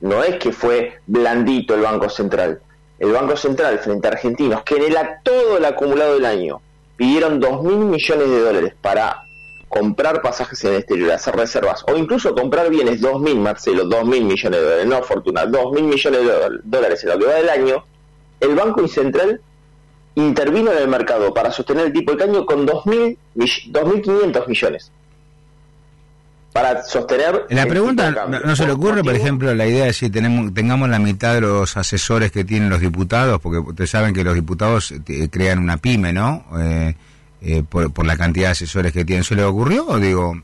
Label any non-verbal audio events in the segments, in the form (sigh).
no es que fue blandito el Banco Central. El Banco Central frente a argentinos, que en el todo el acumulado del año pidieron 2 mil millones de dólares para comprar pasajes en el exterior, hacer reservas, o incluso comprar bienes, 2 mil, Marcelo, 2 mil millones de dólares, no fortuna, 2 mil millones de dólares en lo que va del año, el Banco Central intervino en el mercado para sostener el tipo de cambio con 2.500 millones para sostener. La pregunta, no, se le ocurre, por ejemplo, la idea de si tenemos, tengamos la mitad de los asesores que tienen los diputados, porque ustedes saben que los diputados eh, crean una pyme, ¿no? Eh, eh, por, la cantidad de asesores que tienen. ¿Se le ocurrió? O digo,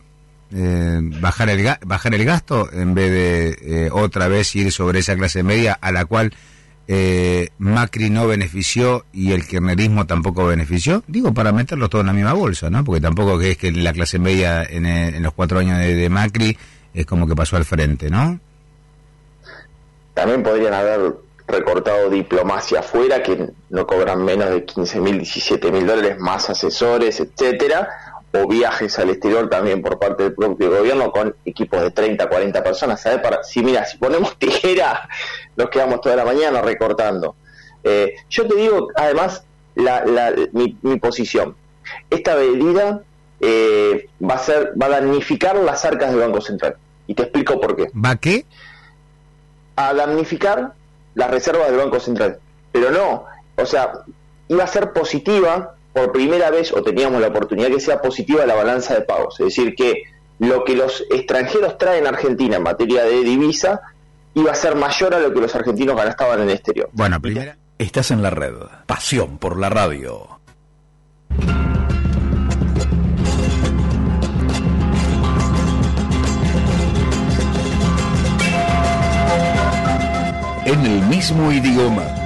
bajar, el, bajar el gasto en vez de otra vez ir sobre esa clase media a la cual eh, Macri no benefició y el kirchnerismo tampoco benefició? Digo, para meterlos todos en la misma bolsa, ¿no? Porque tampoco es que la clase media en, en los cuatro años de, Macri es como que pasó al frente, ¿no? También podrían haber recortado diplomacia afuera, que no cobran menos de 15 mil, 17 mil dólares, más asesores, etcétera, o viajes al exterior también por parte del propio gobierno con equipos de 30, 40 personas. ¿sabes? Para, si mira, si ponemos (laughs) tijera, nos quedamos toda la mañana recortando. Eh, yo te digo, además, la, mi, posición. Esta medida eh, va a ser, va a damnificar las arcas del Banco Central. Y te explico por qué. ¿Va qué? A damnificar las reservas del Banco Central. Pero no, o sea, iba a ser positiva por primera vez, o teníamos la oportunidad que sea positiva la balanza de pagos. Es decir, que lo que los extranjeros traen a Argentina en materia de divisa iba a ser mayor a lo que los argentinos gastaban en el exterior. Bueno, primera. Estás en la red. Pasión por la radio. En el mismo idioma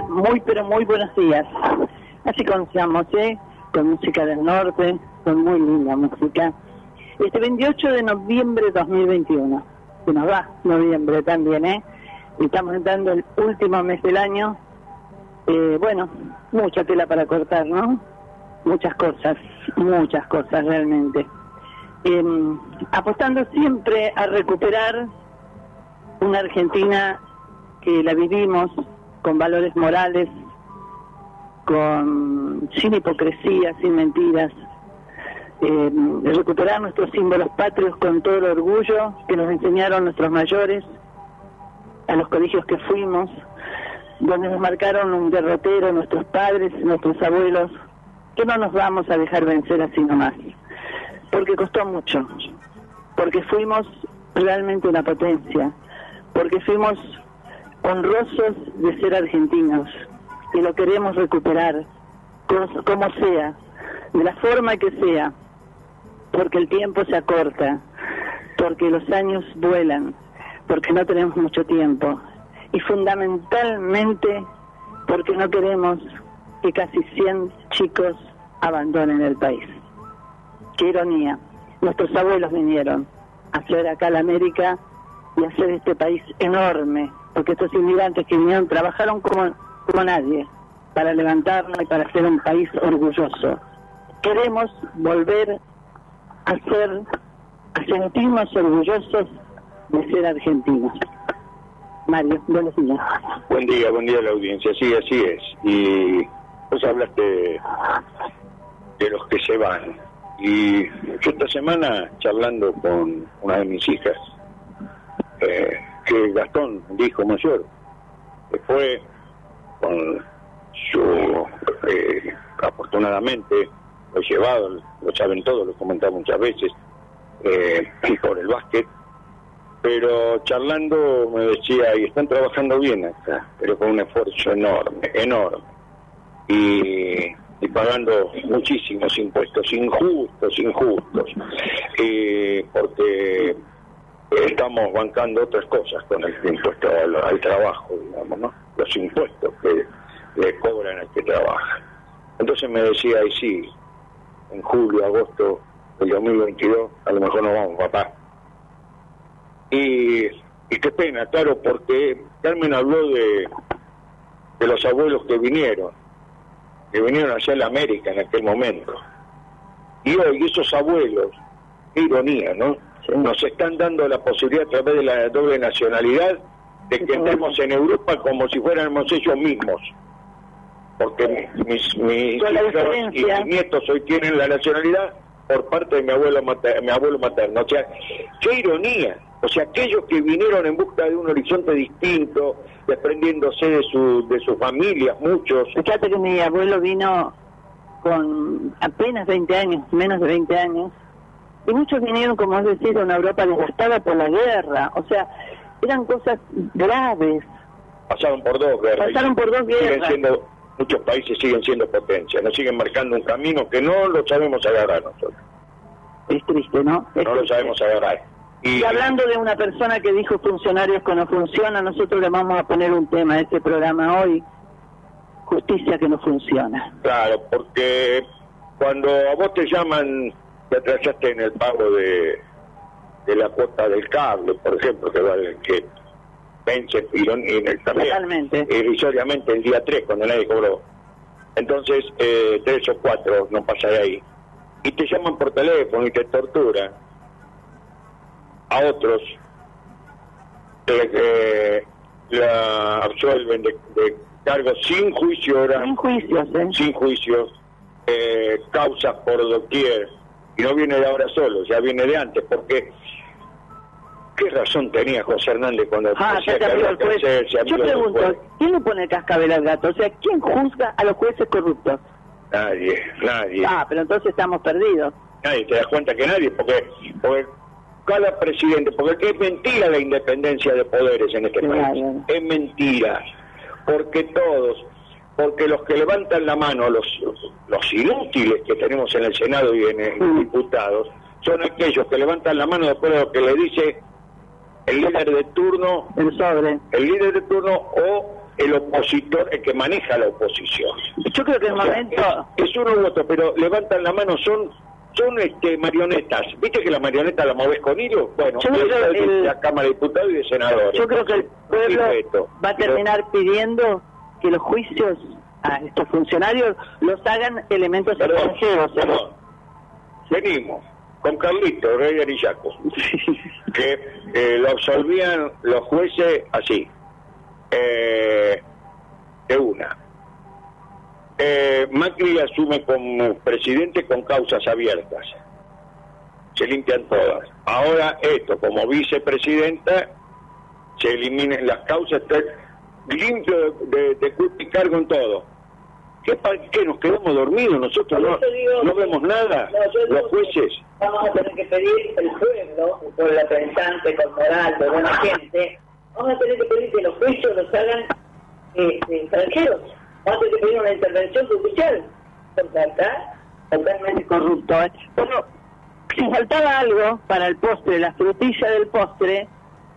Muy, pero muy buenos días. Así comenzamos, ¿eh? Con música del norte, con muy linda música. Este 28 de noviembre de 2021, que nos va noviembre también, ¿eh? Estamos entrando el último mes del año. Eh, bueno, mucha tela para cortar, ¿no? Muchas cosas, muchas cosas realmente. Em, apostando siempre a recuperar una Argentina que la vivimos con valores morales, con sin hipocresía, sin mentiras, eh, recuperar nuestros símbolos patrios con todo el orgullo que nos enseñaron nuestros mayores, a los colegios que fuimos, donde nos marcaron un derrotero nuestros padres, nuestros abuelos, que no nos vamos a dejar vencer así nomás, porque costó mucho, porque fuimos realmente una potencia, porque fuimos honrosos de ser argentinos y lo queremos recuperar como sea, de la forma que sea, porque el tiempo se acorta, porque los años vuelan, porque no tenemos mucho tiempo y fundamentalmente porque no queremos que casi 100 chicos abandonen el país. Qué ironía. Nuestros abuelos vinieron a hacer acá la América y hacer este país enorme, porque estos inmigrantes que vinieron trabajaron como, como nadie para levantarnos y para ser un país orgulloso. Queremos volver a ser, a sentirnos orgullosos de ser argentinos. Mario, buenos días. Buen día, buen día a la audiencia. Sí, así es. Y vos hablaste de, de los que se van. Y yo esta semana, charlando con una de mis hijas, eh, que Gastón, dijo mayor, que fue con su afortunadamente lo he llevado, lo saben todos, lo he comentado muchas veces, eh, (clears throat) por el básquet, pero charlando me decía, y están trabajando bien acá, pero con un esfuerzo enorme, enorme, y, y pagando muchísimos impuestos, injustos, injustos, eh, porque estamos bancando otras cosas con el impuesto al, trabajo, digamos, ¿no? Los impuestos que le cobran al que trabaja. Entonces me decía, y sí, en julio, agosto del 2022, a lo mejor nos vamos, papá. Y, y qué pena, claro, porque Carmen habló de, de los abuelos que vinieron, que vinieron allá en la América en aquel momento. Y hoy esos abuelos, qué ironía, ¿no? Nos están dando la posibilidad a través de la doble nacionalidad de que entremos en Europa como si fuéramos ellos mismos porque mis, mis hijos y mis nietos hoy tienen la nacionalidad por parte de mi abuelo materno, mi abuelo materno. O sea, qué ironía. O sea, aquellos que vinieron en busca de un horizonte distinto, desprendiéndose de su de sus familias, muchos. Fíjate que mi abuelo vino con apenas 20 años, menos de 20 años, y muchos vinieron, como es decir, de una Europa devastada por la guerra. O sea, eran cosas graves. Pasaron por dos guerras. Pasaron por dos Siguen guerras. siendo, muchos países siguen siendo potencias, nos siguen marcando un camino que no lo sabemos agarrar nosotros. Es triste, ¿no? Es No lo sabemos agarrar. Y hablando de una persona que dijo funcionarios que no funciona, nosotros le vamos a poner un tema a este programa hoy, justicia que no funciona. Claro, porque cuando a vos te llaman, te atrasaste en el pago de, de la cuota del cable, por ejemplo, que vale que vence iron- en el también irrisoriamente el día 3 cuando nadie cobró. Entonces, eh, tres o cuatro no pasa de ahí. Y te llaman por teléfono y te torturan. A otros eh, la absuelven de, de cargos sin juicio oral Sin juicios, ¿eh? sin juicios, eh, causas por doquier, y no viene de ahora solo, ya viene de antes, porque ¿qué razón tenía José Hernández cuando Ah, decía que había el que juez. Yo pregunto? ¿quién le pone el cascabel al gato? O sea, ¿quién juzga a los jueces corruptos? Nadie, nadie, Ah, pero entonces estamos perdidos. nadie, te das cuenta que nadie, porque, porque cada presidente, porque es mentira la independencia de poderes en este Claro. país, es mentira, porque todos, porque los que levantan la mano, los, los inútiles que tenemos en el Senado y en el Mm. diputados, son aquellos que levantan la mano después de lo que le dice el líder de turno, El sobre. el líder de turno o el opositor, el que maneja la oposición. Yo creo que el momento... es, es uno u otro, pero levantan la mano, son son este marionetas. ¿Viste que la marioneta la moves con hilo? Bueno, Yo creo que el- la Cámara de Diputados y de Senadores. Yo creo que el pueblo va a terminar pidiendo que los juicios a estos funcionarios los hagan elementos Perdón, extranjeros. perdón. Venimos con Carlito, Rey de Arillaco, que eh, lo absolvían los jueces así, eh, de una. Eh, Macri asume como presidente con causas abiertas. Se limpian todas. Ahora esto, como vicepresidenta, se eliminen las causas, limpio de, de, de cargo en todo. ¿Qué, nos quedamos dormidos nosotros? No, digo- no vemos nada. No, Los jueces. Vamos a tener que pedir el pueblo, el pueblo pensante, con moral, de buena gente, vamos a tener que pedir que los juicios los hagan eh, extranjeros. Vamos a tener que pedir una intervención judicial, porque acá totalmente corrupto. ¿eh? Bueno, si faltaba algo para el postre, la frutilla del postre,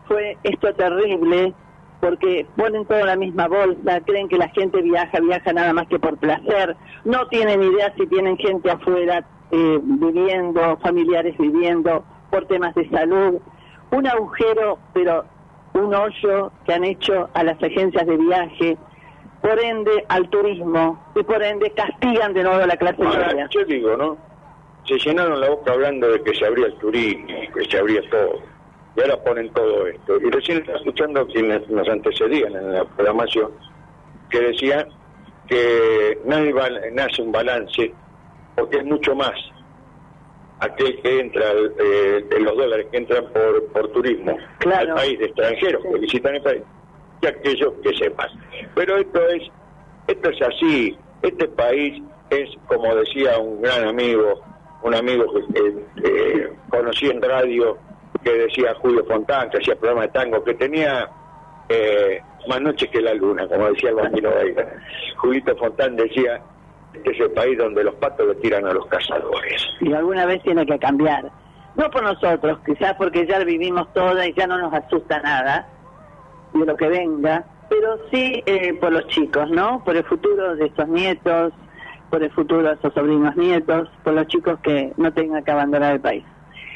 fue esto terrible, porque ponen todo en la misma bolsa, creen que la gente viaja, viaja nada más que por placer, no tienen idea si tienen gente afuera eh, viviendo, familiares viviendo, por temas de salud. Un agujero, pero un hoyo que han hecho a las agencias de viaje, por ende al turismo, y por ende castigan de nuevo a la clase Ahora, media. yo digo, ¿no? Se llenaron la boca hablando de que se abría el turismo, que se abría todo. Y ahora ponen todo esto. Y recién estaba escuchando quienes nos antecedían en la programación, que decían que nadie nace un balance, porque es mucho más aquel que entra, eh, de los dólares que entran por, por turismo Claro. al país de extranjeros que visitan el país, que aquellos que sepan. Pero esto es, esto es así, este país es, como decía un gran amigo, un amigo que conocí en radio, que decía Julio Fontán, que hacía programa de tango, que tenía eh, más noches que la luna, como decía el bambino Veiga. Julito Fontán decía que es el país donde los patos le tiran a los cazadores. Y alguna vez tiene que cambiar. No por nosotros, quizás porque ya vivimos toda y ya no nos asusta nada de lo que venga, pero sí eh, por los chicos, ¿no? Por el futuro de esos nietos, por el futuro de esos sobrinos nietos, por los chicos que no tengan que abandonar el país.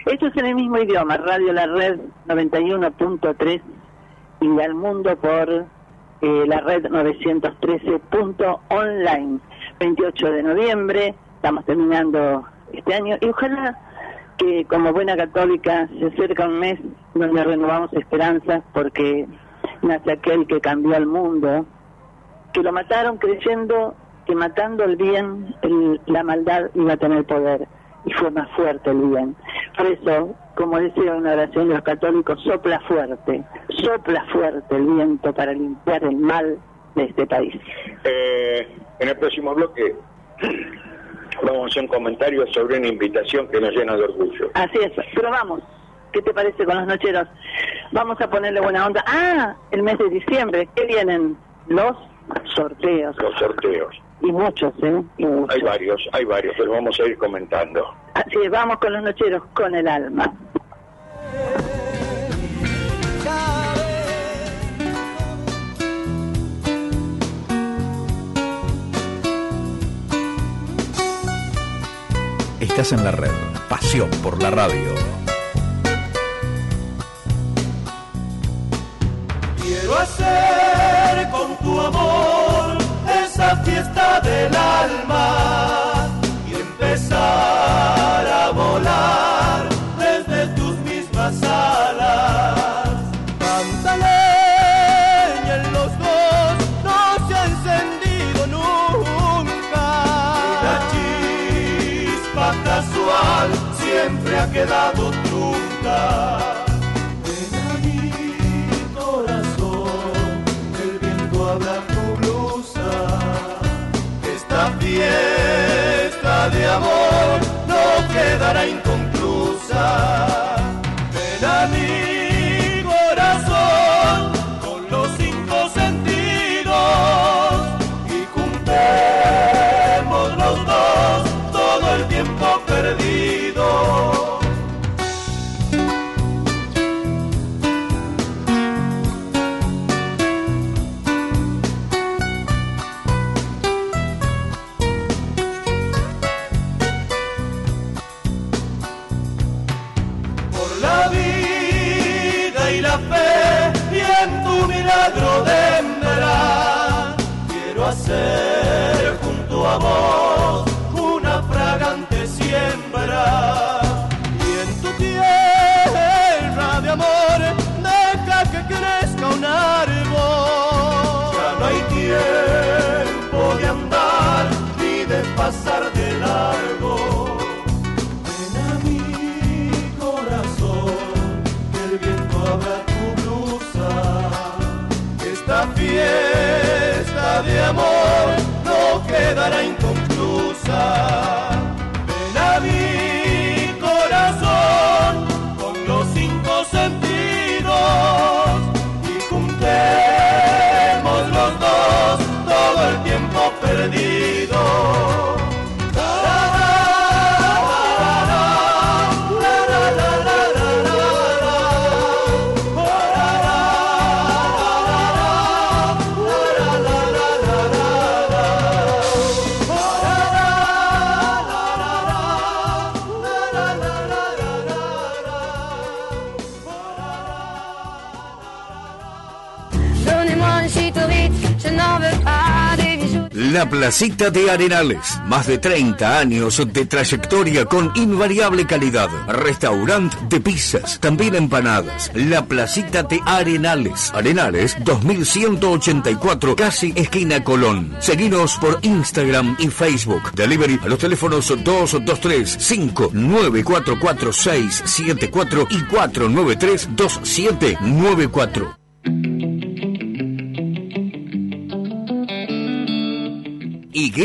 Esto es en el mismo idioma, Radio La Red 91.3 y al mundo por eh, la red 913.online. 28 de noviembre, estamos terminando este año y ojalá que como buena católica se acerca un mes donde renovamos esperanzas porque nace aquel que cambió al mundo, que lo mataron creyendo que matando el bien la maldad iba a tener poder y fue más fuerte el bien. Por eso, como decía una oración de los católicos, sopla fuerte, sopla fuerte el viento para limpiar el mal de este país. Eh, en el próximo bloque vamos a hacer un comentario sobre una invitación que nos llena de orgullo. Así es, pero vamos. ¿Qué te parece con los nocheros? Vamos a ponerle buena onda. Ah, el mes de diciembre, ¿qué vienen? Los sorteos. Los sorteos. Y muchos, ¿eh? Hay varios, hay varios, pero vamos a ir comentando. Así es, vamos con los nocheros, con el alma. Estás en la red. Pasión por la radio. Quiero hacer con tu amor esa fiesta del alma y empezar a volar desde tus mismas alas. Tanta leña en los dos no se ha encendido nunca. Y la chispa casual siempre ha quedado trunca. Quedará Placita de Arenales. Más de 30 años de trayectoria con invariable calidad. Restaurante de pizzas, también empanadas. La Placita de Arenales. Arenales 2184, casi esquina Colón. Seguinos por Instagram y Facebook. Delivery a los teléfonos 223 5944 674 y 493 2794.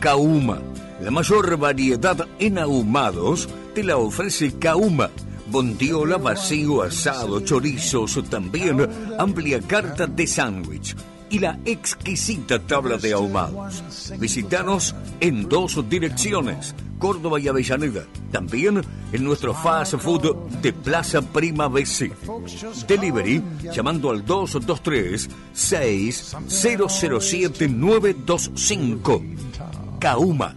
Kauma. La mayor variedad en ahumados te la ofrece Kauma. Bondiola, vacío, asado, chorizos, también amplia carta de sándwich y la exquisita tabla de ahumados. Visítanos en dos direcciones, Córdoba y Avellaneda. También en nuestro fast food de Plaza Prima BC. Delivery llamando al 223 6007 925. Kauma.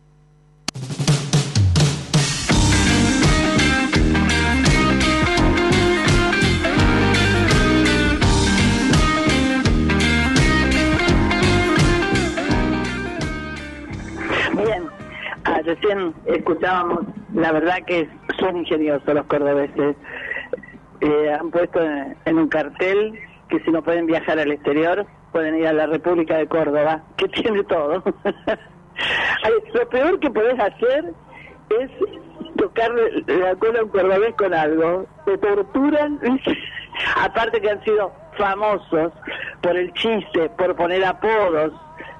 Recién escuchábamos, la verdad que son ingeniosos los cordobeses. Eh, han puesto en, un cartel que si no pueden viajar al exterior, pueden ir a la República de Córdoba, que tiene todo. (laughs) Lo peor que podés hacer es tocar la cola a un cordobés con algo. Te torturan, (laughs) aparte que han sido famosos por el chiste, por poner apodos.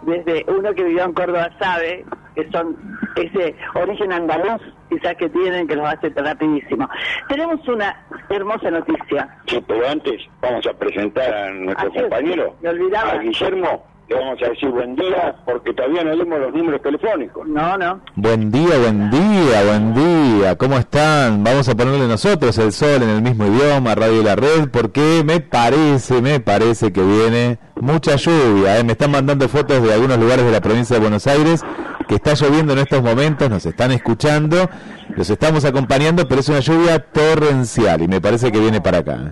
Desde uno que vivió en Córdoba sabe que son ese origen andaluz quizás que tienen que los hace rapidísimo. Tenemos una hermosa noticia. Sí, pero antes vamos a presentar a nuestro Así es, compañero, me olvidaba. a Guillermo. Vamos a decir buen día porque todavía no leemos los números telefónicos. No, no. Buen día, buen día, buen día. ¿Cómo están? Vamos a ponerle nosotros el sol en el mismo idioma, Radio La Red, porque me parece, me parece que viene mucha lluvia. ¿eh? Me están mandando fotos de algunos lugares de la provincia de Buenos Aires que está lloviendo en estos momentos, nos están escuchando, los estamos acompañando, pero es una lluvia torrencial y me parece que viene para acá.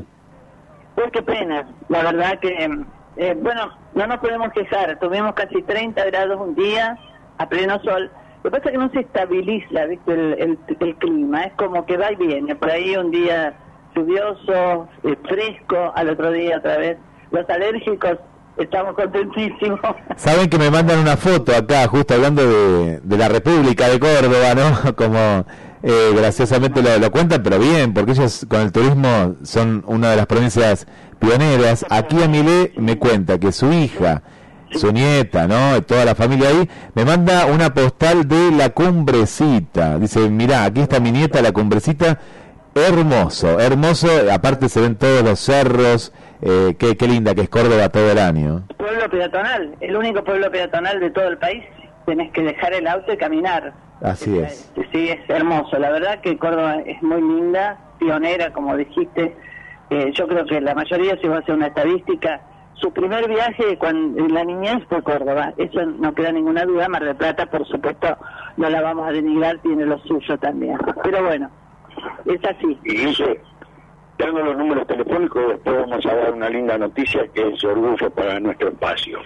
Pues qué pena. La verdad que, eh, bueno, no nos podemos quejar. Tuvimos casi 30 grados un día a pleno sol. Lo que pasa es que no se estabiliza, ¿viste? El, el, el clima. Es como que va y viene. Por ahí un día lluvioso, eh, fresco, al otro día otra vez. Los alérgicos estamos contentísimos. (laughs) Saben que me mandan una foto acá, justo hablando de, la República de Córdoba, ¿no? (laughs) Como eh, graciosamente lo cuentan, pero bien, porque ellos con el turismo son una de las provincias pioneras. Aquí Amilé me cuenta que su hija su nieta, ¿no? Toda la familia ahí. Me manda una postal de la cumbrecita. Dice, mirá, aquí está mi nieta, la cumbrecita. Hermoso, hermoso. Aparte se ven todos los cerros. Eh, qué, qué linda que es Córdoba todo el año. Pueblo peatonal, el único pueblo peatonal de todo el país. Tenés que dejar el auto y caminar. Así es. Sí, es hermoso. La verdad que Córdoba es muy linda, pionera, como dijiste. Eh, yo creo que la mayoría, si va a hacer una estadística, su primer viaje cuando, en la niñez fue Córdoba. Eso no queda ninguna duda. Mar del Plata, por supuesto, no la vamos a denigrar, tiene lo suyo también. Pero bueno, es así. Y dice, dando los números telefónicos, después vamos a dar una linda noticia que es orgullo para nuestro espacio.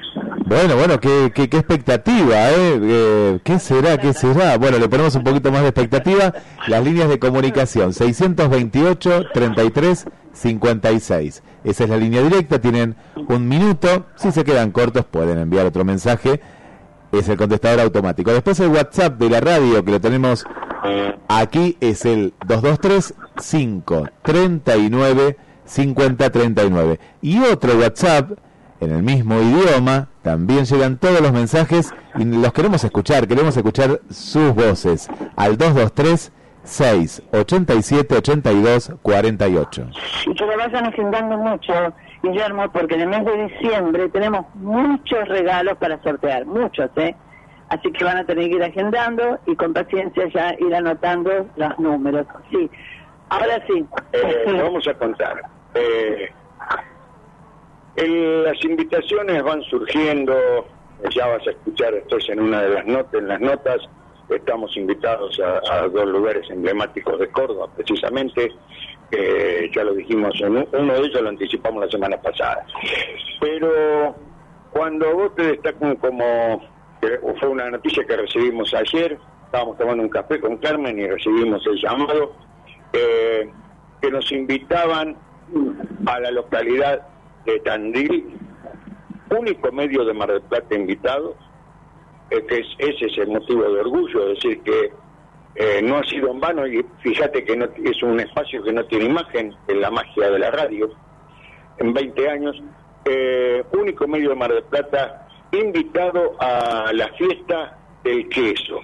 Bueno, bueno, qué, qué, qué expectativa, ¿eh? Eh, ¿Qué será? ¿Qué será? Bueno, le ponemos un poquito más de expectativa. Las líneas de comunicación, 628 33 56. Esa es la línea directa, tienen un minuto. Si se quedan cortos, pueden enviar otro mensaje. Es el contestador automático. Después el WhatsApp de la radio, que lo tenemos aquí, es el 223 539 5039. Y otro WhatsApp, en el mismo idioma, también llegan todos los mensajes y los queremos escuchar, queremos escuchar sus voces al 223 6 87 82 48. Y que lo vayan agendando mucho, Guillermo, porque en el mes de diciembre tenemos muchos regalos para sortear, muchos, ¿eh? Así que van a tener que ir agendando y con paciencia ya ir anotando los números. Sí, ahora sí. Eh, vamos a contar. Eh, las invitaciones van surgiendo, ya vas a escuchar después en una de las notas, en las notas, estamos invitados a, dos lugares emblemáticos de Córdoba, precisamente, ya lo dijimos, en un- uno de ellos lo anticipamos la semana pasada. Pero cuando vos te destacan como, fue una noticia que recibimos ayer, estábamos tomando un café con Carmen y recibimos el llamado, eh, que nos invitaban a la localidad de Tandil, único medio de Mar del Plata invitado, eh, que es, ese es el motivo de orgullo, es decir, que eh, no ha sido en vano y fíjate que no, es un espacio que no tiene imagen en la magia de la radio, en 20 años, eh, único medio de Mar del Plata invitado a la fiesta del queso,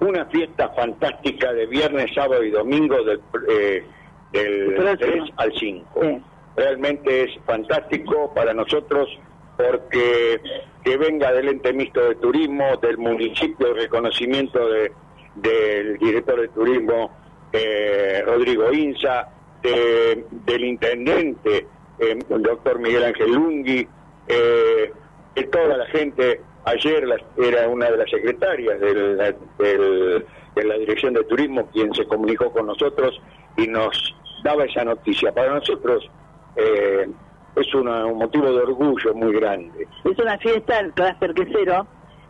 una fiesta fantástica de viernes, sábado y domingo del, eh, del Próximo. 3 al 5 Sí. realmente es fantástico para nosotros porque que venga del ente mixto de turismo, del municipio, el reconocimiento de, del director de turismo eh, Rodrigo Inza, de- del intendente eh, el doctor Miguel Ángel Lungui, eh, de toda la gente. Ayer la- era una de las secretarias del- del- de la Dirección de Turismo quien se comunicó con nosotros y nos daba esa noticia. Para nosotros eh, es una- un motivo de orgullo muy grande. Es una fiesta, el clúster quesero,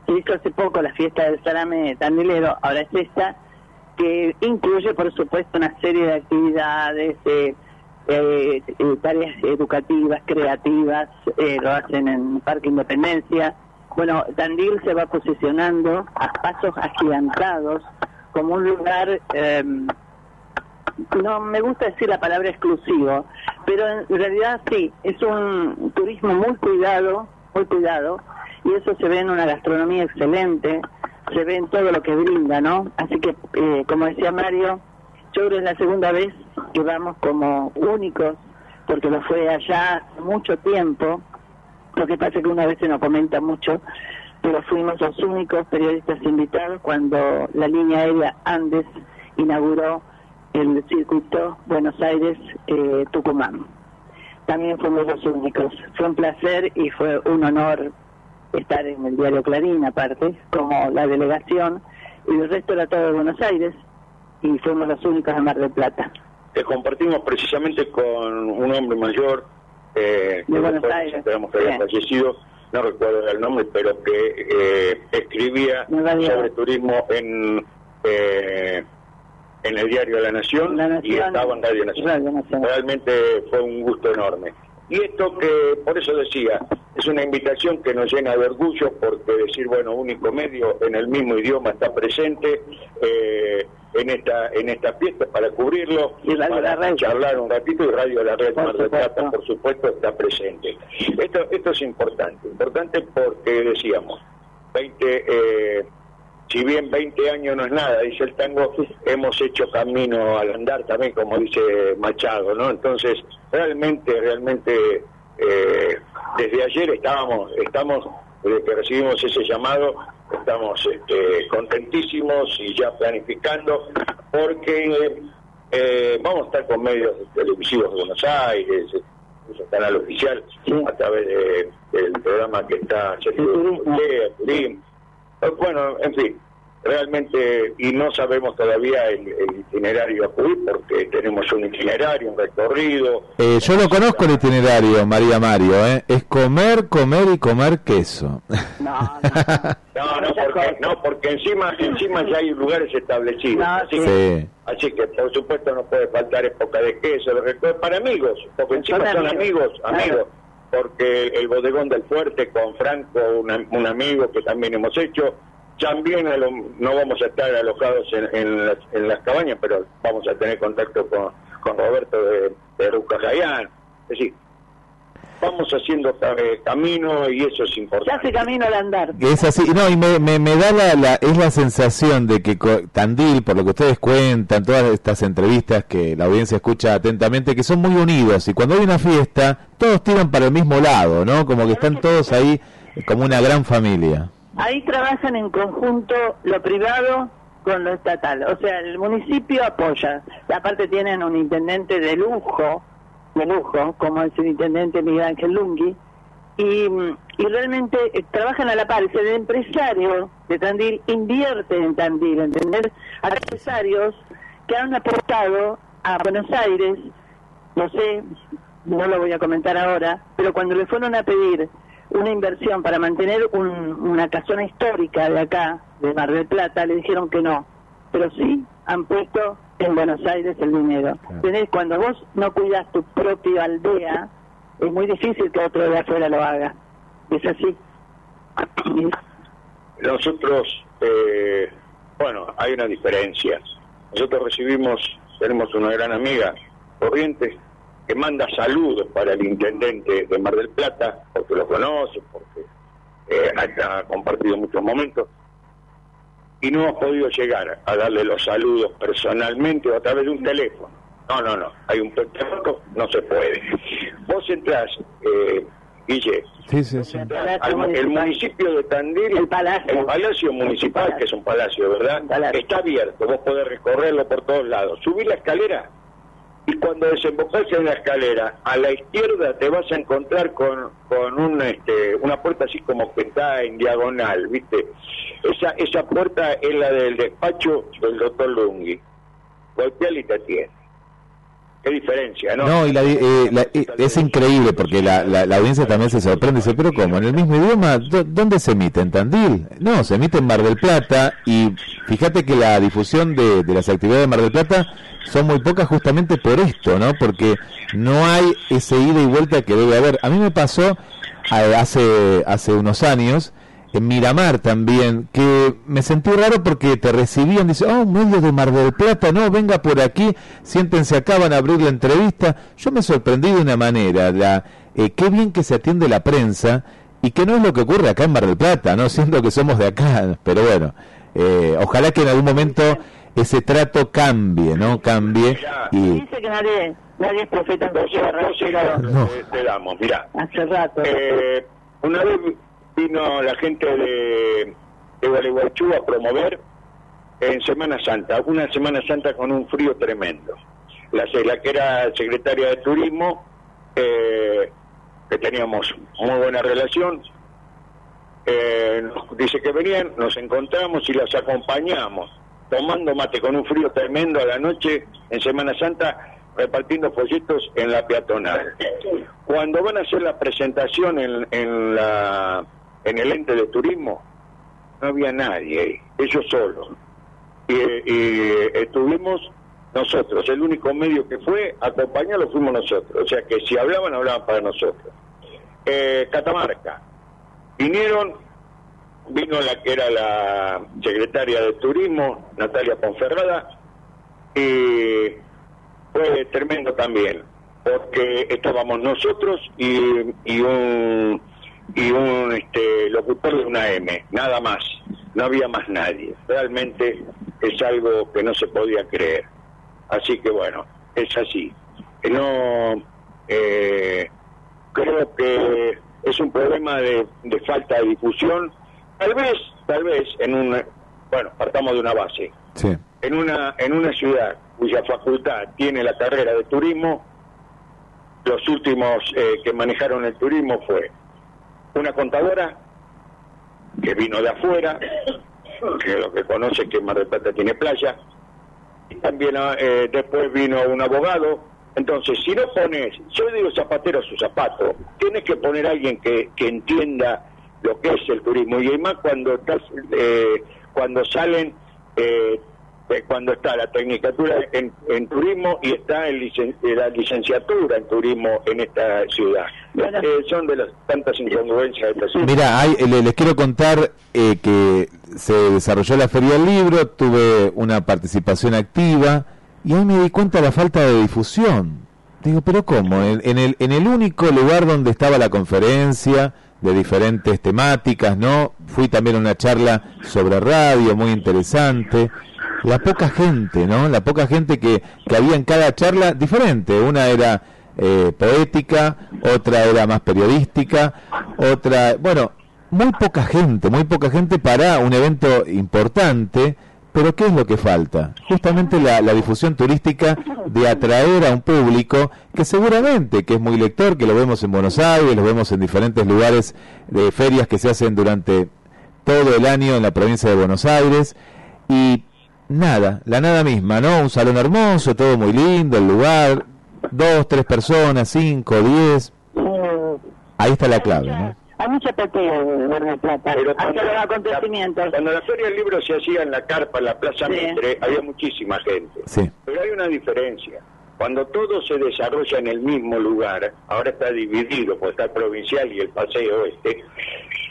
se hizo hace poco la fiesta del salame tandilero, ahora es esta, que incluye, por supuesto, una serie de actividades, eh, eh, tareas educativas, creativas, eh, lo hacen en Parque Independencia. Bueno, Tandil se va posicionando a pasos agigantados como un lugar... eh, no me gusta decir la palabra exclusivo, pero en realidad sí, es un turismo muy cuidado, muy cuidado, y eso se ve en una gastronomía excelente, se ve en todo lo que brinda, ¿no? Así que, eh, como decía Mario, yo creo que es la segunda vez que vamos como únicos, porque lo fue allá mucho tiempo, lo que pasa es que una vez se nos comenta mucho, pero fuimos los únicos periodistas invitados cuando la línea aérea Andes inauguró el circuito Buenos Aires-Tucumán. También fuimos los únicos. Fue un placer y fue un honor estar en el diario Clarín, aparte, como la delegación, y el resto era todo de Buenos Aires, y fuimos los únicos de Mar del Plata. que compartimos precisamente con un hombre mayor eh, esperamos que haya Sí. fallecido, no recuerdo el nombre, pero que eh, escribía sobre turismo en eh, en el diario La Nación, La y Nación, estaba en Radio Nacional. Radio Nacional. Realmente fue un gusto enorme. Y esto que, por eso decía, es una invitación que nos llena de orgullo porque decir, bueno, único medio en el mismo idioma está presente, eh, en esta en esta fiesta para cubrirlo, Y para charlar un ratito y Radio La Red Mar del Plata, por supuesto, está presente. Esto, esto es importante, importante porque decíamos, 20, eh, si bien 20 años no es nada, dice el tango, hemos hecho camino al andar también, como dice Machado, ¿no? Entonces, realmente, realmente, eh, desde ayer estábamos, estamos, desde que recibimos ese llamado, estamos este, contentísimos y ya planificando, porque eh, vamos a estar con medios televisivos de Buenos Aires, canal oficial, a través de- del programa que está Sergio. Eh, Bueno, en fin, realmente, y no sabemos todavía el, el itinerario a cubrir, porque tenemos un itinerario, un recorrido. Eh, yo lo conozco el itinerario, María Mario, ¿eh? es comer, comer y comer queso. No, (laughs) no. No, no, Otra porque, no, porque encima, encima ya hay lugares establecidos. No, así, sí. que, Sí. así que, por supuesto, no puede faltar época de queso, de recuerdo, para amigos, porque encima Son amigos, amigos, claro. amigos. Porque el bodegón del fuerte con Franco, un amigo que también hemos hecho, también no vamos a estar alojados en, las, en las cabañas, pero vamos a tener contacto con, Roberto de, de Rucajayán. Es decir, vamos haciendo eh, camino y eso es Se importante. hace camino al andar. Es así, no, y me, me, me da la, la- es la sensación de que Tandil, por lo que ustedes cuentan, todas estas entrevistas que la audiencia escucha atentamente, que son muy unidos y cuando hay una fiesta, todos tiran para el mismo lado, ¿no? Como que están todos ahí como una gran familia. Ahí trabajan en conjunto lo privado con lo estatal. O sea, el municipio apoya. Y aparte tienen un intendente de lujo, de lujo, como el intendente Miguel Ángel Lungui. Y, y realmente eh, trabajan a la par. El empresario de Tandil invierte en Tandil, ¿entendés? Hay empresarios que han aportado a Buenos Aires, no sé, no lo voy a comentar ahora, pero cuando le fueron a pedir una inversión para mantener un- una casona histórica de acá, de Mar del Plata, le dijeron que no. Pero sí han puesto en Buenos Aires el dinero. ¿Entendés? Cuando vos no cuidas tu propia aldea, es muy difícil que otro de afuera lo haga. Es así. (clears throat) Nosotros, eh, bueno, hay una diferencia. Nosotros recibimos, tenemos una gran amiga, Corrientes, que manda saludos para el intendente de Mar del Plata, porque lo conoce, porque eh, ha compartido muchos momentos, y no hemos podido llegar a darle los saludos personalmente o a través de un teléfono. No, no, no, hay un teléfono, no se puede. Vos entrás, eh, Guille, Sí, sí, sí. al- el municipio de Tandil, El palacio. el palacio municipal, que es un palacio, ¿verdad? Palacio. Está abierto, vos podés recorrerlo por todos lados. Subir la escalera y cuando desembocás en la escalera, a la izquierda te vas a encontrar con, con un, este, una puerta así como que está en diagonal, ¿viste? Esa, esa puerta es la del despacho del doctor Lungui. Golpeala y te atiende. Qué diferencia, ¿no? No, y la, eh, la- eh, es increíble porque la, la, la audiencia también se sorprende. Dice, pero ¿cómo? ¿En el mismo idioma? ¿Dó- ¿Dónde se emite? ¿En Tandil? No, se emite en Mar del Plata y fíjate que la difusión de, de las actividades de Mar del Plata son muy pocas justamente por esto, ¿no? Porque no hay ese ida y vuelta que debe haber. A mí me pasó eh, hace, hace unos años en Miramar también, que me sentí raro porque te recibían, dice, oh, medio de Mar del Plata, no, venga por aquí, siéntense acá, van a abrir la entrevista. Yo me sorprendí de una manera, la, eh, qué bien que se atiende la prensa y que no es lo que ocurre acá en Mar del Plata, no (laughs) siendo que somos de acá, pero bueno, eh, ojalá que en algún momento ese trato cambie, ¿no? Cambie y... Dice que nadie, nadie es profeta en pero No. te, te damos, mirá. hace rato. Eh, una vez vino la gente de, de Gualeguaychú a promover en Semana Santa, una Semana Santa con un frío tremendo. La, que era secretaria de Turismo, eh, que teníamos muy buena relación, eh, dice que venían, nos encontramos y las acompañamos, tomando mate con un frío tremendo a la noche en Semana Santa, repartiendo folletos en la peatonal. Cuando van a hacer la presentación en, en, la, en el ente de turismo, no había nadie ellos solos. Y, estuvimos nosotros, el único medio que fue acompañarlo fuimos nosotros, o sea que si hablaban, hablaban para nosotros. Eh, Catamarca, vinieron, vino la que era la secretaria de Turismo, Natalia Ponferrada, y fue tremendo también, porque estábamos nosotros y un y un este, locutor de una M, nada más, no había más nadie. Realmente es algo que no se podía creer. Así que bueno, es así. No eh, creo que es un problema de, de falta de difusión. Tal vez, tal vez en un bueno, partamos de una base. Sí. En una en una ciudad cuya facultad tiene la carrera de turismo, los últimos eh, que manejaron el turismo fue una contadora que vino de afuera, que lo que conoce que Mar del tiene playa, y también eh, después vino un abogado. Entonces, si no pones, yo digo zapatero a su zapato, tienes que poner a alguien que, que entienda lo que es el turismo, y además cuando estás, eh, cuando salen eh, eh, cuando está la tecnicatura en, en turismo y está el licen- eh, la licenciatura en turismo en esta ciudad. Eh, son de las tantas incongruencias de esta ciudad. Mira, hay- le- les quiero contar eh, que se desarrolló la Feria del Libro, tuve una participación activa y ahí me di cuenta de la falta de difusión. Digo, pero ¿cómo? En, en el, en el único lugar donde estaba la conferencia de diferentes temáticas, ¿no? Fui también a una charla sobre radio muy interesante. La poca gente, ¿no? La poca gente que, que había en cada charla diferente. Una era eh, poética, otra era más periodística, otra, bueno, muy poca gente, muy poca gente para un evento importante, pero ¿qué es lo que falta? Justamente la, la difusión turística de atraer a un público que seguramente que es muy lector, que lo vemos en Buenos Aires, lo vemos en diferentes lugares de ferias que se hacen durante todo el año en la provincia de Buenos Aires y nada, la nada misma, ¿no? Un salón hermoso, todo muy lindo, el lugar, dos, tres personas, cinco, diez, ahí está la clave, ¿no? Hay mucha platea de Mar del Plata Pero cuando, los la, acontecimientos. cuando la Feria del Libro se hacía en la carpa, en la Plaza Sí. Mitre, había muchísima gente. Sí. Pero hay una diferencia. Cuando todo se desarrolla en el mismo lugar, ahora está dividido, pues está el provincial y el paseo este,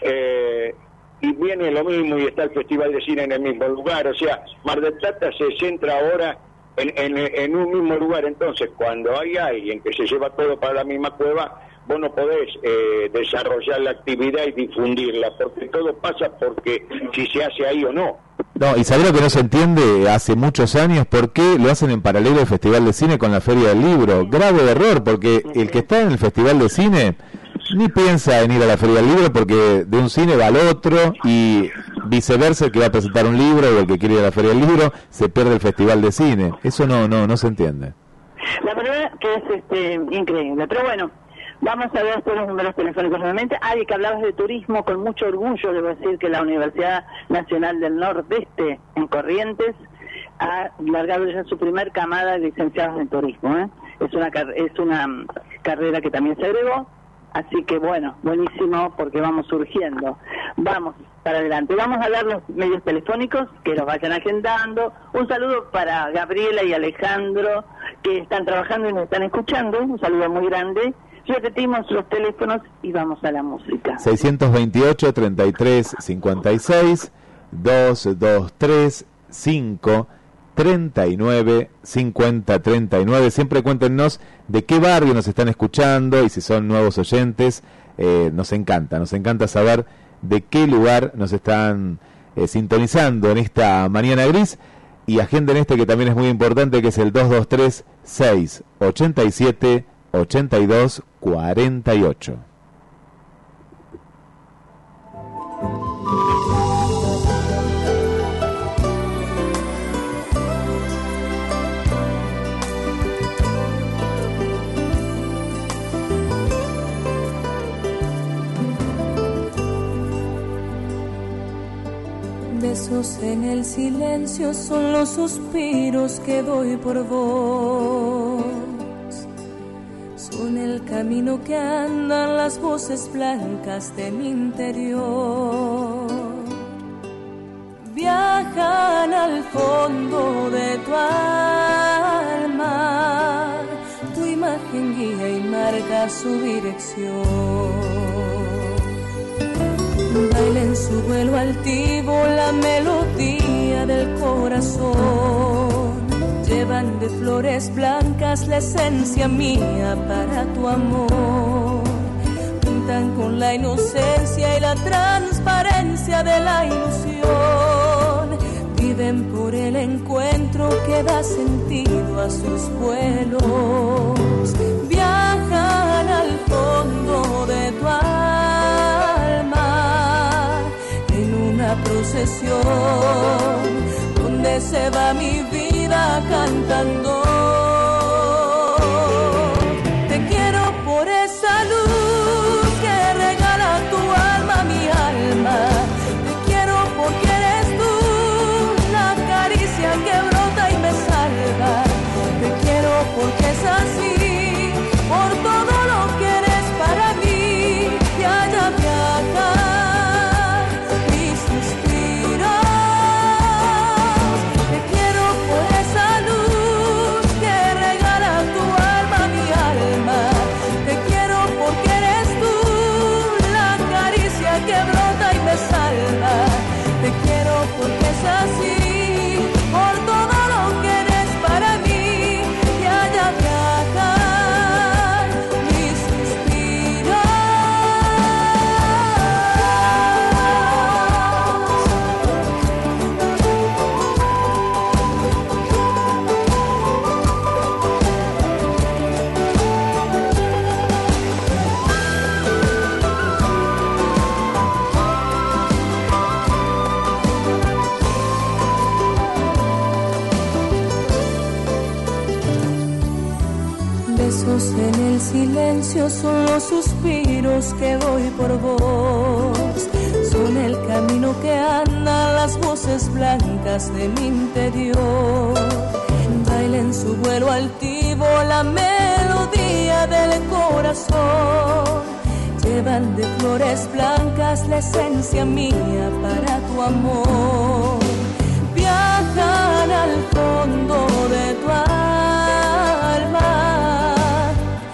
eh, y viene lo mismo y está el Festival de Cine en el mismo lugar. O sea, Mar del Plata se centra ahora en, en- un mismo lugar. Entonces, cuando hay alguien que se lleva todo para la misma cueva, vos no podés eh, desarrollar la actividad y difundirla, porque todo pasa porque si se hace ahí o no. No, y sabés lo que no se entiende hace muchos años, ¿por qué lo hacen en paralelo el Festival de Cine con la Feria del Libro? Grave error, porque el que está en el Festival de Cine ni piensa en ir a la Feria del Libro porque de un cine va al otro y viceversa, el que va a presentar un libro o el que quiere ir a la Feria del Libro se pierde el Festival de Cine. Eso no, no, no se entiende. La verdad que es este, increíble. Pero bueno, vamos a ver todos los números telefónicos nuevamente. Ari, que hablabas de turismo, con mucho orgullo debo decir que la Universidad Nacional del Nordeste en Corrientes ha largado ya su primer camada de licenciados en turismo. ¿eh? Es una es una mm, carrera que también se agregó. Así que bueno, buenísimo porque vamos surgiendo. Vamos para adelante. Vamos a dar los medios telefónicos que los vayan agendando. Un saludo para Gabriela y Alejandro que están trabajando y nos están escuchando. Un saludo muy grande. Repetimos los teléfonos y vamos a la música. 628 33 56 223 5 39 50 39 siempre cuéntenos de qué barrio nos están escuchando y si son nuevos oyentes eh, nos encanta nos encanta saber de qué lugar nos están eh, sintonizando en esta mañana gris y agenden este que también es muy importante que es el 223 6 87 82 48 En el silencio son los suspiros que doy por vos. Son el camino que andan las voces blancas de mi interior. Viajan al fondo de tu alma. Tu imagen guía y marca su dirección. En su vuelo altivo la melodía del corazón. Lleva llevan de flores blancas la esencia mía para tu amor. Pintan con la inocencia y la transparencia de la ilusión. Viven por el encuentro que da sentido a sus vuelos. Viajan al fondo de tu alma una procesión donde se va mi vida cantando. Por vos. Son el camino que andan las voces blancas de mi interior. Baila en su vuelo altivo la melodía del corazón. Llevan de flores blancas la esencia mía para tu amor. Viajan al fondo de tu alma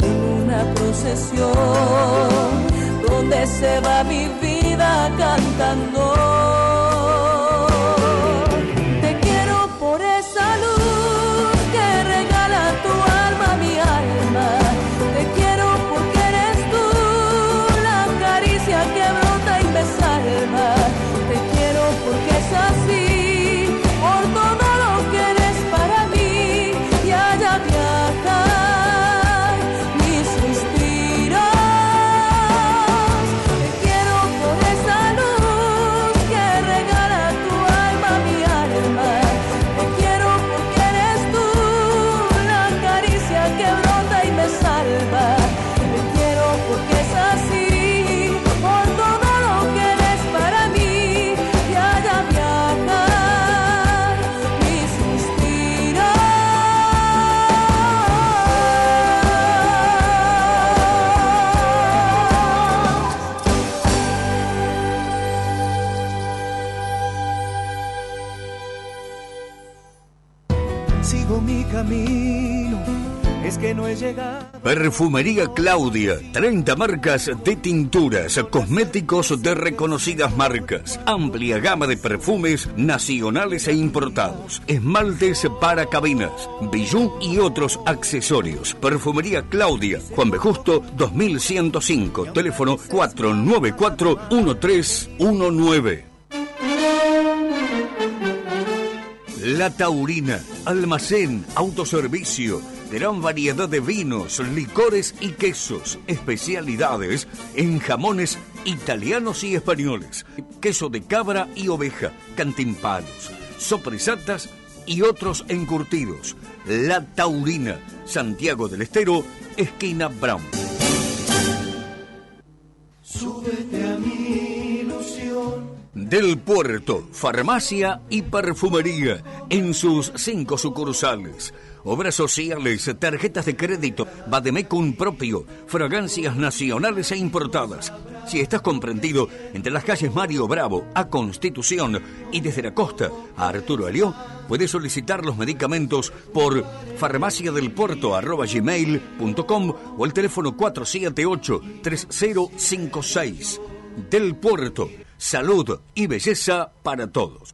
en una procesión donde se va mi vida cantando. Perfumería Claudia, 30 marcas de tinturas, cosméticos de reconocidas marcas, amplia gama de perfumes nacionales e importados, esmaltes para cabinas, bijú y otros accesorios. Perfumería Claudia, Juan B. Justo, 2105, teléfono 494-1319. La Taurina, almacén, autoservicio, gran variedad de vinos, licores y quesos, especialidades en jamones italianos y españoles, queso de cabra y oveja, cantimpalos, sopresatas y otros encurtidos. La Taurina, Santiago del Estero, esquina Brown. Súbete a mi ilusión. Del Puerto, farmacia y perfumería en sus cinco sucursales. Obras sociales, tarjetas de crédito, Bademecum propio, fragancias nacionales e importadas. Si estás comprendido entre las calles Mario Bravo a Constitución y desde la costa a Arturo Alió, puedes solicitar los medicamentos por farmaciadelpuerto.gmail.com o el teléfono 478-3056. Del Puerto, salud y belleza para todos.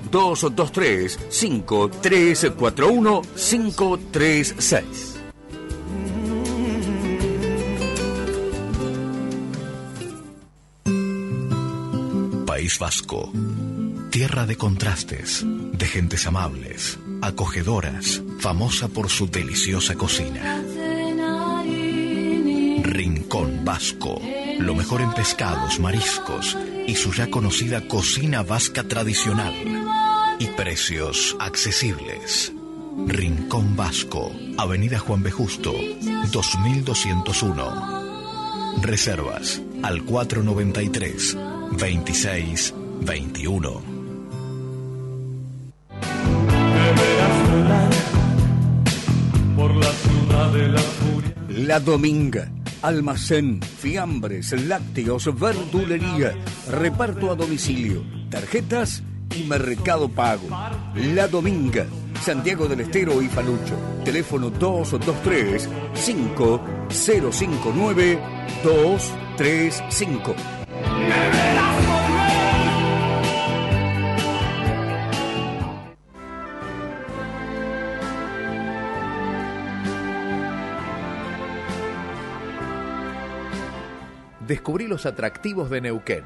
223 5341 536. País Vasco. Tierra de contrastes, de gentes amables, acogedoras, famosa por su deliciosa cocina. Rincón Vasco. Lo mejor en pescados, mariscos y su ya conocida cocina vasca tradicional. Y precios accesibles. Rincón Vasco, Avenida Juan B. Justo, 2201. Reservas al 493 26 21. Por la ciudad de la furia. La Dominga. Almacén, fiambres, lácteos, verdulería, reparto a domicilio, tarjetas y mercado pago. La Dominga, Santiago del Estero y Falucho. Teléfono 223 5059 235. Descubrí los atractivos de Neuquén,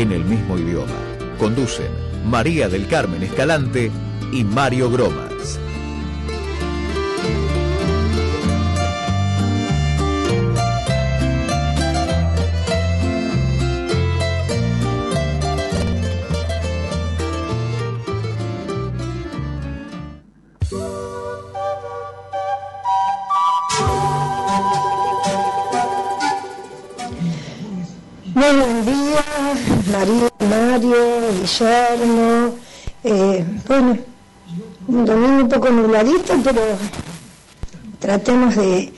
en el mismo idioma. Conducen María del Carmen Escalante y Mario Gromas. Pero tratemos de,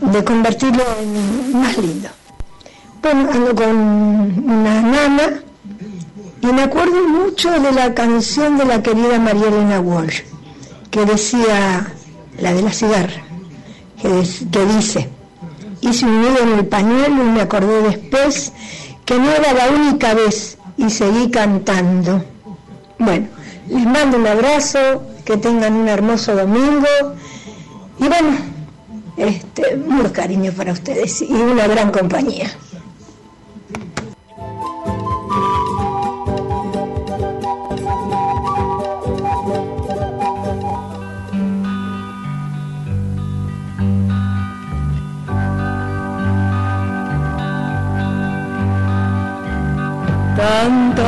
de convertirlo en más lindo. Bueno, ando con una nana y me acuerdo mucho de la canción de la querida María Elena Walsh, que decía, la de la cigarra, que, dice, hice un nudo en el pañuelo y me acordé después que no era la única vez y seguí cantando. Bueno, les mando un abrazo, que tengan un hermoso domingo y bueno, este, mucho cariño para ustedes y una gran compañía.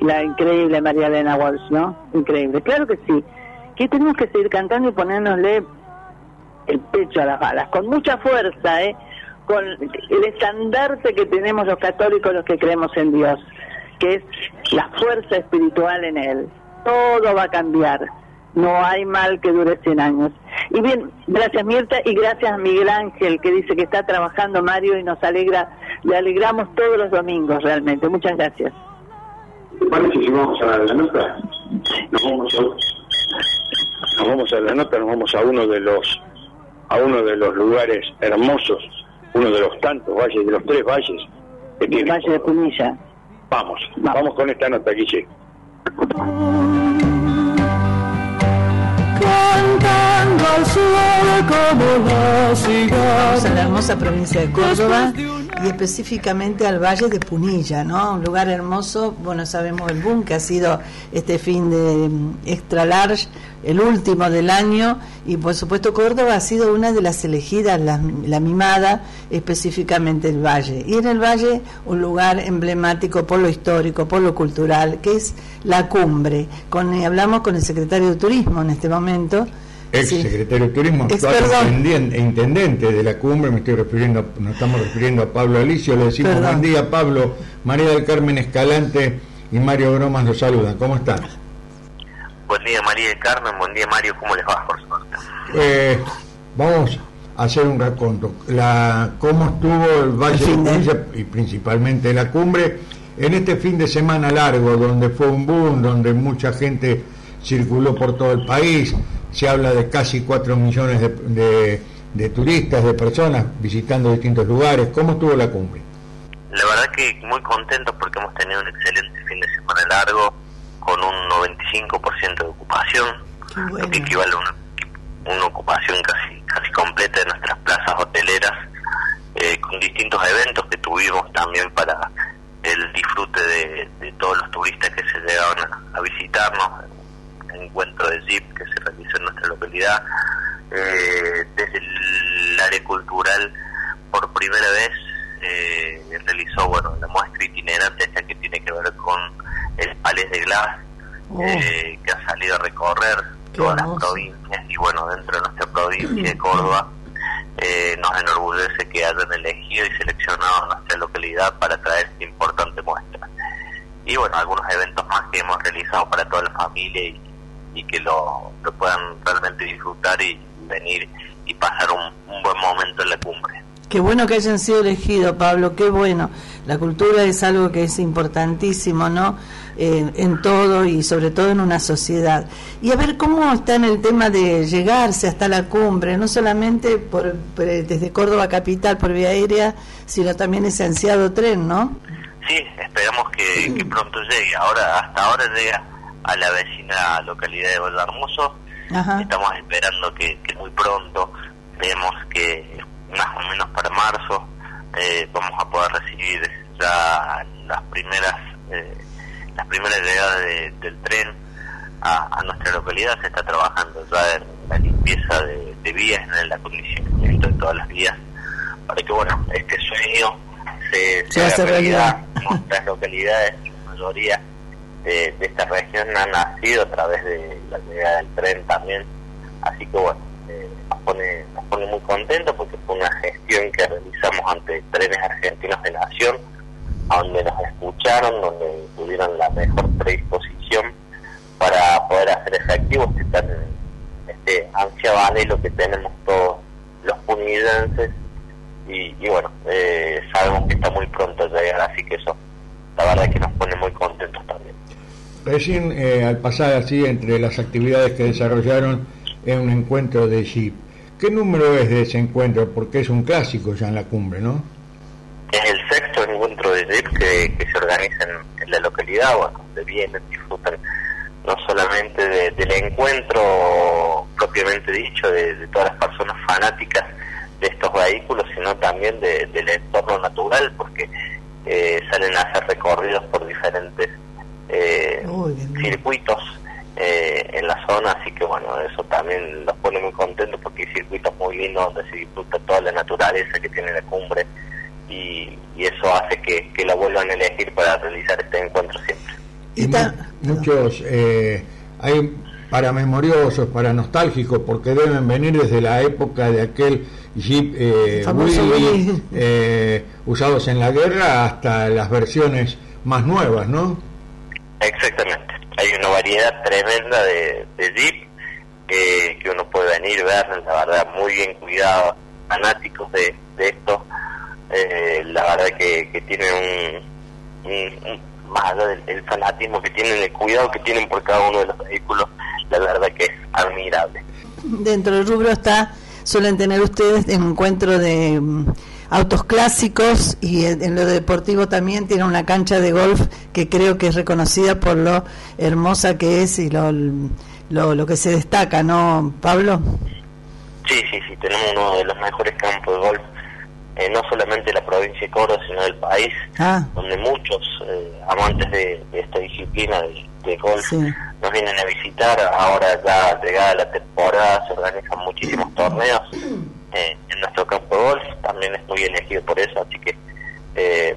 la increíble María Elena Walsh, ¿no? Increíble, claro que sí. Que tenemos que seguir cantando y ponernosle el pecho a las balas, con mucha fuerza, ¿eh? Con el estandarte que tenemos los católicos, los que creemos en Dios, que es la fuerza espiritual en Él. Todo va a cambiar. No hay mal que dure 100 años. Y bien, gracias Mirta y gracias a Miguel Ángel que dice que está trabajando Mario y nos alegra le alegramos todos los domingos realmente. Muchas gracias. ¿Te parece si vamos a la nota? Nos vamos a, nos vamos a la nota, nos vamos a uno de los a uno de los lugares hermosos, uno de los tantos valles, de los tres valles que tiene. El Valle de Punilla. Vamos, vamos con esta nota, Guille. Cantando al sol como la cigarra. Vamos a la hermosa provincia de Córdoba y específicamente al Valle de Punilla, ¿no? Un lugar hermoso, bueno, sabemos el boom que ha sido este fin de mm, Extra Large, el último del año, y por supuesto Córdoba ha sido una de las elegidas, la, la mimada, específicamente el Valle. Y en el Valle un lugar emblemático por lo histórico, por lo cultural, que es la cumbre. Con, hablamos con el secretario de Turismo en este momento. Ex Sí. secretario de Turismo, Ex, actual perdón. intendente, de la cumbre, me estoy refiriendo, nos estamos refiriendo a Pablo Alicio, le decimos Perdón. buen día Pablo, María del Carmen Escalante y Mario Gromas los saludan, ¿cómo están? Buen día María del Carmen, buen día Mario, ¿cómo les va por suerte? Eh, vamos a hacer un raconto, la, cómo estuvo el Valle de Punilla y principalmente la cumbre en este fin de semana largo, donde fue un boom, donde mucha gente circuló por todo el país, se habla de casi 4 millones de, de- de turistas, de personas visitando distintos lugares, ¿cómo estuvo la cumbre? La verdad que muy contentos porque hemos tenido un excelente fin de semana largo con un 95% de ocupación, lo que equivale a una, una ocupación casi casi completa de nuestras plazas hoteleras, eh, con distintos eventos que tuvimos también para el disfrute de, de todos los turistas que se llegaban a, a visitarnos, encuentro de Jeep que se realizó en nuestra localidad, eh, desde el área cultural por primera vez eh, realizó bueno la muestra itinerante esta que tiene que ver con el Pales de Glass eh, que ha salido a recorrer todas las provincias y bueno dentro de nuestra provincia de Córdoba eh, nos enorgullece que hayan elegido y seleccionado nuestra localidad para traer esta importante muestra. Y bueno algunos eventos más que hemos realizado para toda la familia y, y que lo, lo puedan realmente disfrutar y venir y pasar un, un buen momento en la cumbre Qué bueno que hayan sido elegidos, Pablo, qué bueno. La cultura es algo que es importantísimo, ¿no? Eh, en todo y sobre todo en una sociedad. Y a ver cómo está en el tema de llegarse hasta la cumbre, no solamente por, por- desde Córdoba capital por vía aérea, sino también ese ansiado tren, ¿no? Sí, esperamos que, que pronto llegue. Ahora, hasta ahora llega a la vecina localidad de Valdarmoso. Ajá. Estamos esperando que, que muy pronto vemos que más o menos para marzo eh, vamos a poder recibir ya las primeras eh, las primeras llegadas de- del tren a, a nuestra localidad. Se está trabajando ya en la limpieza de, de vías, en el acondicionamiento de todas las vías para que bueno este sueño se, Se se haga realidad. realidad. Nuestras localidades, la mayoría de, esta región han nacido a través de la llegada del tren también. Así que bueno, eh, nos, pone, nos pone muy contentos porque fue una gestión que realizamos ante Trenes Argentinos de Nación, donde nos escucharon, donde tuvieron la mejor predisposición para poder hacer efectivo este, tan, este ansiado anhelo que tenemos todos los punillenses y, y bueno, eh, sabemos que está muy pronto llegar, así que eso la verdad es que nos pone muy contentos también. Recién eh, al pasar así entre las actividades que desarrollaron en un encuentro de Jeep, ¿qué número es de ese encuentro? Porque es un clásico ya en la cumbre, ¿no? Es el sexto encuentro de Jeep que, que se organiza en, la localidad, bueno, donde vienen, disfrutan no solamente de- del encuentro propiamente dicho de, de todas las personas fanáticas de estos vehículos, sino también de- del entorno natural, porque eh, salen a hacer recorridos por diferentes eh, circuitos eh, en la zona, así que bueno, eso también los pone muy contentos porque hay circuitos muy lindos donde se disfruta toda la naturaleza que tiene la cumbre y, y eso hace que, que la vuelvan a elegir para realizar este encuentro siempre. Y mu- muchos eh, hay para memoriosos, para nostálgicos, porque deben venir desde la época de aquel Jeep eh, Willy. eh, usados en la guerra hasta las versiones más nuevas, ¿no? Exactamente. Hay una variedad tremenda de, de Jeep que, uno puede venir, ver, la verdad, muy bien cuidados, fanáticos de, de esto, eh, la verdad que, que tiene un, más allá del, fanatismo que tienen, el cuidado que tienen por cada uno de los vehículos, la verdad que es admirable. Dentro del rubro está, suelen tener ustedes encuentro de autos clásicos y en lo deportivo también tiene una cancha de golf que creo que es reconocida por lo hermosa que es y lo, lo, lo que se destaca, ¿no, Pablo? Sí, sí, sí, tenemos uno de los mejores campos de golf eh, no solamente de la provincia de Córdoba, sino del país, ah. donde muchos eh, amantes de, esta disciplina de, golf nos vienen a visitar. Ahora ya llegada la temporada se organizan muchísimos torneos eh, en nuestro campo de golf, también es muy elegido por eso, así que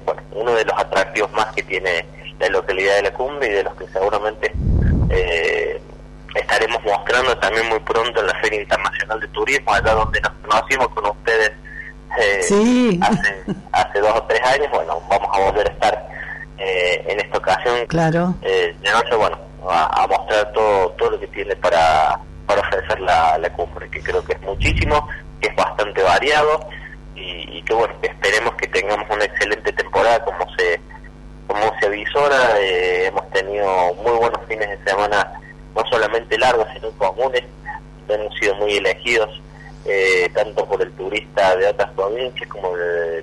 bueno, uno de los atractivos más que tiene la localidad de la cumbre y de los que seguramente estaremos mostrando también muy pronto en la Feria Internacional de Turismo, allá donde nos conocimos con ustedes eh, hace, hace dos o tres años, bueno, vamos a volver a estar eh, en esta ocasión. Claro. Eh, de noche, bueno, a, mostrar todo, todo lo que tiene para, para ofrecer la, la cumbre, que creo que es muchísimo, que es bastante variado y, que, bueno, esperemos que tengamos una excelente temporada como se como se avisora. Eh, hemos tenido muy buenos fines de semana, no solamente largos, sino comunes, hemos sido muy elegidos eh, tanto por el turista de otras provincias como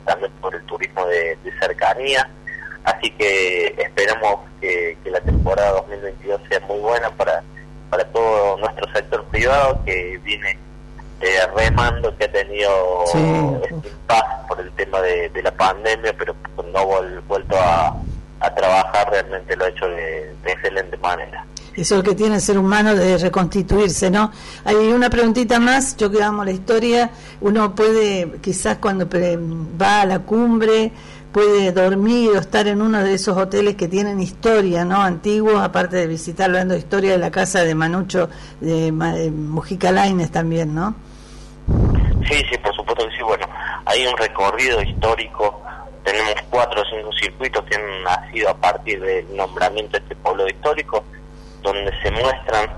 también por el turismo de, cercanía. Así que esperamos que, la temporada 2022 sea muy buena para, para todo nuestro sector privado que viene eh, remando, que ha tenido este impasse por el tema de, la pandemia, pero no ha vuelto a, trabajar realmente lo ha hecho de excelente manera eso es lo que tiene el ser humano de reconstituirse, ¿no? Hay una preguntita más, yo que amo la historia, uno puede, quizás cuando va a la cumbre, puede dormir o estar en uno de esos hoteles que tienen historia, ¿no? Antiguos, aparte de visitar, hablando de historia de la casa de Manucho, de, Mujica Laines también, ¿no? Sí, sí, por supuesto que sí. Bueno, hay un recorrido histórico, tenemos cuatro o cinco circuitos que han nacido a partir del nombramiento de este pueblo histórico donde se muestran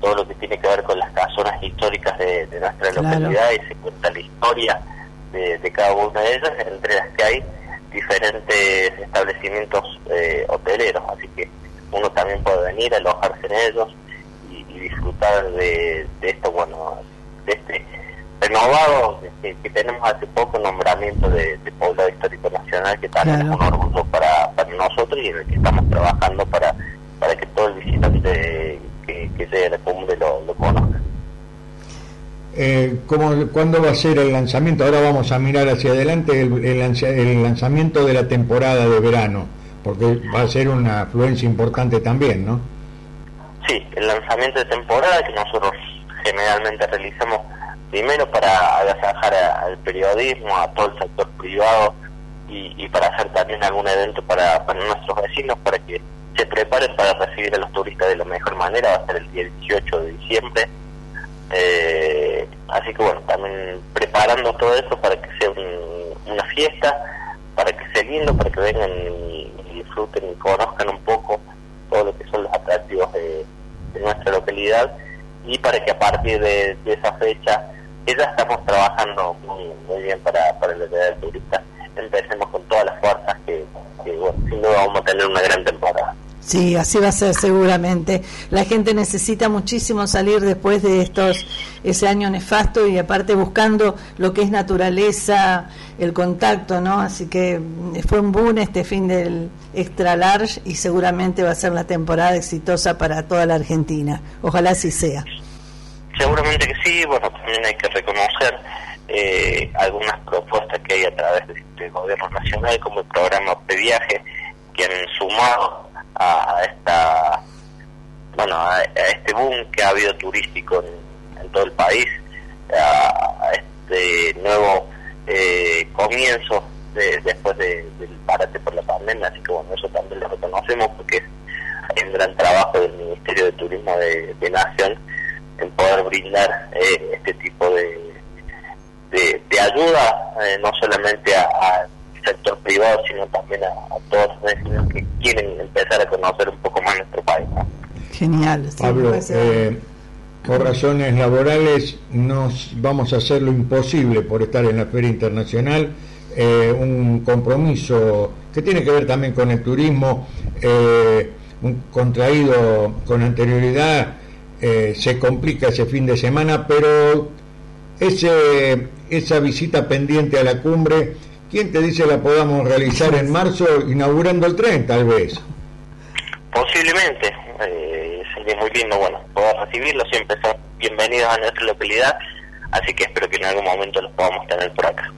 todo lo que tiene que ver con las casonas históricas de, nuestra localidad y se cuenta la historia de, cada una de ellas, entre las que hay diferentes establecimientos eh, hoteleros, así que uno también puede venir, alojarse en ellos y, disfrutar de, esto, bueno, de este renovado que, tenemos hace poco, nombramiento de, poblado histórico nacional, que también es un orgullo para, para nosotros y en el que estamos trabajando para para que todo el visitante que, que sea la cumbre lo, lo conozca. Eh, ¿Cuándo va a ser el lanzamiento? Ahora vamos a mirar hacia adelante el, lanzamiento de la temporada de verano, porque va a ser una afluencia importante también, ¿no? Sí, el lanzamiento de temporada que nosotros generalmente realizamos primero para agasajar al periodismo, a todo el sector privado y, para hacer también algún evento para, para nuestros vecinos, para que se preparen para recibir a los turistas de la mejor manera, va a ser el día 18 de diciembre. Eh, así que bueno, también preparando todo eso para que sea una fiesta, para que sea lindo, para que vengan y, disfruten y conozcan un poco todo lo que son los atractivos de, nuestra localidad y para que a partir de, esa fecha, que ya estamos trabajando muy, bien para, para la del turista, empecemos con todas las fuerzas que, que bueno, sin duda vamos a tener una gran temporada. Sí, así va a ser seguramente. La gente necesita muchísimo salir después de estos ese año nefasto y aparte buscando lo que es naturaleza, el contacto, ¿no? Así que mm, fue un boom este fin del extra large y seguramente va a ser la temporada exitosa para toda la Argentina. Ojalá así sea. Seguramente que sí. Bueno, también hay que reconocer eh, algunas propuestas que hay a través del gobierno nacional como el programa de viaje que han sumado a, esta bueno a, este boom que ha habido turístico en, todo el país a, este nuevo eh, comienzo después del parate por la pandemia. Así que bueno eso también lo reconocemos porque es un gran trabajo del Ministerio de Turismo de, Nación en poder brindar eh, este tipo de, de, ayuda eh, no solamente a sector privado, sino también a, todos los que quieren empezar a conocer un poco más nuestro país. Genial. Pablo, eh, por razones laborales nos vamos a hacer lo imposible por estar en la Feria Internacional. eh, un compromiso que tiene que ver también con el turismo, eh, un contraído con anterioridad, eh, se complica ese fin de semana, pero ese, esa visita pendiente a la cumbre, ¿quién te dice la podamos realizar en marzo inaugurando el tren tal vez? Posiblemente, eh, sería muy lindo, bueno, poder recibirlos, siempre son bienvenidos a nuestra localidad, así que espero que en algún momento los podamos tener por acá.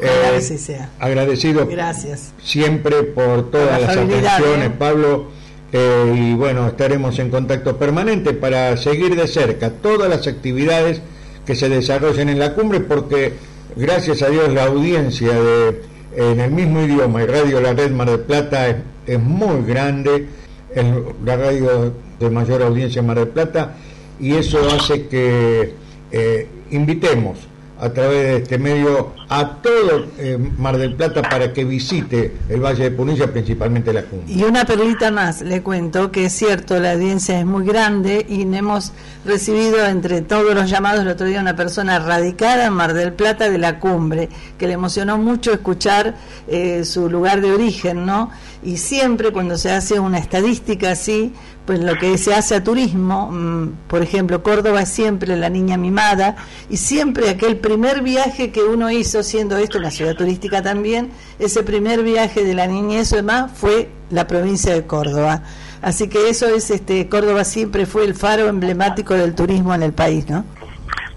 Eh, sea. Agradecido Gracias. siempre por todas Por la las atenciones, ¿eh? Pablo. eh, y bueno, estaremos en contacto permanente para seguir de cerca todas las actividades que se desarrollen en la cumbre, porque gracias a Dios la audiencia de en el mismo idioma y Radio La Red Mar del Plata es, es muy grande, el- la radio de mayor audiencia en Mar del Plata, y eso hace que eh, invitemos a través de este medio a todo eh, Mar del Plata para que visite el Valle de Punilla, principalmente la cumbre. Y una perlita más, le cuento que es cierto, la audiencia es muy grande y hemos recibido entre todos los llamados el otro día una persona radicada en Mar del Plata de la cumbre, que le emocionó mucho escuchar eh, su lugar de origen, ¿no? Y siempre cuando se hace una estadística así, pues lo que se hace a turismo, mm, por ejemplo, Córdoba es siempre la niña mimada y siempre aquel primer viaje que uno hizo, siendo esto una ciudad turística también, ese primer viaje de la niñez o demás fue la provincia de Córdoba. Así que eso es, este, Córdoba siempre fue el faro emblemático del turismo en el país, ¿no?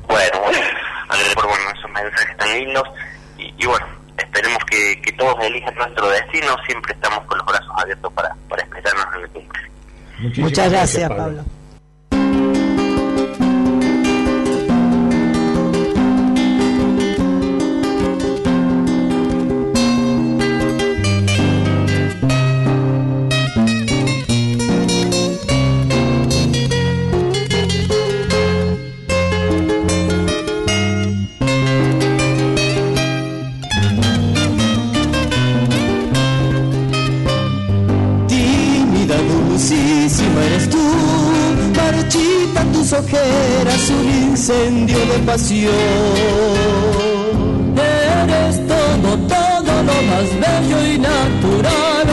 Bueno, por bueno, esos mensajes tan lindos y, y bueno, esperemos que, que todos elijan nuestro destino, siempre estamos con los brazos abiertos para, para esperarnos en el cumbre. Muchísimas Muchas gracias, Pablo. Incendio de pasión. Eres todo, todo lo más bello y natural,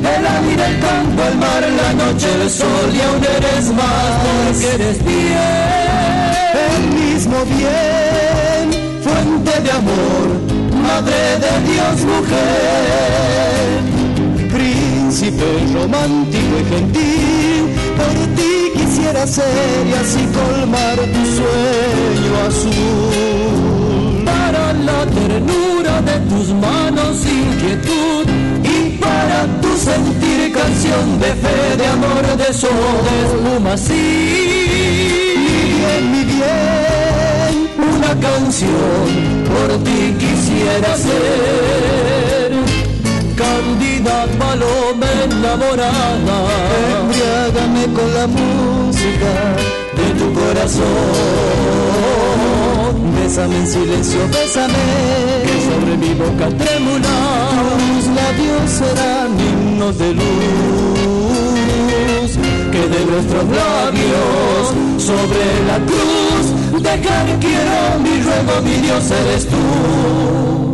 el aire, el campo, el mar, la noche, el sol y aún eres más porque eres bien, el mismo bien, fuente de amor, madre de Dios, mujer. Príncipe romántico y gentil, por ti ser y así colmar tu sueño azul. Para la ternura de tus manos inquietud y para tu sentir canción de fe, de amor, de sol, de espuma así. Bien, mi bien, una canción por ti quisiera ser. Cándida paloma enamorada, embriágame con la música de tu corazón. Bésame en silencio, bésame, que sobre mi boca trémula tus labios serán himnos de luz. Que de nuestros labios sobre la cruz dejar quiero mi ruego, mi Dios eres tú.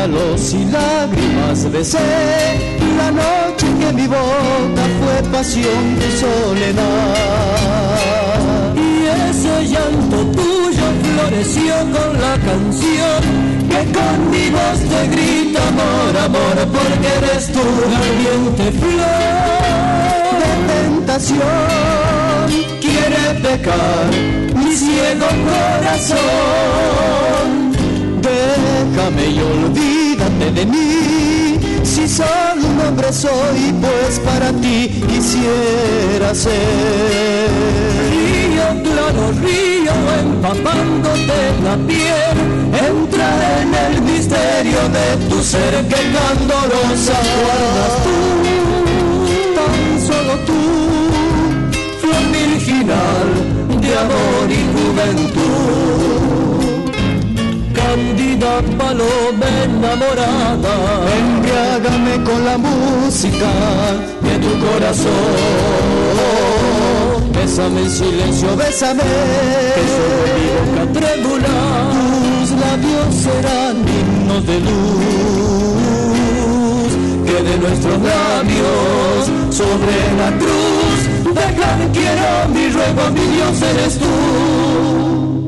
Pétalos y lágrimas besé la noche que mi boca fue pasión de soledad. Y ese llanto tuyo floreció con la canción que con mi voz te grita amor, amor, porque eres tu ardiente flor de tentación. Quiere pecar mi ciego corazón. Déjame y olvídate de mí, si solo un hombre soy, pues para ti quisiera ser. Río claro, río empapándote la piel, entra en el misterio de tu ser que candorosa guardas tú, tan solo tú, flor virginal de amor y juventud. Candida paloma enamorada, embriágame con la música de tu corazón. Bésame en silencio, bésame, que sobre mi boca trébula tus labios serán himnos de luz. Que de nuestros labios sobre la cruz dejan quiero mi ruego, mi Dios eres tú.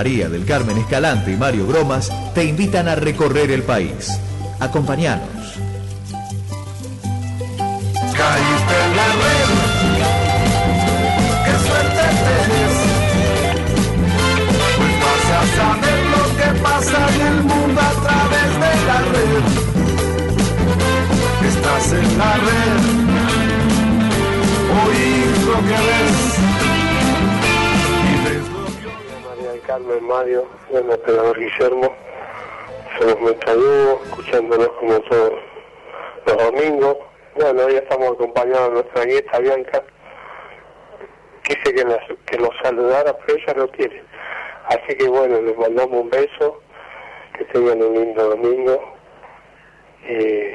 María del Carmen Escalante y Mario Bromas te invitan a recorrer el país. Acompáñanos. Caíste en la red, qué suerte tenés. Pues vas a saber lo que pasa en el mundo a través de la red. Estás en la red, oís lo que ves. Carmen, Mario, el operador Guillermo. Somos Metalúo, escuchándonos como todos los domingos. Bueno, hoy estamos acompañados de nuestra nieta Bianca. Quise que, la- que nos saludara, pero ella no quiere. Así que bueno, les mandamos un beso. Que tengan un lindo domingo. Y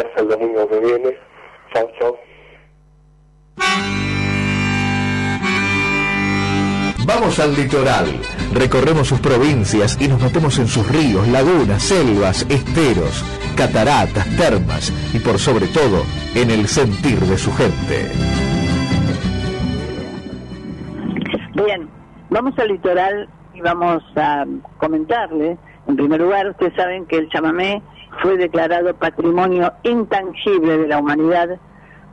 hasta el domingo que viene. Chao, chao. Vamos al litoral, recorremos sus provincias y nos metemos en sus ríos, lagunas, selvas, esteros, cataratas, termas y por sobre todo en el sentir de su gente. Bien, vamos al litoral y vamos a comentarle. En primer lugar, ustedes saben que el chamamé fue declarado patrimonio intangible de la humanidad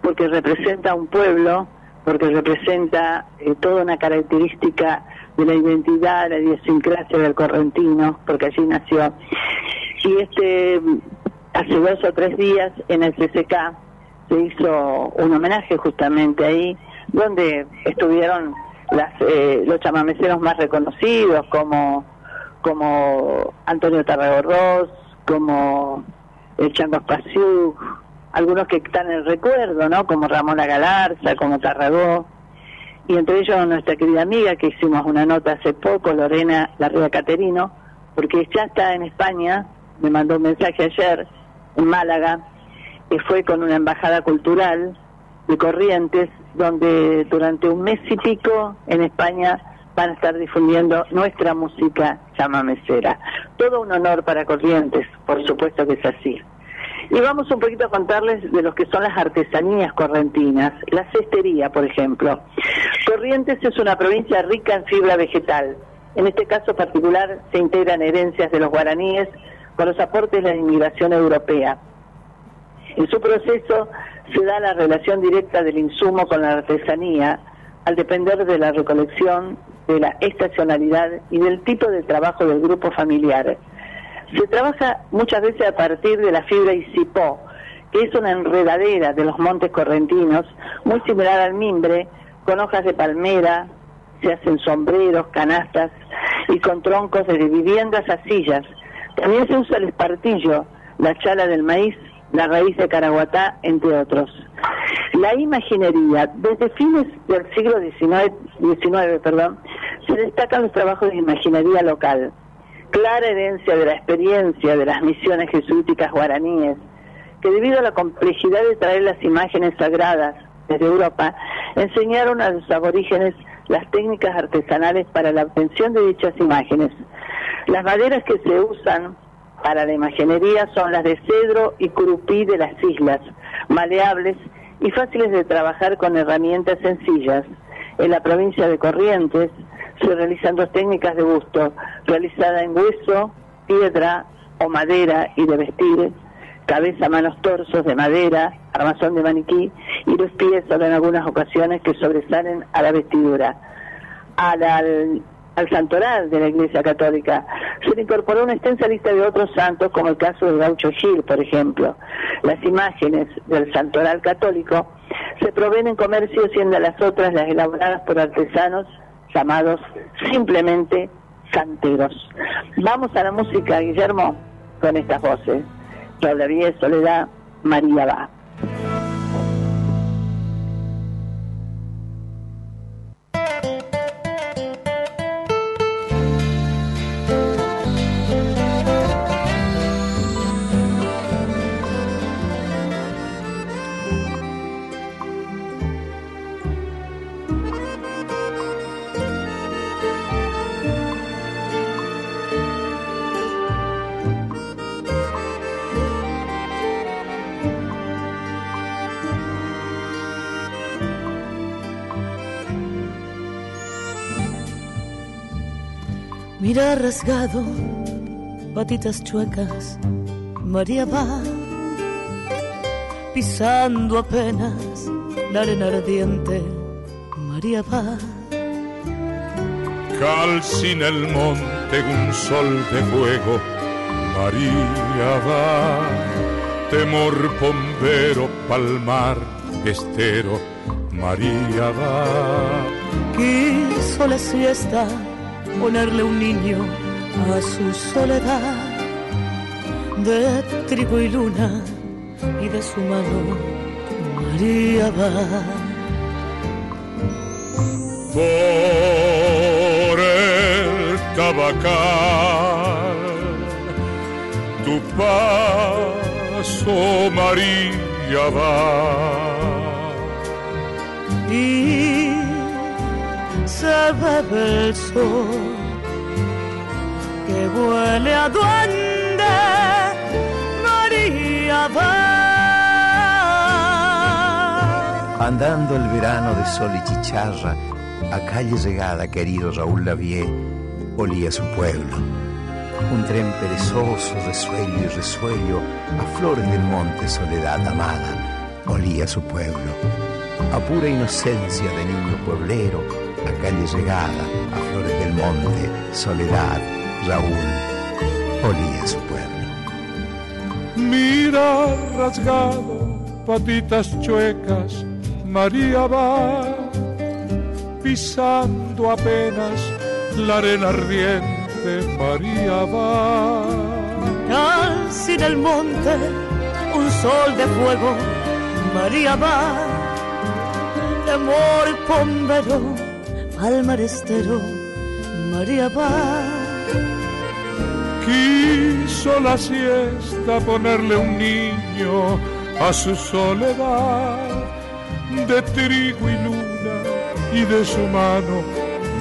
porque representa un pueblo, porque representa eh, toda una característica de la identidad, la idiosincrasia del correntino, porque allí nació. Y este, hace dos o tres días en el CCK se hizo un homenaje justamente ahí, donde estuvieron las, eh, los chamameceros más reconocidos como, como Antonio Tarragorros, como el Chango Espaciú, algunos que están en recuerdo, ¿no? Como Ramona Galarza, como Tarragó, y entre ellos nuestra querida amiga que hicimos una nota hace poco, Lorena Larrea Caterino, porque ya está en España, me mandó un mensaje ayer, en Málaga, que fue con una embajada cultural de Corrientes, donde durante un mes y pico en España van a estar difundiendo nuestra música chamamecera. Todo un honor para Corrientes, por supuesto que es así. Y vamos un poquito a contarles de lo que son las artesanías correntinas, la cestería, por ejemplo. Corrientes es una provincia rica en fibra vegetal. En este caso particular se integran herencias de los guaraníes con los aportes de la inmigración europea. En su proceso se da la relación directa del insumo con la artesanía, al depender de la recolección, de la estacionalidad y del tipo de trabajo del grupo familiar. Se trabaja muchas veces a partir de la fibra isipó, que es una enredadera de los montes correntinos, muy similar al mimbre, con hojas de palmera, se hacen sombreros, canastas y con troncos de viviendas a sillas. También se usa el espartillo, la chala del maíz, la raíz de caraguatá, entre otros. La imaginería, desde fines del siglo XIX, XIX perdón, se destacan los trabajos de imaginería local, clara herencia de la experiencia de las misiones jesuíticas guaraníes, que debido a la complejidad de traer las imágenes sagradas desde Europa, enseñaron a los aborígenes las técnicas artesanales para la obtención de dichas imágenes. Las maderas que se usan para la imaginería son las de cedro y curupí de las islas, maleables y fáciles de trabajar con herramientas sencillas. En la provincia de Corrientes se realizan dos técnicas de busto, realizada en hueso, piedra o madera y de vestir, cabeza, manos, torsos de madera, armazón de maniquí y los pies solo en algunas ocasiones que sobresalen a la vestidura. Al, al, al santoral de la Iglesia Católica se le incorporó una extensa lista de otros santos, como el caso de Gaucho Gil, por ejemplo. Las imágenes del santoral católico se proveen en comercio, siendo las otras las elaboradas por artesanos llamados simplemente santeros. Vamos a la música, Guillermo, con estas voces. Ariel, Soledad, María va. Mira rasgado, patitas chuecas, María va pisando apenas la arena ardiente, María va. Calcina el monte un sol de fuego, María va. Temor pombero, palmar, estero, María va. Quiso la siesta ponerle un niño a su soledad de trigo y luna y de su mano María va. Por el tabacal, tu paso María va. Y se bebe el sol que huele a duende, María va. Andando el verano de sol y chicharra, a calle llegada, querido Raúl Lavie, olía su pueblo. Un tren perezoso, resuello y resuello, a flores del monte, soledad amada, olía su pueblo. A pura inocencia de niño pueblero, a calle llegada, a flores del monte, soledad, Raúl, olía su pueblo. Mira rasgado, patitas chuecas, María va pisando apenas la arena ardiente, María va. Casi en el monte, un sol de fuego, María va. Temor pombero, al marestero, María va. Quiso la siesta ponerle un niño a su soledad de trigo y luna y de su mano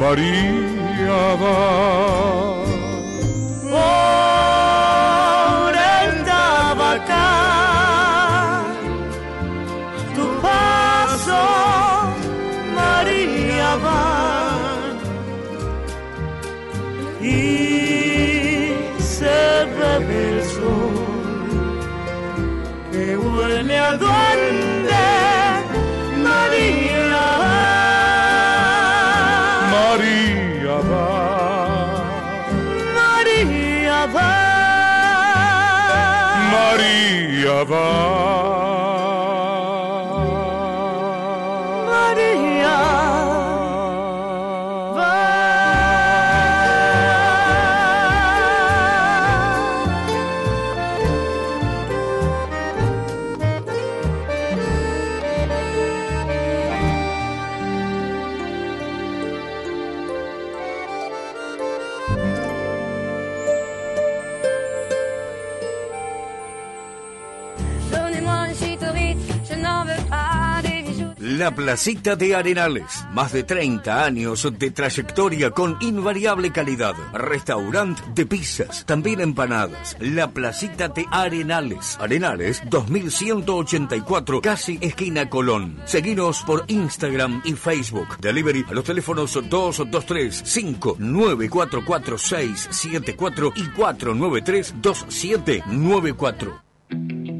María va. A duende, María María va. María va. María va. La Placita de Arenales. Más de 30 años de trayectoria con invariable calidad. Restaurante de pizzas, también empanadas. La Placita de Arenales. Arenales 2184, casi esquina Colón. Seguinos por Instagram y Facebook. Delivery a los teléfonos 223 5944674 y 493 2794.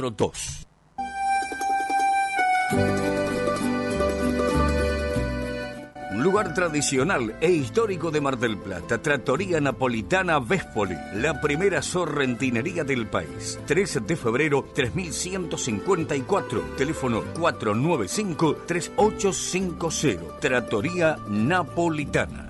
442. Un lugar tradicional e histórico de Mar del Plata, Trattoria Napolitana Vespoli, la primera sorrentinería del país. 13 de febrero 3154, teléfono 495-3850, Trattoria Napolitana.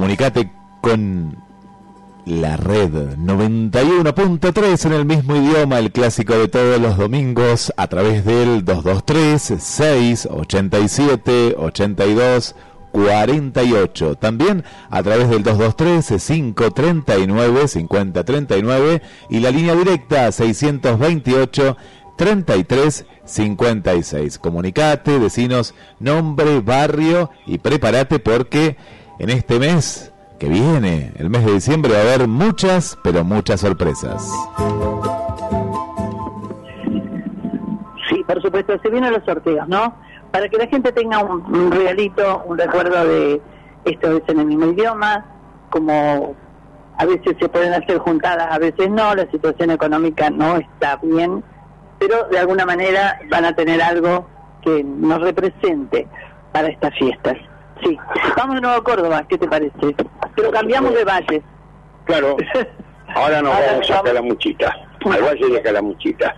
Comunicate con la red 91.3 en el mismo idioma, el clásico de todos los domingos, a través del 223 687 82 48. También a través del 223 539 5039 y la línea directa 628 33 56. Comunicate, decinos nombre, barrio y prepárate porque en este mes que viene, el mes de diciembre, va a haber muchas, pero muchas sorpresas. Sí, por supuesto, se vienen los sorteos, ¿no? Para que la gente tenga un, regalito, un recuerdo de esto es en el mismo idioma, como a veces se pueden hacer juntadas, a veces no, la situación económica no está bien, pero de alguna manera van a tener algo que nos represente para estas fiestas. Sí, vamos de nuevo a Córdoba, ¿qué te parece? Pero cambiamos de valle. Claro, (laughs) ahora nos Ahora vamos a vamos. Calamuchita, al Valle de Calamuchita.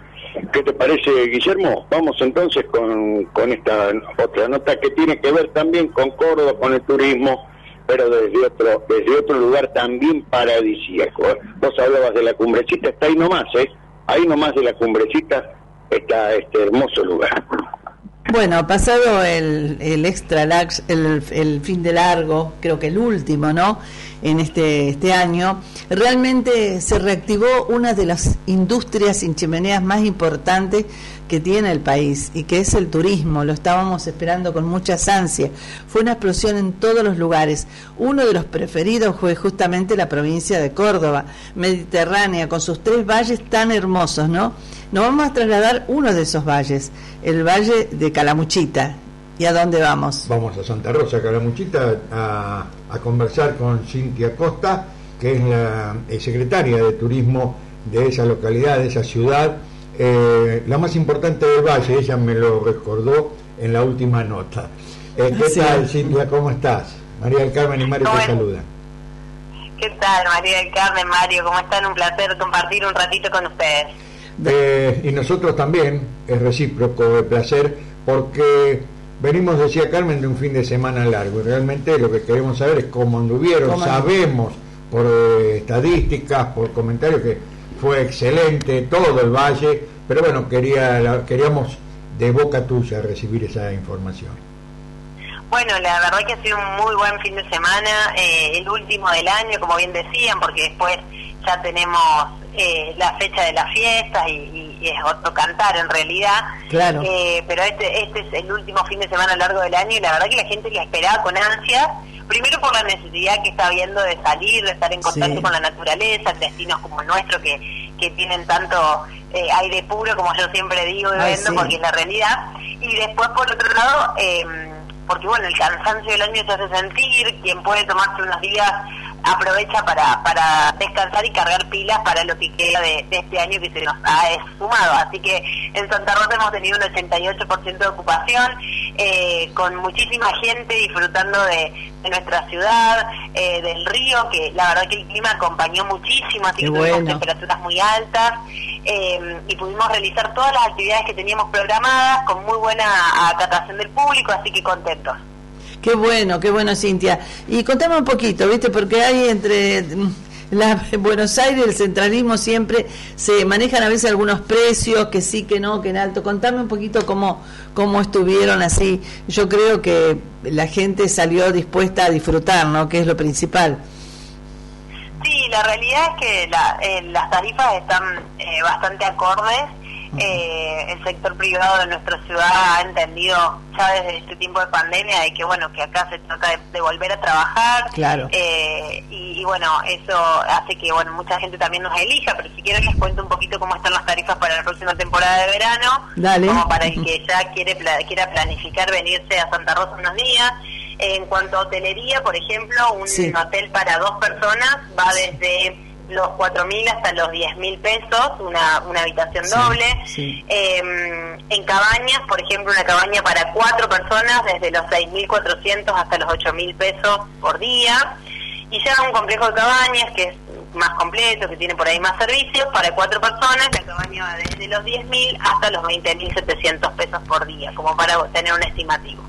¿Qué te parece, Guillermo? Vamos entonces con, con esta otra nota que tiene que ver también con Córdoba, con el turismo, pero desde otro desde otro lugar también paradisíaco. Vos hablabas de la cumbrecita, está ahí nomás, ¿eh? Ahí nomás de la cumbrecita está este hermoso lugar. Bueno, pasado el, el extra lax, el, el fin de largo, creo que el último, ¿no? En este, este año, realmente se reactivó una de las industrias sin chimeneas más importantes que tiene el país y que es el turismo. Lo estábamos esperando con muchas ansias. Fue una explosión en todos los lugares. Uno de los preferidos fue justamente la provincia de Córdoba, mediterránea, con sus tres valles tan hermosos, ¿no? Nos vamos a trasladar uno de esos valles, el valle de Calamuchita. ¿Y a dónde vamos? Vamos a Santa Rosa, Calamuchita, a, a conversar con Cintia Costa, que es la eh, secretaria de Turismo de esa localidad, de esa ciudad, eh, la más importante del valle, ella me lo recordó en la última nota. Eh, ¿Qué Sí. tal, Cintia? ¿Cómo estás? María del Carmen y Mario te saludan. ¿Qué tal, María del Carmen, Mario? ¿Cómo están? Un placer compartir un ratito con ustedes. Eh, y nosotros también, es recíproco el placer, porque venimos, decía Carmen, de un fin de semana largo. Y realmente lo que queremos saber es cómo anduvieron. ¿Cómo Sabemos por eh, estadísticas, por comentarios, que fue excelente todo el valle, pero bueno, quería, queríamos de boca tuya recibir esa información. Bueno, la verdad que ha sido un muy buen fin de semana, eh, el último del año, como bien decían, porque después ya tenemos eh, la fecha de las fiestas y, y- y es otro cantar en realidad. Claro. Eh, pero este, este es el último fin de semana a lo largo del año y la verdad que la gente la esperaba con ansias. Primero por la necesidad que está habiendo de salir, de estar en contacto Sí. con la naturaleza, en destinos como el nuestro que, que tienen tanto eh, aire puro, como yo siempre digo y Ay, vendo, sí. porque es la realidad. Y después, por otro lado, eh, porque bueno, el cansancio del año se hace sentir, quien puede tomarse unos días aprovecha para, para descansar y cargar pilas para lo que queda de, de este año que se nos ha sumado. Así que en Santa Rosa hemos tenido un 88% de ocupación, eh, con muchísima gente disfrutando de, de nuestra ciudad, eh, del río, que la verdad que el clima acompañó muchísimo, así Qué que tuvimos bueno. temperaturas muy altas eh, y pudimos realizar todas las actividades que teníamos programadas con muy buena acatación del público, así que contentos. Qué bueno, qué bueno, Cintia. Y contame un poquito, ¿viste? Porque hay entre mm, la, (laughs) Buenos Aires, el centralismo siempre se manejan a veces algunos precios, que sí, que no, que en alto. Contame un poquito cómo, cómo estuvieron así. Yo creo que la gente salió dispuesta a disfrutar, ¿no? Que es lo principal. Sí, la realidad es que la- eh, las tarifas están eh, bastante acordes. Eh, el sector privado de nuestra ciudad ha entendido ya desde este tiempo de pandemia de que bueno que acá se trata de, de volver a trabajar Claro. Eh, y, y, bueno eso hace que bueno mucha gente también nos elija pero si quieren les cuento un poquito cómo están las tarifas para la próxima temporada de verano Dale. como para el que ya quiere pla- quiera planificar venirse a Santa Rosa unos días en cuanto a hotelería por ejemplo un Sí. hotel para dos personas va desde los 4.000 hasta los 10.000 pesos, una, una habitación Sí, doble. sí. Eh, en cabañas, por ejemplo, una cabaña para cuatro personas desde los 6.400 hasta los 8.000 pesos por día. Y ya un complejo de cabañas que es más completo, que tiene por ahí más servicios, para cuatro personas, la cabaña va desde los 10.000 hasta los 20.700 pesos por día, como para tener un estimativo.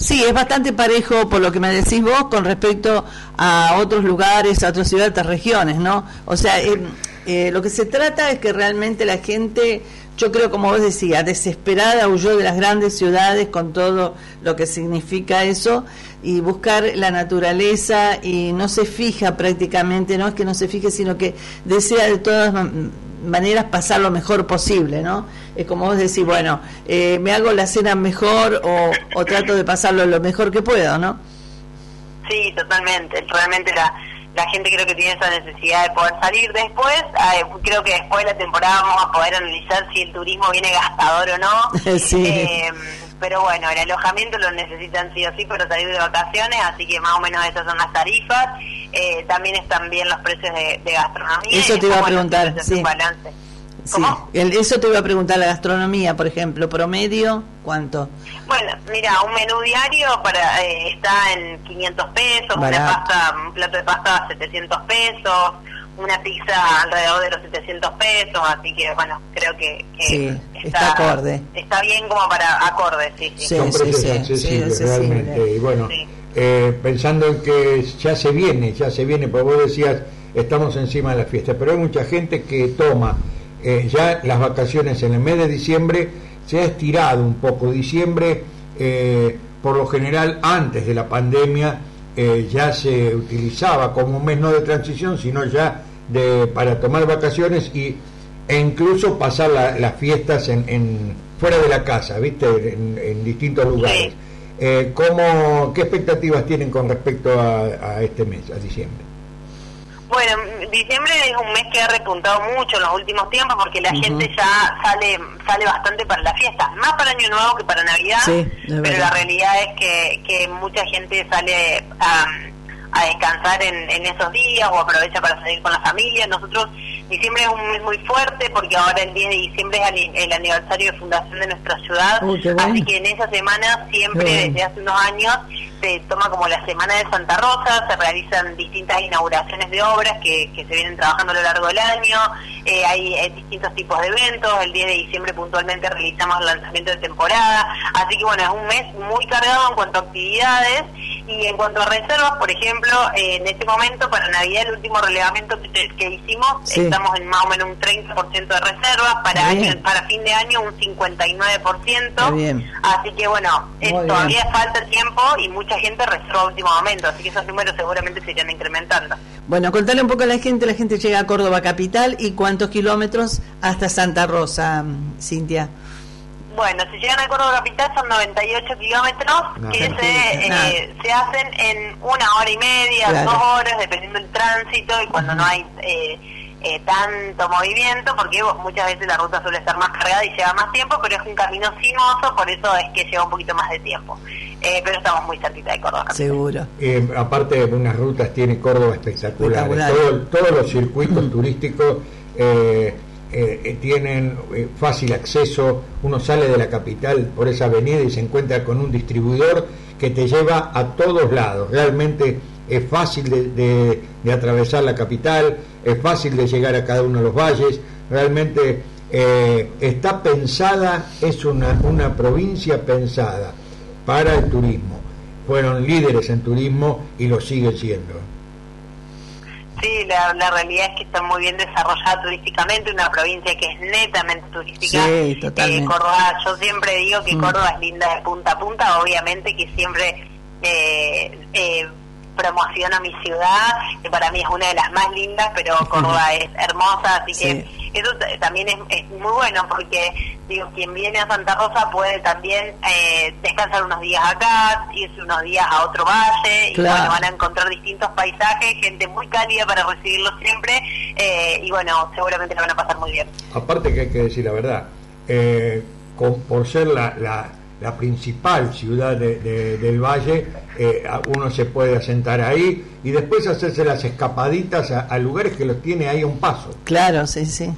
Sí, es bastante parejo por lo que me decís vos con respecto a otros lugares, a otras ciudades, a otras regiones, ¿no? O sea, eh, eh, lo que se trata es que realmente la gente, yo creo como vos decías, desesperada huyó de las grandes ciudades con todo lo que significa eso y buscar la naturaleza y no se fija prácticamente, no es que no se fije, sino que desea de todas man- maneras pasar lo mejor posible, ¿no? Es como vos decís, bueno, eh, me hago la cena mejor o, o trato de pasarlo lo mejor que puedo, ¿no? Sí, totalmente. Realmente la, la gente creo que tiene esa necesidad de poder salir después. eh, creo que después de la temporada vamos a poder analizar si el turismo viene gastador o no. (laughs) Sí. Eh, pero bueno, el alojamiento lo necesitan sí o sí para salir de vacaciones, así que más o menos esas son las tarifas. Eh, también están bien los precios de, de gastronomía. Eso te iba a preguntar, sí. balance. Sí, el- eso te iba a preguntar, la gastronomía, por ejemplo, promedio, ¿cuánto? Bueno, mira, un menú diario para eh, está en 500 pesos, una pasta, un plato de pasta 700 pesos, una pizza alrededor de los 700 pesos, así que bueno, creo que, que Sí, está acorde. Está bien como para acorde, sí, sí. Son precios accesibles realmente. Y bueno, eh, pensando en que ya se viene, ya se viene, porque vos decías, estamos encima de la fiesta, pero hay mucha gente que toma eh, ya las vacaciones en el mes de diciembre, se ha estirado un poco. Diciembre, eh, por lo general, antes de la pandemia, eh, ya se utilizaba como un mes no de transición, sino ya de, para tomar vacaciones y, e incluso pasar la- las fiestas en, en- fuera de la casa, ¿viste? En, en distintos lugares. Eh, ¿cómo, ¿Qué expectativas tienen con respecto a, a este mes, a diciembre? Bueno, diciembre es un mes que ha repuntado mucho en los últimos tiempos porque la gente ya sale sale bastante para las fiestas, más para Año Nuevo que para Navidad, Sí, pero la realidad es que, que mucha gente sale a, a descansar en, en esos días o aprovecha para salir con la familia. Nosotros, diciembre es un mes muy fuerte porque ahora el 10 de diciembre es el, aniversario de fundación de nuestra ciudad, Uy, qué bueno. así que en esa semana siempre bueno. desde hace unos años se toma como la Semana de Santa Rosa, se realizan distintas inauguraciones de obras que, que se vienen trabajando a lo largo del año, eh, hay eh, distintos tipos de eventos, el 10 de diciembre puntualmente realizamos el lanzamiento de temporada, así que bueno, es un mes muy cargado en cuanto a actividades y en cuanto a reservas, por ejemplo, eh, en este momento para Navidad el último relevamiento que, que hicimos, Sí. estamos en más o menos un 30% de reservas, para, año, para fin de año un 59%. Está bien. Así que bueno, todavía falta tiempo y mucha gente reserva a último momento, así que esos números seguramente se irán incrementando. Bueno, contale un poco a la gente, la gente llega a Córdoba capital y cuántos kilómetros hasta Santa Rosa, mm, Cintia. Bueno, si llegan a Córdoba Capital son 98 kilómetros No, que se, eh, se hacen en una hora y media, Claro. dos horas, dependiendo del tránsito y cuando no hay eh, eh, tanto movimiento, porque muchas veces la ruta suele estar más cargada y lleva más tiempo, pero es un camino sinuoso, por eso es que lleva un poquito más de tiempo. Eh, pero estamos muy cerquita de Córdoba. Seguro. Eh, aparte de unas rutas tiene Córdoba espectaculares. Espectacular. Todo- todos los circuitos turísticos eh, eh, eh, tienen eh, fácil acceso. Uno sale de la capital por esa avenida y se encuentra con un distribuidor que te lleva a todos lados. Realmente es fácil de, atravesar la capital, es fácil de llegar a cada uno de los valles. Realmente eh, está pensada, es una, una provincia pensada para el turismo. Fueron líderes en turismo y lo siguen siendo. Sí, la, la realidad es que está muy bien desarrollada turísticamente, una provincia que es netamente turística. Sí, totalmente. Eh, Córdoba, yo siempre digo que Mm. Córdoba es linda de punta a punta, obviamente que siempre eh, eh, promociono mi ciudad, que para mí es una de las más lindas, pero (laughs) Córdoba es hermosa, así que eso también es, es muy bueno porque digo quien viene a Santa Rosa puede también eh, descansar unos días acá, irse unos días a otro valle y bueno, van a encontrar distintos paisajes, gente muy cálida para recibirlos siempre eh, y bueno, seguramente lo van a pasar muy bien. Aparte que hay que decir la verdad, eh, con- por ser la, la, la principal ciudad de- de- del valle, eh, uno se puede asentar ahí y después hacerse las escapaditas a, a lugares que los tiene ahí a un paso. Claro, sí, sí.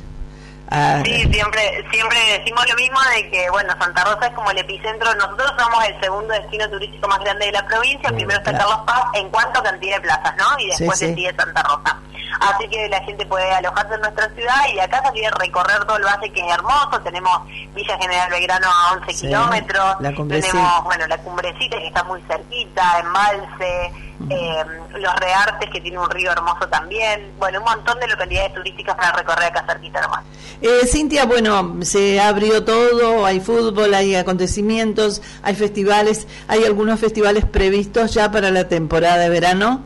Ah, Sí, siempre siempre decimos lo mismo de que, bueno, Santa Rosa es como el epicentro. Nosotros somos el segundo destino turístico más grande de la provincia. Mm, Primero está claro. Carlos Paz en cuanto a cantidad de plazas, ¿no? Y Sí, después sí. le sigue Santa Rosa. Así que la gente puede alojarse en nuestra ciudad y de acá salir a recorrer todo el valle que es hermoso. Tenemos Villa General Belgrano a 11 Sí, kilómetros. Tenemos, bueno, la cumbrecita que está muy cerquita, Embalse, eh, los Reartes que tiene un río hermoso también. Bueno, un montón de localidades turísticas para recorrer acá cerquita nomás. Eh, Cintia, bueno, se abrió todo, hay fútbol, hay acontecimientos, hay festivales, hay algunos festivales previstos ya para la temporada de verano.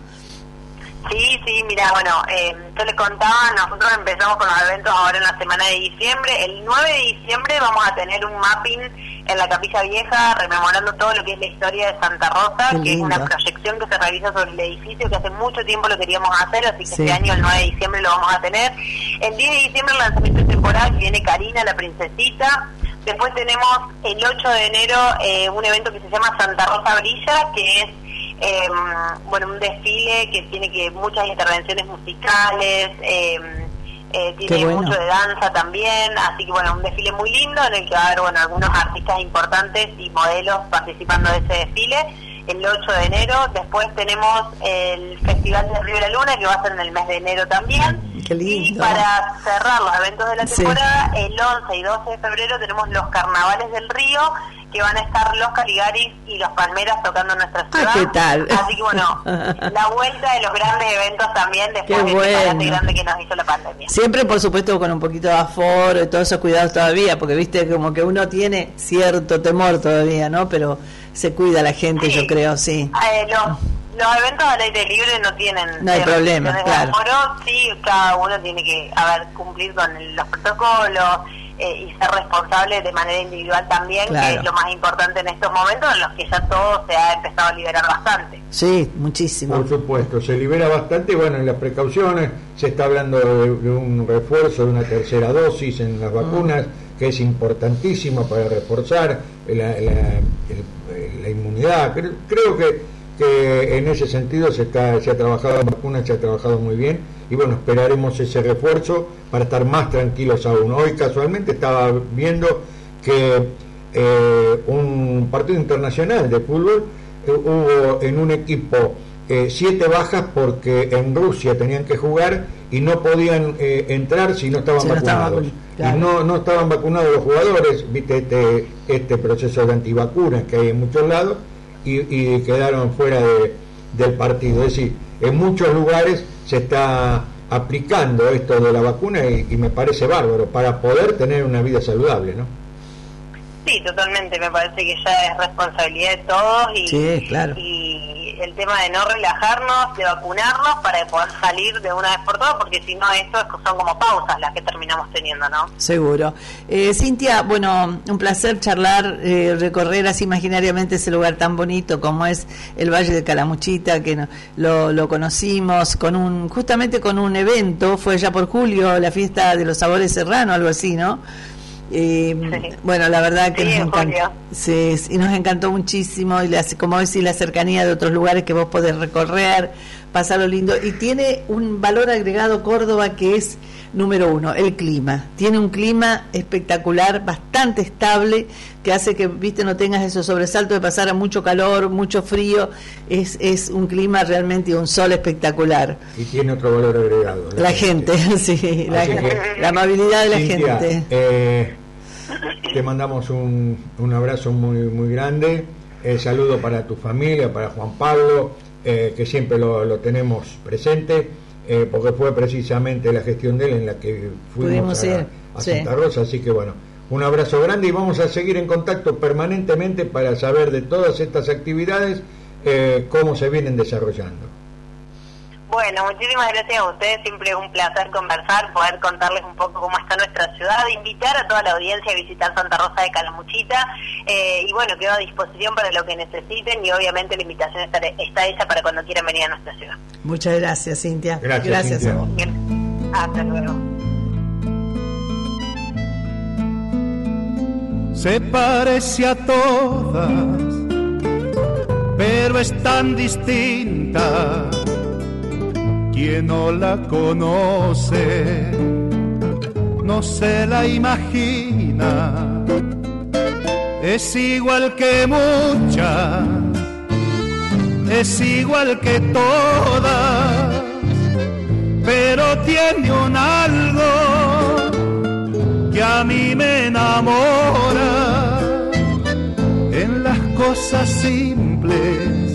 Sí, sí, mira, bueno, eh, yo les contaba, nosotros empezamos con los eventos ahora en la semana de diciembre. El 9 de diciembre vamos a tener un mapping en la Capilla Vieja, rememorando todo lo que es la historia de Santa Rosa, Qué que es una proyección que se realiza sobre el edificio, que hace mucho tiempo lo queríamos hacer, así que Sí. este año, el 9 de diciembre, lo vamos a tener. El 10 de diciembre, el lanzamiento de temporada, que viene Karina, la princesita. Después tenemos el 8 de enero eh, un evento que se llama Santa Rosa Brilla, que es eh, bueno un desfile que tiene que muchas intervenciones musicales, eh, eh, tiene bueno. mucho de danza también, así que bueno, un desfile muy lindo en el que va a haber bueno, algunos artistas importantes y modelos participando de ese desfile el 8 de enero. Después tenemos el Festival de Río de la Luna, que va a ser en el mes de enero también. Qué Y lindo. para cerrar los eventos de la Sí. temporada, el 11 y 12 de febrero tenemos los carnavales del río, que van a estar los Caligaris y los Palmeras tocando nuestra ciudad. Ah, ¿qué tal? Así que bueno, (laughs) la vuelta de los grandes eventos también después Qué de este bueno. grande que nos hizo la pandemia. Siempre, por supuesto, con un poquito de aforo y todos esos cuidados todavía, porque viste como que uno tiene cierto temor todavía, ¿no? Pero se cuida la gente, yo creo, sí. Eh, los, los eventos al aire libre no tienen No hay problema, restricciones de claro. sí, cada uno tiene que a ver, cumplir con el- los protocolos eh, y ser responsable de manera individual también, Claro. que es lo más importante en estos momentos en los que ya todo se ha empezado a liberar bastante. Sí, muchísimo. Por supuesto, se libera bastante, bueno, en las precauciones se está hablando de, de un refuerzo, de una tercera dosis en las vacunas, que es importantísimo para reforzar la, la- la inmunidad. Creo, creo que, en ese sentido se, está, se ha trabajado en vacunas, se ha trabajado muy bien, y bueno, esperaremos ese refuerzo para estar más tranquilos aún. Hoy casualmente estaba viendo que eh, un partido internacional de fútbol eh, hubo en un equipo eh, siete bajas porque en Rusia tenían que jugar y no podían eh, entrar si no estaban Si no estaban vacunados. claro. Y no, no estaban vacunados los jugadores, viste este, este proceso de antivacunas que hay en muchos lados, y, y quedaron fuera de- del partido. Es decir, en muchos lugares se está aplicando esto de la vacuna y, y me parece bárbaro para poder tener una vida saludable, ¿no? Sí, totalmente. Me parece que ya es responsabilidad de todos y, Sí, claro. y el tema de no relajarnos, de vacunarnos para poder salir de una vez por todas, porque si no, esto es- son como pausas las que terminamos teniendo, ¿no? Seguro. Eh, Cintia, bueno, un placer charlar, eh, recorrer así imaginariamente ese lugar tan bonito como es el Valle de Calamuchita, que no- lo, lo conocimos con un, justamente con un evento, fue ya por julio, la fiesta de los sabores serrano, algo así, ¿no? Eh, Bueno, la verdad que Sí, nos en encantó, sí, sí, nos encantó muchísimo y las, como decís, la cercanía de otros lugares que vos podés recorrer, pasarlo lindo y tiene un valor agregado Córdoba que es número uno, el clima. Tiene un clima espectacular, bastante estable, que hace que, viste, no tengas esos sobresaltos de pasar a mucho calor, mucho frío. Es, es un clima realmente y un sol espectacular. Y tiene otro valor agregado. La gente, (laughs) sí, la, que, (laughs) la amabilidad de la Cintia, gente. eh, te mandamos un, un abrazo muy muy grande. Eh, saludo para tu familia, para Juan Pablo, eh, que siempre lo, lo tenemos presente, eh, porque fue precisamente la gestión de él en la que fuimos Pudimos a, ir, a sí. Santa Rosa. Así que bueno, un abrazo grande y vamos a seguir en contacto permanentemente para saber de todas estas actividades, eh, cómo se vienen desarrollando. Bueno, muchísimas gracias a ustedes, siempre es un placer conversar, poder contarles un poco cómo está nuestra ciudad, invitar a toda la audiencia a visitar Santa Rosa de Calamuchita eh, y bueno, quedo a disposición para lo que necesiten y obviamente la invitación está, está hecha para cuando quieran venir a nuestra ciudad. Muchas gracias, Cintia. Gracias, Cintia. a vos. Bien. Hasta luego. se parece a todas, pero es tan distinta. Quien no la conoce, no se la imagina. Es igual que muchas, es igual que todas, pero tiene un algo que a mí me enamora en las cosas simples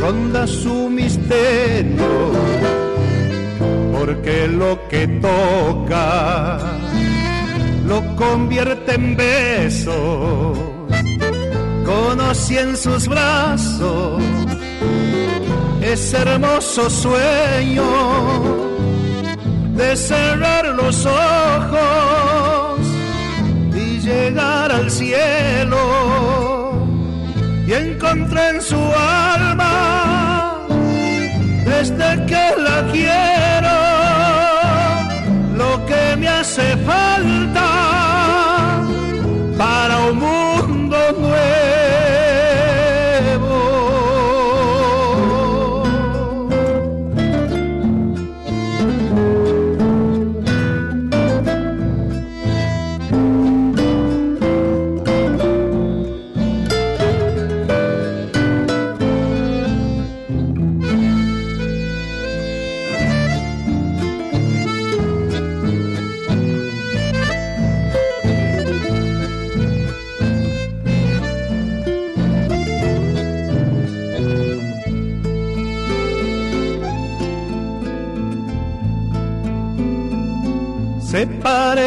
ronda su misterio porque lo que toca lo convierte en besos. Conocí en sus brazos ese hermoso sueño de cerrar los ojos y llegar al cielo y encontré en su alma desde que la quiero lo que me hace falta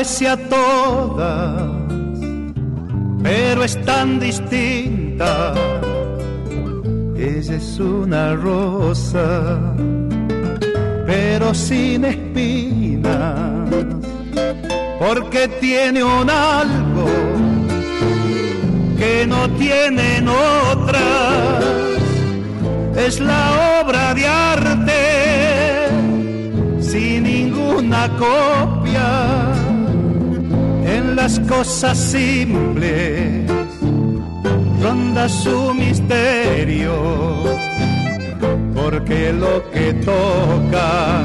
parece a todas, pero es tan distinta. Ella es una rosa, pero sin espinas, porque tiene un algo que no tienen otras. Es la obra de arte sin ninguna copia las cosas simples. Ronda su misterio porque lo que toca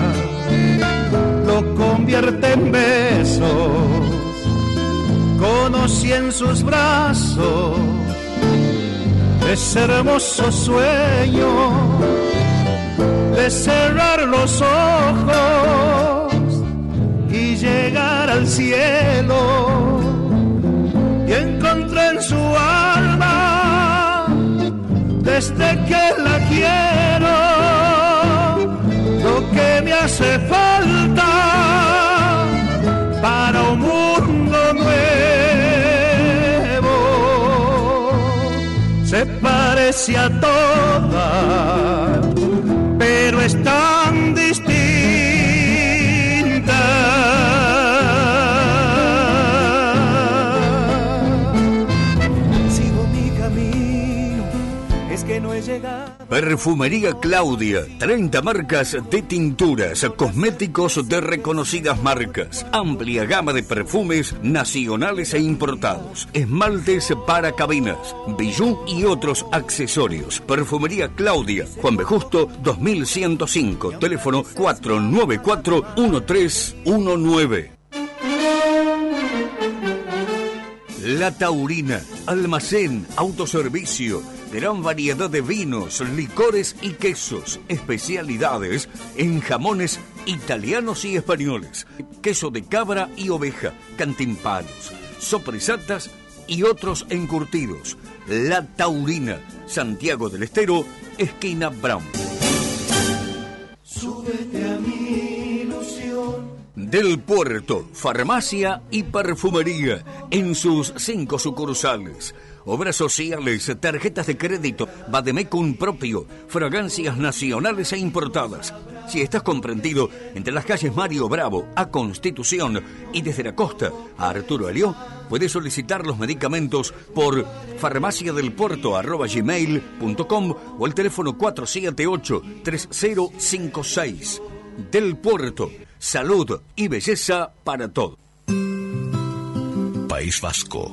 lo convierte en besos. Conocí en sus brazos ese hermoso sueño de cerrar los ojos llegar al cielo y encontré en su alma desde que la quiero lo que me hace falta para un mundo nuevo. Se parece a todas pero es Perfumería Claudia, 30 marcas de tinturas, cosméticos de reconocidas marcas, amplia gama de perfumes nacionales e importados, esmaltes para cabinas, bijú y otros accesorios. Perfumería Claudia, Juan B. Justo, 2105, teléfono 494-1319. La Taurina, almacén, autoservicio, gran variedad de vinos, licores y quesos, especialidades en jamones italianos y españoles, queso de cabra y oveja, cantimpalos, sopresatas y otros encurtidos. La Taurina, Santiago del Estero, esquina Brown. Súbete a mi ilusión. Del Puerto, farmacia y perfumería en sus cinco sucursales. Obras sociales, tarjetas de crédito, Bademecum propio, fragancias nacionales e importadas. Si estás comprendido entre las calles Mario Bravo a Constitución y desde la costa a Arturo Alió, puedes solicitar los medicamentos por farmaciadelpuerto.gmail.com o el teléfono 478-3056. Del Puerto, salud y belleza para todos. País Vasco.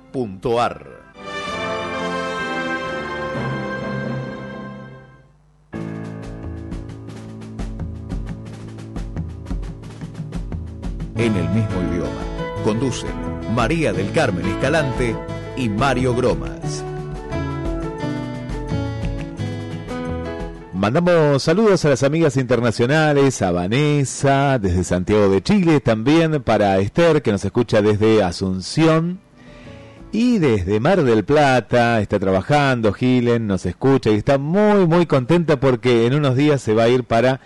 en el mismo idioma. Conducen María del Carmen Escalante y Mario Gromas. Mandamos saludos a las amigas internacionales, a Vanessa desde Santiago de Chile, también para Esther que nos escucha desde Asunción y desde Mar del Plata, está trabajando, Gilen nos escucha y está muy muy contenta porque en unos días se va a ir para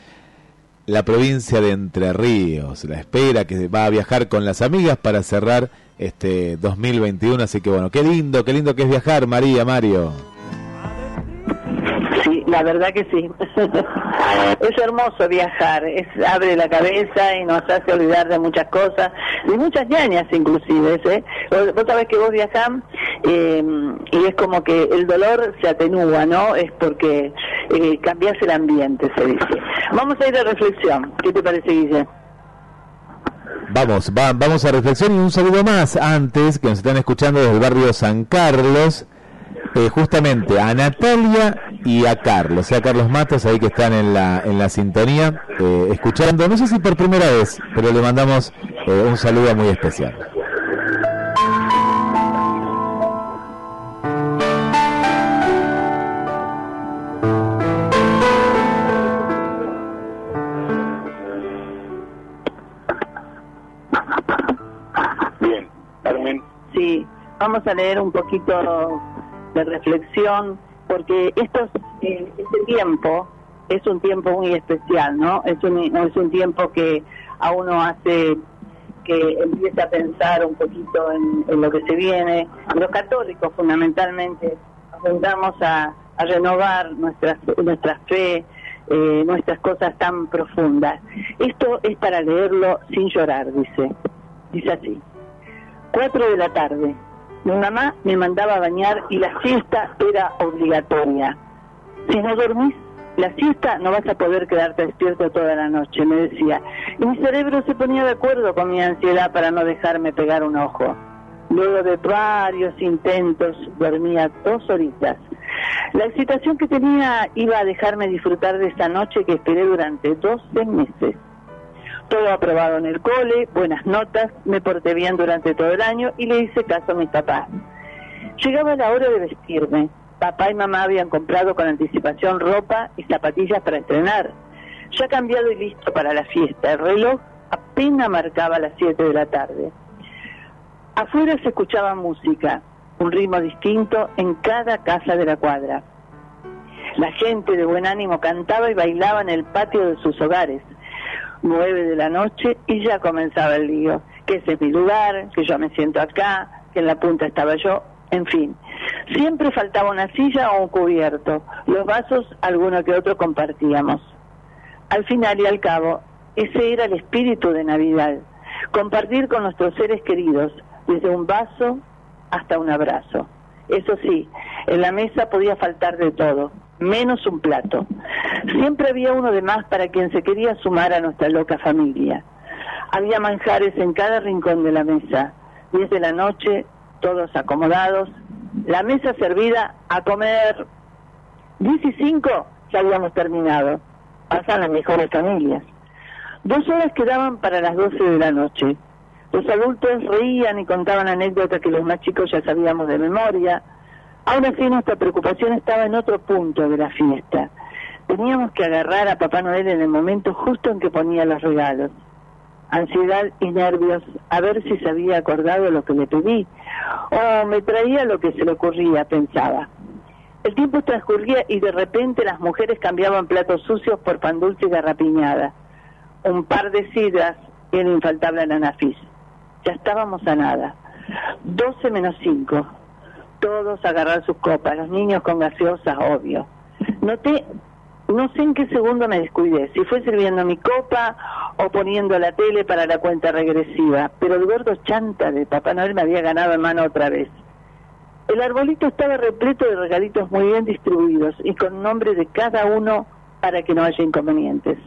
la provincia de Entre Ríos. La espera que va a viajar con las amigas para cerrar este 2021. Así que bueno, qué lindo, qué lindo que es viajar, María, Mario. La verdad que sí. (laughs) es hermoso viajar, es abre la cabeza y nos hace olvidar de muchas cosas, de muchas ñañas inclusive. ¿eh? Vos, sabés que vos viajás eh, y es como que el dolor se atenúa, ¿no? Es porque eh, cambias el ambiente, se dice. Vamos a ir a reflexión. ¿Qué te parece, Guille? Vamos, vamos a reflexión y un saludo más antes que nos están escuchando desde el barrio San Carlos. Eh, justamente a Natalia y a Carlos, o sea, Carlos Matos ahí que están en la, en la sintonía, eh, escuchando, no sé si por primera vez, pero le mandamos eh, un saludo muy especial. Bien, Carmen. Sí, vamos a leer un poquito de reflexión, porque estos, eh, este tiempo es un tiempo muy especial, ¿no? Es un, es un tiempo que a uno hace que empiece a pensar un poquito en, lo que se viene. Los católicos fundamentalmente apuntamos a, a renovar nuestra, nuestra fe, eh, nuestras cosas tan profundas. Esto es para leerlo sin llorar, dice. Dice así. Cuatro de la tarde. Mi mamá me mandaba a bañar y la siesta era obligatoria. Si no dormís, la siesta no vas a poder quedarte despierto toda la noche, me decía. Y mi cerebro se ponía de acuerdo con mi ansiedad para no dejarme pegar un ojo. Luego de varios intentos, dormía dos horitas. La excitación que tenía iba a dejarme disfrutar de esta noche que esperé durante 12 meses todo aprobado en el cole, buenas notas, me porté bien durante todo el año y le hice caso a mis papás. Llegaba la hora de vestirme. Papá y mamá habían comprado con anticipación ropa y zapatillas para estrenar. Ya cambiado y listo para la fiesta. El reloj apenas marcaba las 7 de la tarde. Afuera se escuchaba música, un ritmo distinto en cada casa de la cuadra. La gente de buen ánimo cantaba y bailaba en el patio de sus hogares nueve de la noche y ya comenzaba el lío, que ese es mi lugar, que yo me siento acá, que en la punta estaba yo, en fin. Siempre faltaba una silla o un cubierto, los vasos alguno que otro compartíamos. Al final y al cabo, ese era el espíritu de Navidad, compartir con nuestros seres queridos, desde un vaso hasta un abrazo. Eso sí, en la mesa podía faltar de todo, menos un plato. Siempre había uno de más para quien se quería sumar a nuestra loca familia. Había manjares en cada rincón de la mesa. Diez de la noche, todos acomodados, la mesa servida a comer. Diez y cinco ya habíamos terminado. Pasan las mejores familias. Dos horas quedaban para las doce de la noche. Los adultos reían y contaban anécdotas que los más chicos ya sabíamos de memoria Aún así nuestra preocupación estaba en otro punto de la fiesta. Teníamos que agarrar a Papá Noel en el momento justo en que ponía los regalos. Ansiedad y nervios, a ver si se había acordado lo que le pedí, o me traía lo que se le ocurría, pensaba. El tiempo transcurría y de repente las mujeres cambiaban platos sucios por pan dulce y garrapiñada. Un par de sidras y el infaltable ananafis. Ya estábamos a nada. Doce menos cinco todos agarrar sus copas, los niños con gaseosas, obvio. Noté, no sé en qué segundo me descuidé, si fue sirviendo mi copa o poniendo la tele para la cuenta regresiva, pero el chanta de Papá Noel me había ganado en mano otra vez. El arbolito estaba repleto de regalitos muy bien distribuidos y con nombre de cada uno para que no haya inconvenientes.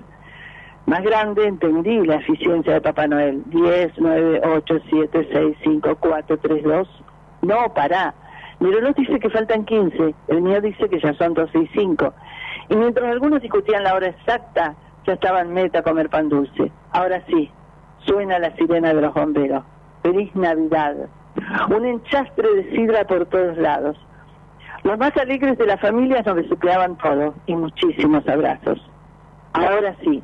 Más grande entendí la eficiencia de Papá Noel. 10, 9, 8, 7, 6, 5, 4, 3, 2. No, pará. Mi reloj dice que faltan 15, el mío dice que ya son 12 y 5. Y mientras algunos discutían la hora exacta, ya estaban meta a comer pan dulce. Ahora sí, suena la sirena de los bomberos. Feliz Navidad. Un enchastre de sidra por todos lados. Los más alegres de la familia nos besuqueaban todo y muchísimos abrazos. Ahora sí,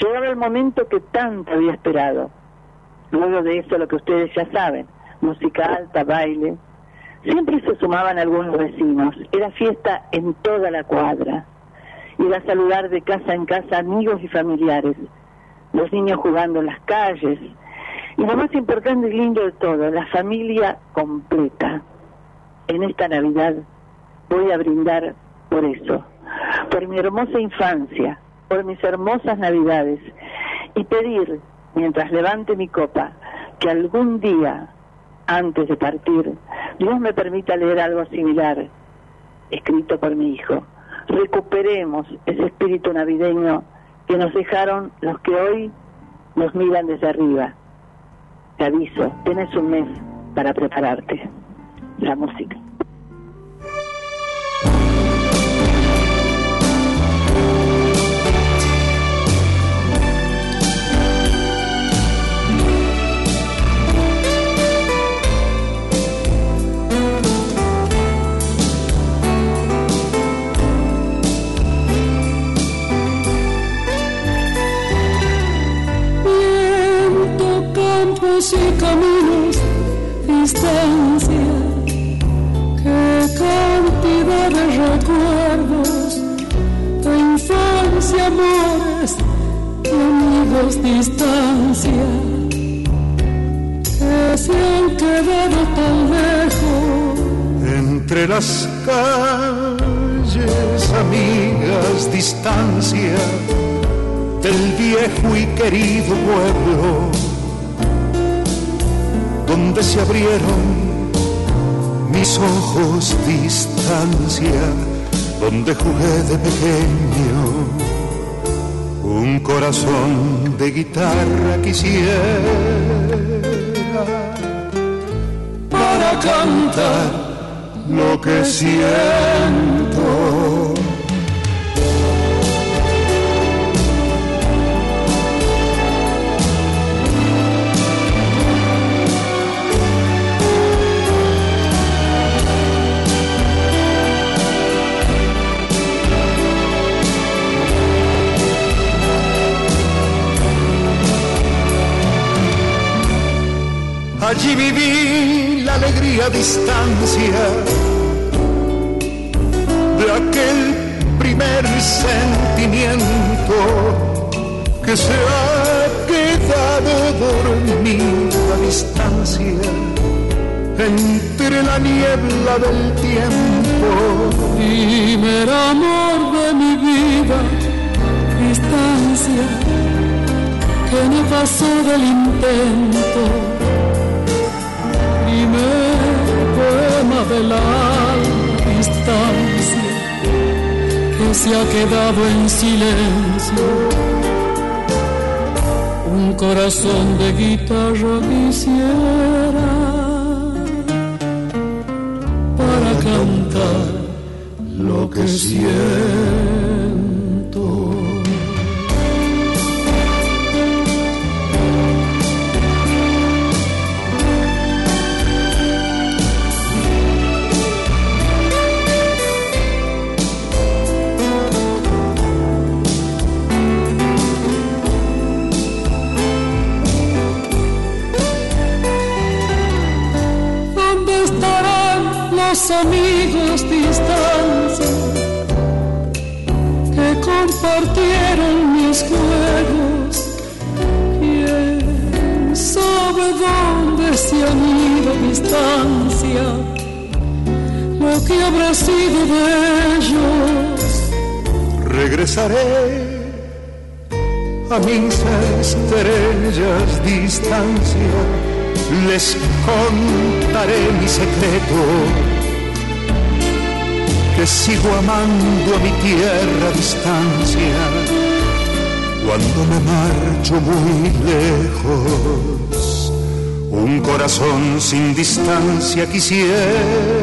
llegaba el momento que tanto había esperado. Luego de eso, lo que ustedes ya saben, música alta, baile, Siempre se sumaban algunos vecinos, era fiesta en toda la cuadra. Iba a saludar de casa en casa amigos y familiares, los niños jugando en las calles, y lo más importante y lindo de todo, la familia completa. En esta Navidad voy a brindar por eso, por mi hermosa infancia, por mis hermosas Navidades, y pedir, mientras levante mi copa, que algún día, antes de partir, Dios me permita leer algo similar, escrito por mi hijo. Recuperemos ese espíritu navideño que nos dejaron los que hoy nos miran desde arriba. Te aviso, tienes un mes para prepararte. La música. Y caminos, distancia, qué cantidad de recuerdos, de infancia, amores, de amigos, distancia, que se han quedado tan lejos. Entre las calles, amigas, distancia del viejo y querido pueblo donde se abrieron mis ojos distancia, donde jugué de pequeño. Un corazón de guitarra quisiera para cantar lo que siento Allí viví la alegría distancia de aquel primer sentimiento que se ha quedado dormido a distancia entre la niebla del tiempo. Primer amor de mi vida, distancia que no pasó del intento poema de la distancia que se ha quedado en silencio. Un corazón de guitarra quisiera para cantar lo que siento. Amigos distancia que compartieron mis juegos. ¿Quién sabe dónde se han ido distancia? Lo que habrá sido de ellos. Regresaré a mis estrellas distancia, les contaré mi secreto que sigo amando a mi tierra a distancia. Cuando me marcho muy lejos, un corazón sin distancia quisiera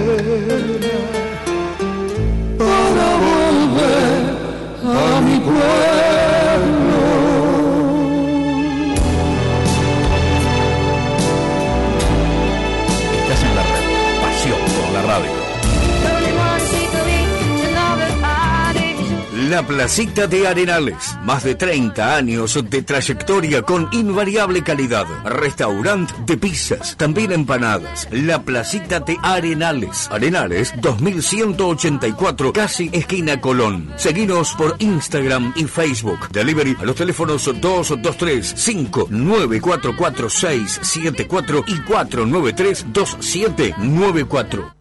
La Placita de Arenales. Más de 30 años de trayectoria con invariable calidad. Restaurante de pizzas, también empanadas. La Placita de Arenales. Arenales 2184, casi esquina Colón. Seguinos por Instagram y Facebook. Delivery a los teléfonos 223 5944674 y 493 2794.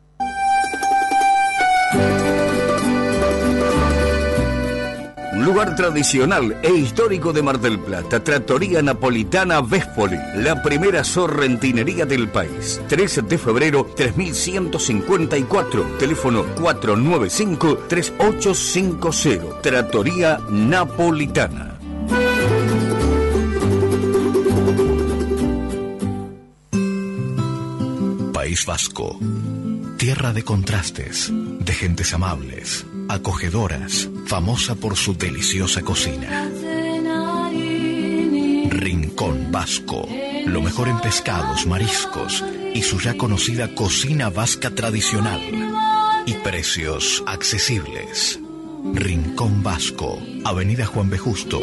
Lugar tradicional e histórico de Mar del Plata, Trattoria Napolitana Véspoli, la primera sorrentinería del país. 13 de febrero 3154, teléfono 495-3850, Trattoria Napolitana. País Vasco, tierra de contrastes, de gentes amables, acogedoras, famosa por su deliciosa cocina. Rincón Vasco, lo mejor en pescados, mariscos y su ya conocida cocina vasca tradicional. Y precios accesibles. Rincón Vasco, Avenida Juan B. Justo,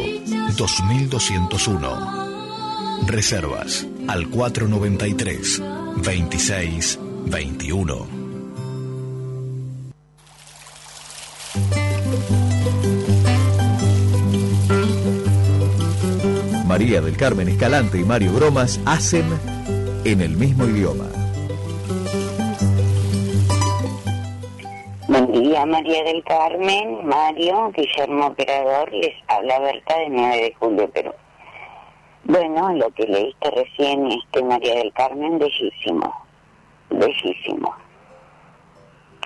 2201. Reservas al 493 26 21. María del Carmen Escalante y Mario Bromas hacen en el mismo idioma. Buen día, María del Carmen, Mario, Guillermo Operador, les habla Berta de 9 de julio, Perú. Bueno, lo que leíste recién, este María del Carmen, bellísimo, bellísimo.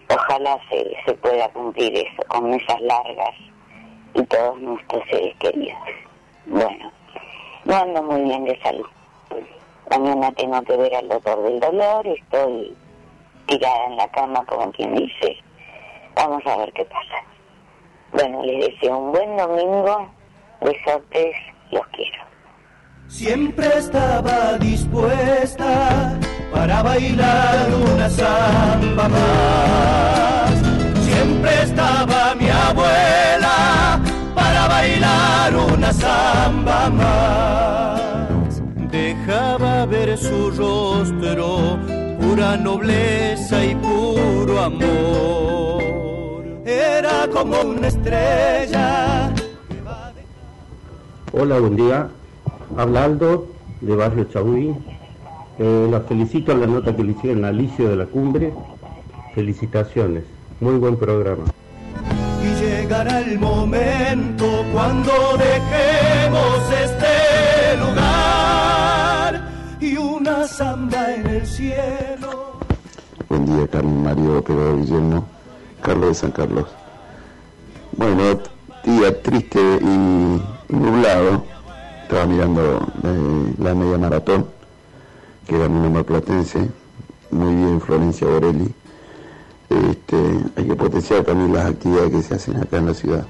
Ojalá se, se pueda cumplir eso, con mesas largas y todos nuestros seres queridos. Bueno, no ando muy bien de salud. Mañana tengo que ver al doctor del dolor, estoy tirada en la cama como quien dice. Vamos a ver qué pasa. Bueno, les deseo un buen domingo, besotes, los quiero. Siempre estaba dispuesta para bailar una samba más. Siempre estaba mi abuela bailar una samba más. Dejaba ver su rostro, pura nobleza y puro amor. Era como una estrella. Hola, buen día. Habla Aldo, de Barrio Chabuí. Eh, la felicito a la nota que le hicieron a Alicia de la Cumbre. Felicitaciones. Muy buen programa. Llegará el momento cuando dejemos este lugar y una samba en el cielo. Buen día, Carmen Mario, operador Guillermo, Carlos de San Carlos. Bueno, día triste y nublado. Estaba mirando eh, la media maratón que ganó un platense. Muy bien, Florencia Borelli. Este, hay que potenciar también las actividades que se hacen acá en la ciudad.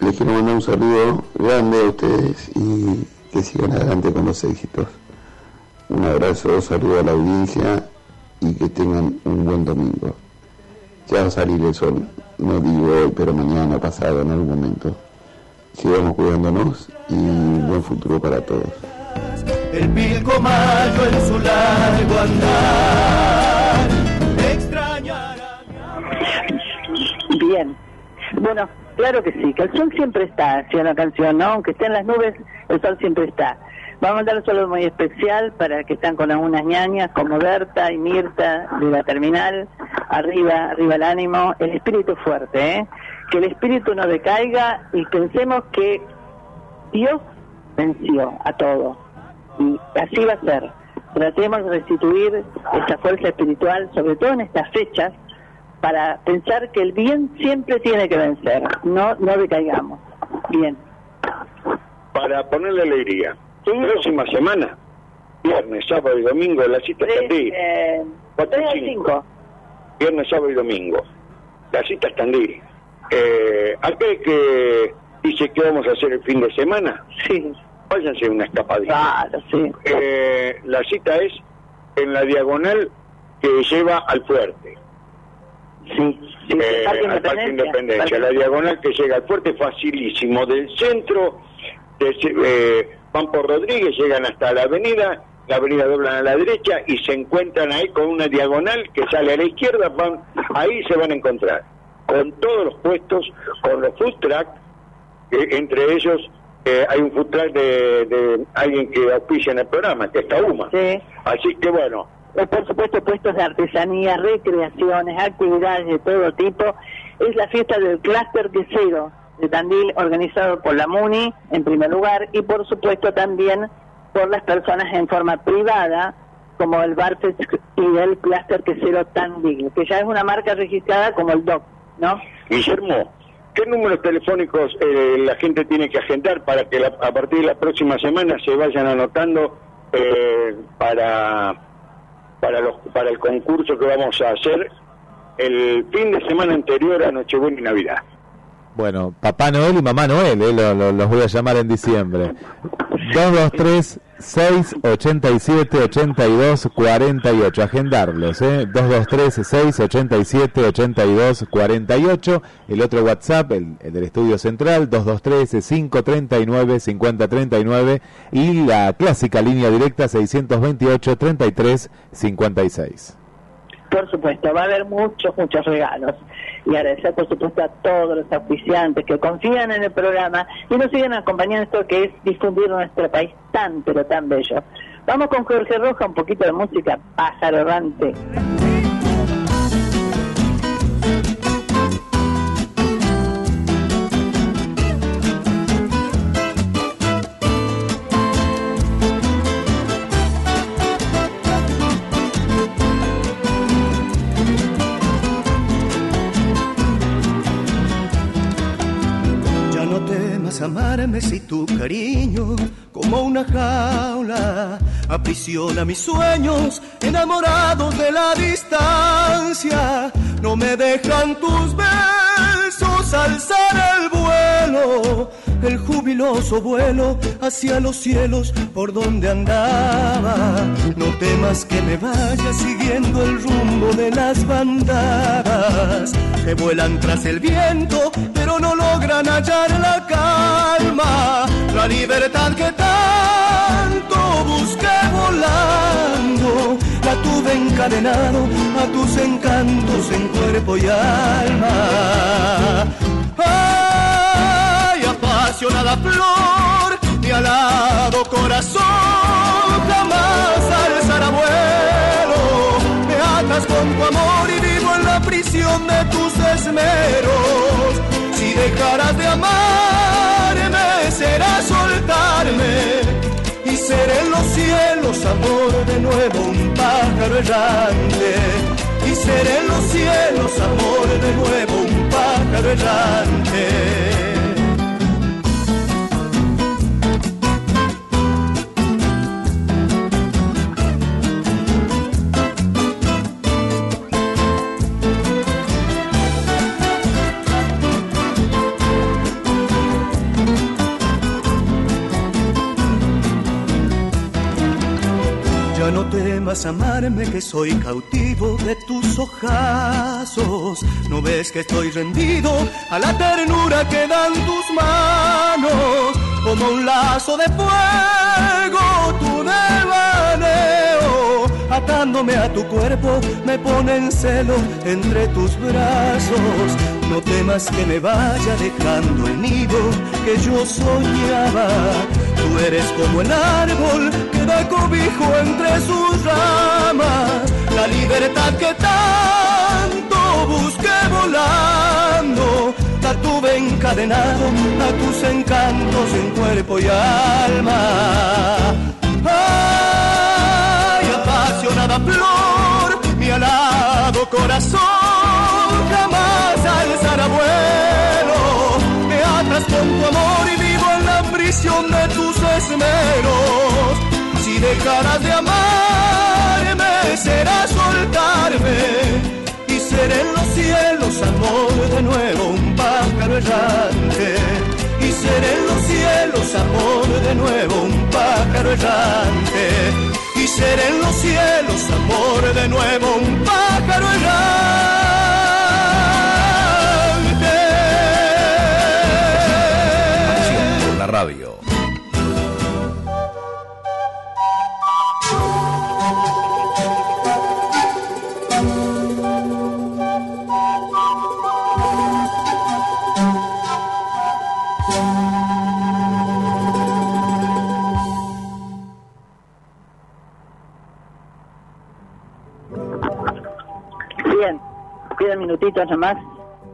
Les quiero mandar un saludo grande a ustedes y que sigan adelante con los éxitos. Un abrazo, saludo a la audiencia y que tengan un buen domingo. Ya va a salir el sol, no digo hoy, pero mañana, pasado, en algún momento. Sigamos cuidándonos y un buen futuro para todos. El pilco mayo en su largo andar. Bien. Bueno, claro que sí, que el sol siempre está, decía la canción, ¿no? Aunque esté en las nubes, el sol siempre está. Vamos a mandar un saludo muy especial para que están con algunas ñañas como Berta y Mirta de la terminal. Arriba, arriba el ánimo, el espíritu fuerte, ¿eh? Que el espíritu no decaiga y pensemos que Dios venció a todo. Y así va a ser. Tratemos de restituir esa fuerza espiritual, sobre todo en estas fechas, para pensar que el bien siempre tiene que vencer, no, no decaigamos. Bien. Para ponerle alegría, próxima semana, viernes, sábado y domingo, la cita está Tandil. Eh, Cuatro y tres al cinco. cinco. Viernes, sábado y domingo. La cita está Tandil. Eh, aquel que dice que vamos a hacer el fin de semana, sí. váyanse una escapadita. Claro, sí. Eh, la cita es en la diagonal que lleva al fuerte. Sí, Eh, Parque al Parque Independencia. Parque- La diagonal que llega al fuerte facilísimo. Del centro, de- eh, van por Rodríguez, llegan hasta la avenida, la avenida doblan a la derecha y se encuentran ahí con una diagonal que sale a la izquierda, van ahí se van a encontrar con todos los puestos, con los food truck, eh, entre ellos eh, hay un food truck de, de alguien que auspicia en el programa, que es Tauma. Así que bueno, Eh, por supuesto puestos de artesanía, recreaciones, actividades de todo tipo. Es la fiesta del clúster quesero, de Tandil, organizado por la MUNI en primer lugar y por supuesto también por las personas en forma privada como el Barfest y el Cluster Quesero Tandil, que ya es una marca registrada como el DOC, ¿no? Guillermo, ¿qué números telefónicos eh, la gente tiene que agendar para que la- a partir de la próxima semana se vayan anotando eh, para para los para el concurso que vamos a hacer el fin de semana anterior a Nochebuena y Navidad? Bueno, Papá Noel y Mamá Noel, eh, lo- lo- los voy a llamar en diciembre. 223 687 82 48. Agendarlos, ¿eh? 223 687 82 48. El otro WhatsApp, el, el del estudio central, 223 539 5039. Y la clásica línea directa 628 33 56. Por supuesto, va a haber muchos, muchos regalos. Y agradecer, por supuesto, a todos los auspiciantes que confían en el programa y nos siguen acompañando esto que es difundir nuestro país tan, pero tan bello. Vamos con Jorge Roja, un poquito de música, pájaro errante. Amarme si tu cariño, como una jaula, aprisiona mis sueños, enamorados de la distancia. No me dejan tus besos alzar el vuelo, el jubiloso vuelo hacia los cielos por donde andaba. No temas que me vaya siguiendo el rumbo de las bandadas que vuelan tras el viento, no logran hallar la calma, la libertad que tanto busqué volando. La tuve encadenado a tus encantos en cuerpo y alma. Ay, apasionada flor, mi alado corazón jamás alzará vuelo. Me atas con tu amor y prisión de tus esmeros. Si dejaras de amarme, será soltarme. Y seré en los cielos, amor, de nuevo un pájaro errante. Y seré en los cielos, amor, de nuevo un pájaro errante. Ya no temas amarme que soy cautivo de tus ojazos. No ves que estoy rendido a la ternura que dan tus manos. Como un lazo de fuego tu devaneo. Atándome a tu cuerpo me pone en celo entre tus brazos. No temas que me vaya dejando el nido que yo soñaba. Tú eres como el árbol que da cobijo entre sus ramas, la libertad que tanto busqué volando, la tuve encadenado a tus encantos en cuerpo y alma. Ay, apasionada flor, mi alado corazón alzará vuelo, me atas con tu amor y vivo en la prisión de tus esmeros. Si dejaras de amarme, será soltarme. Y seré en los cielos, amor, de nuevo un pájaro errante. Y seré en los cielos, amor, de nuevo un pájaro errante. Y seré en los cielos, amor, de nuevo un pájaro errante. Radio. Bien, quedan minutitos nomás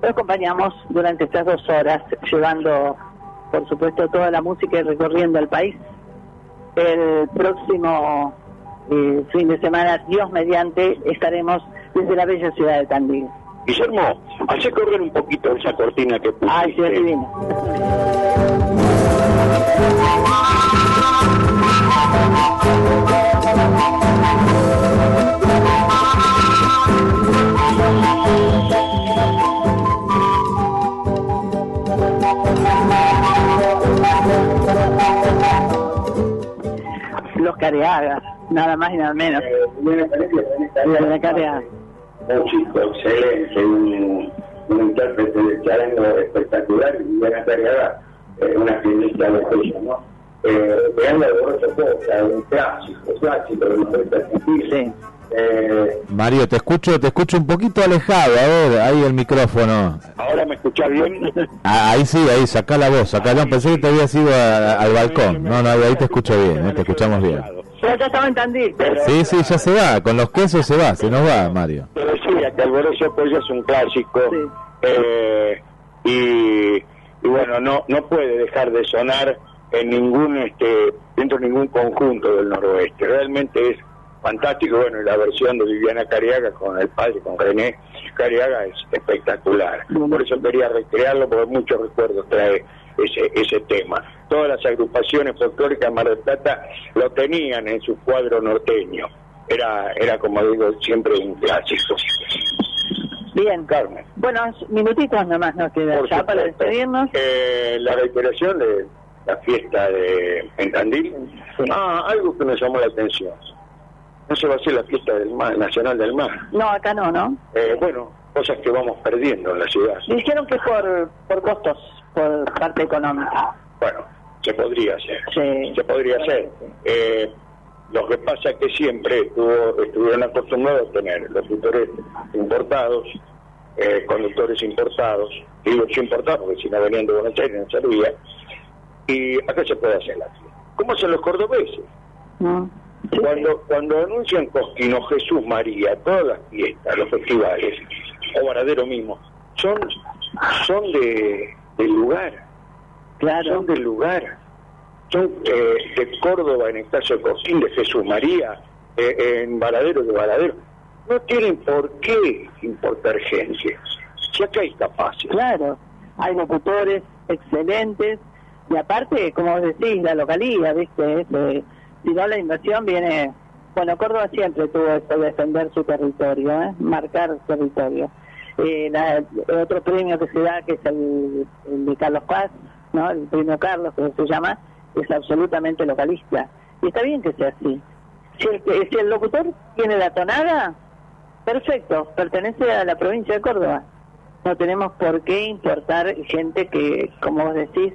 Lo acompañamos durante estas dos horas, llevando, por supuesto, toda la música y recorriendo el país. El próximo eh, fin de semana, Dios mediante, estaremos desde la bella ciudad de Tandil. Guillermo, hace correr un poquito esa cortina que pusiste. Ay, sí, es divino. Los Careagas, nada más y nada menos. Los Careagas. Un chico excelente, un, un intérprete de charango espectacular y buena tarea, eh, una pianista de ella, ¿no? Eh, de Borracho Costa, un clásico, clásico de los argentinos. Eh, Mario, te escucho, te escucho un poquito alejado, a ver, ahí el micrófono. ¿Ahora me escuchás bien? (laughs) Ah, ahí sí, ahí, sacá la voz, sacá, no, pensé que te habías ido a- al balcón. No, no, ahí te escucho bien, eh, te escuchamos bien. Pero ya estaba en Tandil. Sí, sí, ya se va, con los quesos se va, se nos va, Mario. Te decía que Alborecio Pollo es un clásico eh, y, y bueno, no no puede dejar de sonar en ningún este dentro de ningún conjunto del noroeste. Realmente es fantástico. Bueno, y la versión de Viviana Cariaga con el padre, con René Cariaga es espectacular. Por eso quería recrearlo porque muchos recuerdos trae ese, ese tema. Todas las agrupaciones folclóricas de Mar del Plata lo tenían en su cuadro norteño. Era, era como digo, siempre un clásico. Bien. Carmen. Bueno, minutitos nomás nos queda ya para despedirnos. Eh, la reiteración de la fiesta de en Tandil. Ah, algo que me llamó la atención. No se va a hacer la fiesta del mar, nacional del mar. No, acá no, ¿no? Eh, bueno, cosas que vamos perdiendo en la ciudad. Dijeron que por, por costos, por parte económica. Bueno, se podría hacer. Sí. Se podría hacer. Eh, lo que pasa es que siempre estuvo, estuvieron acostumbrados a tener locutores importados, eh, conductores importados, digo importados porque si no venían de Buenos Aires no servía, y acá se puede hacer la fiesta. ¿Cómo hacen los cordobeses? Cuando, cuando anuncian Cosquino, Jesús, María, todas las fiestas, los festivales, o Varadero mismo, son, son de, del lugar. Son del lugar. Son eh, de Córdoba, en el caso de Cosquín, de Jesús María, eh, en Varadero de Varadero. No tienen por qué importar gente. Si acá hay capaces. Claro, hay locutores excelentes y aparte, como vos decís, la localía, ¿viste? Si no, la inversión viene... Bueno, Córdoba siempre tuvo esto de defender su territorio, ¿eh? marcar territorio. Eh, la- el otro premio que se da, que es el, el de Carlos Paz, ¿no? el premio Carlos, que se llama, es absolutamente localista. Y está bien que sea así. Si el, si el locutor tiene la tonada, perfecto, pertenece a la provincia de Córdoba. No tenemos por qué importar gente que, como vos decís,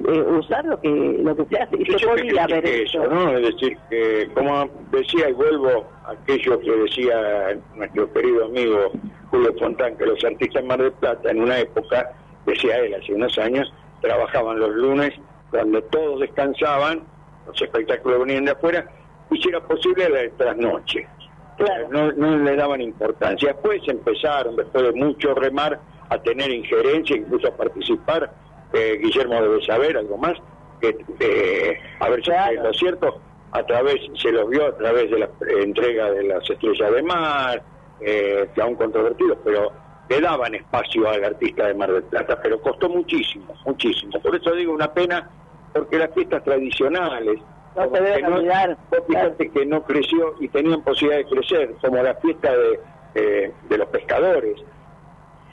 eh, usar lo que lo que se hace. Y se podía haber critiqué hecho. eso, ¿no? Es decir, que como decía y vuelvo a aquello que decía nuestro querido amigo Julio Fontán, que los artistas Mar del Plata en una época, decía él hace unos años, trabajaban los lunes cuando todos descansaban, los espectáculos venían de afuera, y si era posible la de trasnoche. No, no le daban importancia. Después empezaron, después de mucho remar, a tener injerencia, incluso a participar. Eh, Guillermo debe saber algo más, que eh, a ver si es lo cierto, a través, se los vio a través de la entrega de las estrellas de mar, eh, que aún controvertidos, pero le daban espacio al artista de Mar del Plata, pero costó muchísimo, muchísimo. Por eso digo una pena, porque las fiestas tradicionales, No se que no creció y tenían posibilidad de crecer, como la fiesta de, eh, de los pescadores.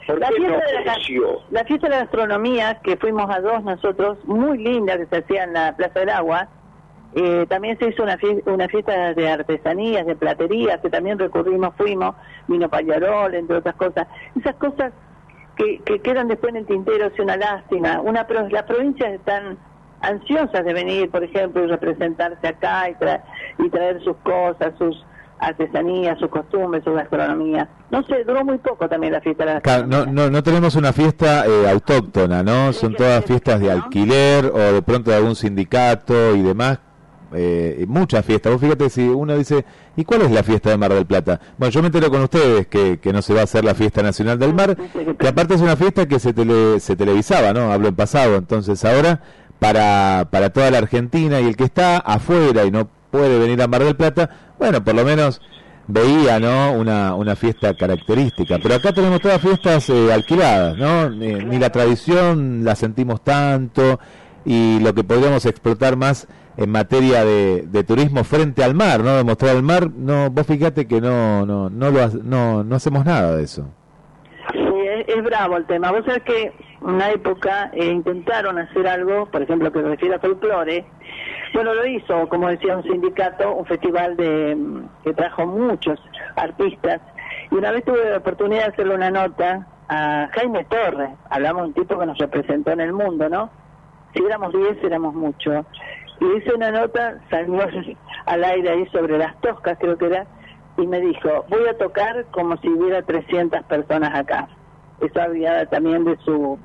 ¿Por La qué no fiesta, de la, creció? la fiesta de la gastronomía, que fuimos a dos nosotros, muy linda, que se hacía en la Plaza del Agua, eh, también se hizo una, fie- una fiesta de artesanías, de platerías, que también recurrimos, fuimos, vino Payarol, entre otras cosas. Esas cosas que, que quedan después en el tintero es una lástima. Una pro- las provincias están ansiosas de venir, por ejemplo, y representarse acá y, tra- y traer sus cosas, sus artesanías, sus costumbres, su gastronomía. No sé, duró muy poco también la fiesta de la Claro, no, no, no tenemos una fiesta eh, autóctona, ¿no? Son todas fiestas de alquiler o de pronto de algún sindicato y demás. eh, muchas fiestas. Vos fíjate si uno dice, ¿y cuál es la fiesta de Mar del Plata? Bueno, yo me entero con ustedes que, que no se va a hacer la fiesta nacional del mar, que aparte es una fiesta que se, tele, se televisaba, ¿no? Hablo en pasado, entonces ahora para, para toda la Argentina y el que está afuera y no puede venir a Mar del Plata, bueno, por lo menos veía no una, una fiesta característica. Pero acá tenemos todas fiestas eh, alquiladas no ni, la tradición la sentimos tanto y lo que podríamos explotar más en materia de, de turismo frente al mar no de mostrar el mar no vos fíjate que no no no lo no, no hacemos nada de eso. Sí es, bravo el tema. Vos sabés que una época eh, intentaron hacer algo por ejemplo que refiere a folclore bueno, lo hizo, como decía un sindicato, un festival de que trajo muchos artistas. Y una vez tuve la oportunidad de hacerle una nota a Jaime Torres, hablamos de un tipo que nos representó en el mundo, ¿no? Si éramos 10, éramos muchos. Y hice una nota, salió (laughs) al aire ahí sobre las toscas, creo que era, y me dijo, voy a tocar como si hubiera 300 personas acá. Eso había también de su,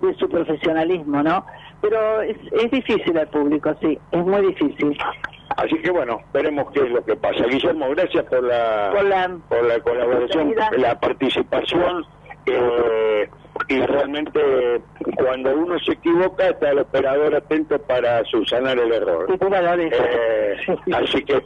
de su profesionalismo, ¿no? pero es, es difícil al público, sí, es muy difícil. Así que bueno, veremos qué es lo que pasa. Guillermo, gracias por la, por la, colaboración, la participación. Eh, y realmente cuando uno se equivoca está el operador atento para subsanar el error. Eh, (laughs) así que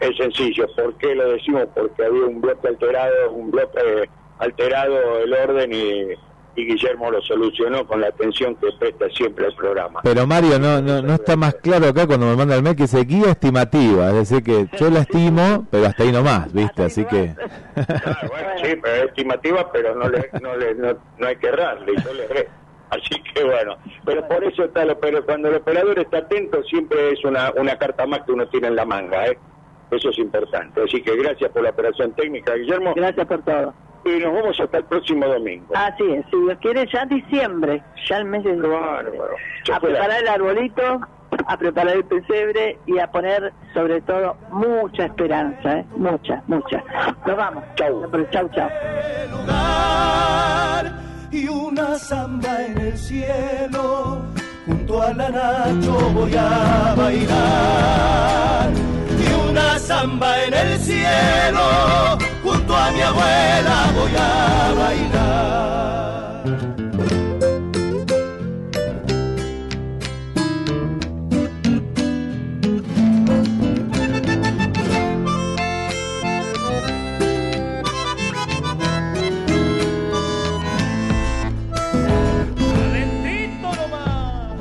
es sencillo. ¿Por qué lo decimos? Porque había un bloque alterado, un bloque alterado el orden y y Guillermo lo solucionó con la atención que presta siempre al programa. Pero Mario, no, no, no está más claro acá cuando me manda el mail que dice guía estimativa, es decir, que yo la estimo, pero hasta ahí nomás, ¿viste? Así que... (laughs) sí, pero es estimativa, pero no, le, no, le, no, hay que errarle, yo le erré. Así que bueno, pero por eso está lo, pero cuando el operador está atento siempre es una, una carta más que uno tiene en la manga, ¿eh? Eso es importante. Así que gracias por la operación técnica, Guillermo. Gracias por todo y nos vamos hasta el próximo domingo. Así es, si Dios quiere, ya diciembre, ya el mes de diciembre. a preparar el arbolito, a preparar el pesebre y a poner, sobre todo, mucha esperanza, ¿eh? mucha, mucha. Nos vamos. Chau. Chau, chau. Y una samba en el cielo, junto a la Nacho voy a bailar. Una samba en el cielo junto a mi abuela voy a bailar.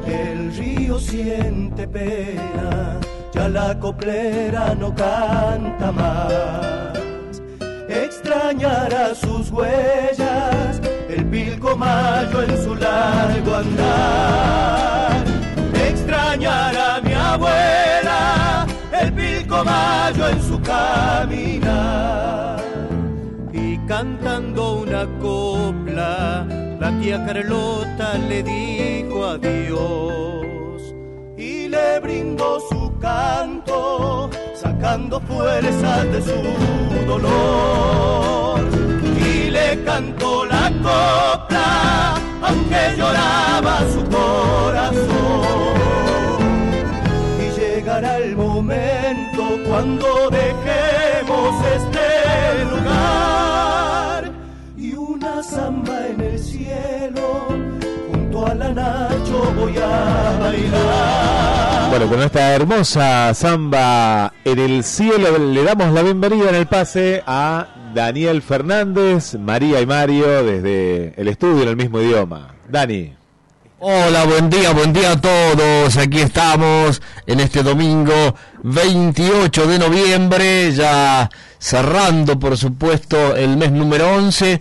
El río siente pena, la coplera no canta más extrañará sus huellas, el pilcomayo en su largo andar. Extrañará mi abuela, el pilcomayo en su caminar. Y cantando una copla, la tía Carlota le dijo adiós y le brindó su canto sacando fuerza de su dolor. Y le cantó la copla, aunque lloraba su corazón. Y llegará el momento cuando dejemos este lugar y una samba en el cielo a la Nacho voy a bailar. Bueno, con esta hermosa samba en el cielo le damos la bienvenida en el pase a Daniel Fernández, María y Mario desde el estudio en el mismo idioma. Dani. Hola, buen día, buen día a todos. Aquí estamos en este domingo 28 de noviembre, ya cerrando por supuesto el mes número 11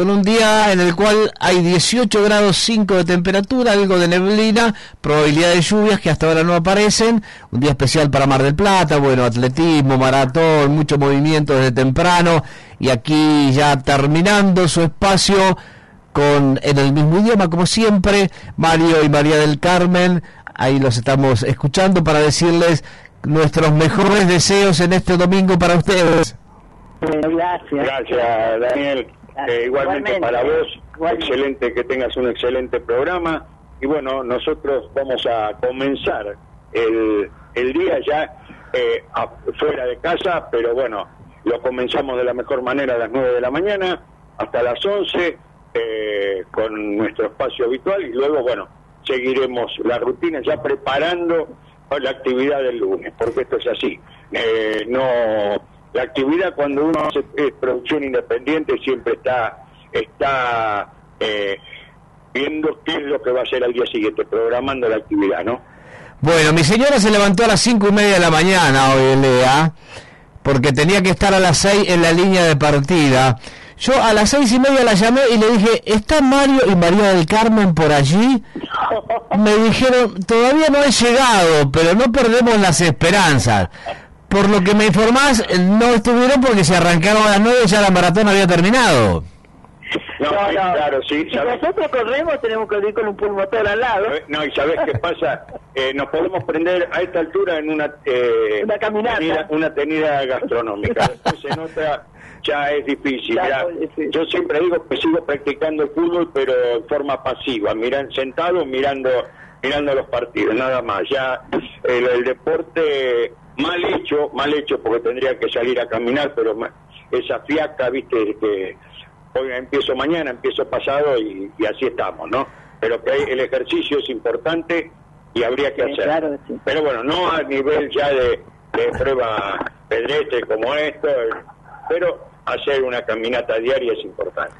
con un día en el cual hay 18 grados 5 de temperatura, algo de neblina, probabilidad de lluvias que hasta ahora no aparecen, un día especial para Mar del Plata, bueno, atletismo, maratón, mucho movimiento desde temprano y aquí ya terminando su espacio con en el mismo idioma como siempre, Mario y María del Carmen, ahí los estamos escuchando para decirles nuestros mejores deseos en este domingo para ustedes. Gracias. Gracias, Daniel. Eh, igualmente, para vos, excelente que tengas un excelente programa. Y bueno, nosotros vamos a comenzar el el día ya eh, fuera de casa, pero bueno, lo comenzamos de la mejor manera a las 9 de la mañana hasta las 11 eh, con nuestro espacio habitual y luego, bueno, seguiremos la rutina ya preparando la actividad del lunes, porque esto es así. Eh, no La actividad cuando uno hace producción independiente siempre está, está eh, viendo qué es lo que va a hacer al día siguiente, programando la actividad, ¿no? Bueno, mi señora se levantó a las cinco y media de la mañana hoy, Lea, porque tenía que estar a las seis en la línea de partida. Yo a las seis y media la llamé y le dije, ¿está Mario y María del Carmen por allí? (laughs) Me dijeron, todavía no he llegado, pero no perdemos las esperanzas. Por lo que me informás, no estuvieron porque se arrancaron a las nueve y ya la maratón había terminado. No, claro, sí. Si nosotros corremos, tenemos que ir con un pulmotor al lado. No, y ¿sabés qué pasa? Eh, nos podemos prender a esta altura en una... Eh, una caminata. Tenida, una tenida gastronómica. Después en otra ya es difícil. Yo siempre digo que sigo practicando el fútbol, pero en forma pasiva, miran, sentado mirando mirando los partidos, nada más. Ya el, el deporte mal hecho, mal hecho porque tendría que salir a caminar, pero esa fiaca, viste, que hoy empiezo mañana, empiezo pasado y, así estamos, ¿no? Pero que el ejercicio es importante y habría que hacerlo. Pero bueno, no a nivel ya de, prueba pedestre como esto, pero hacer una caminata diaria es importante.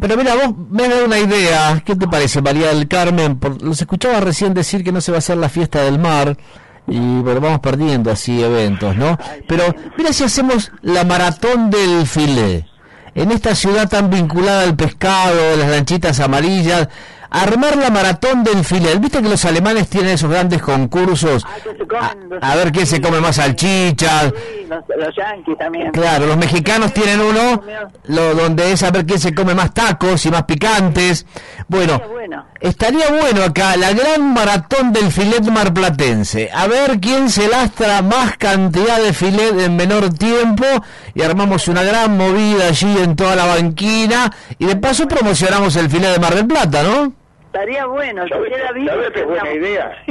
Pero mira, vos me dado una idea. ¿Qué te parece, María del Carmen? los escuchaba recién decir que no se va a hacer la fiesta del mar y bueno, vamos perdiendo así eventos, ¿no? Pero mira si hacemos la maratón del filé en esta ciudad tan vinculada al pescado, las lanchitas amarillas, armar la maratón del filel. Viste que los alemanes tienen esos grandes concursos a, ver quién se come más salchichas. los, yanquis también. Claro, los mexicanos tienen uno lo, donde es a ver quién se come más tacos y más picantes. Bueno, estaría bueno acá la gran maratón del filet marplatense. A ver quién se lastra más cantidad de filet en menor tiempo y armamos una gran movida allí en toda la banquina y de paso promocionamos el filet de Mar del Plata, ¿no? Estaría bueno, ¿Sabes, que es buena idea?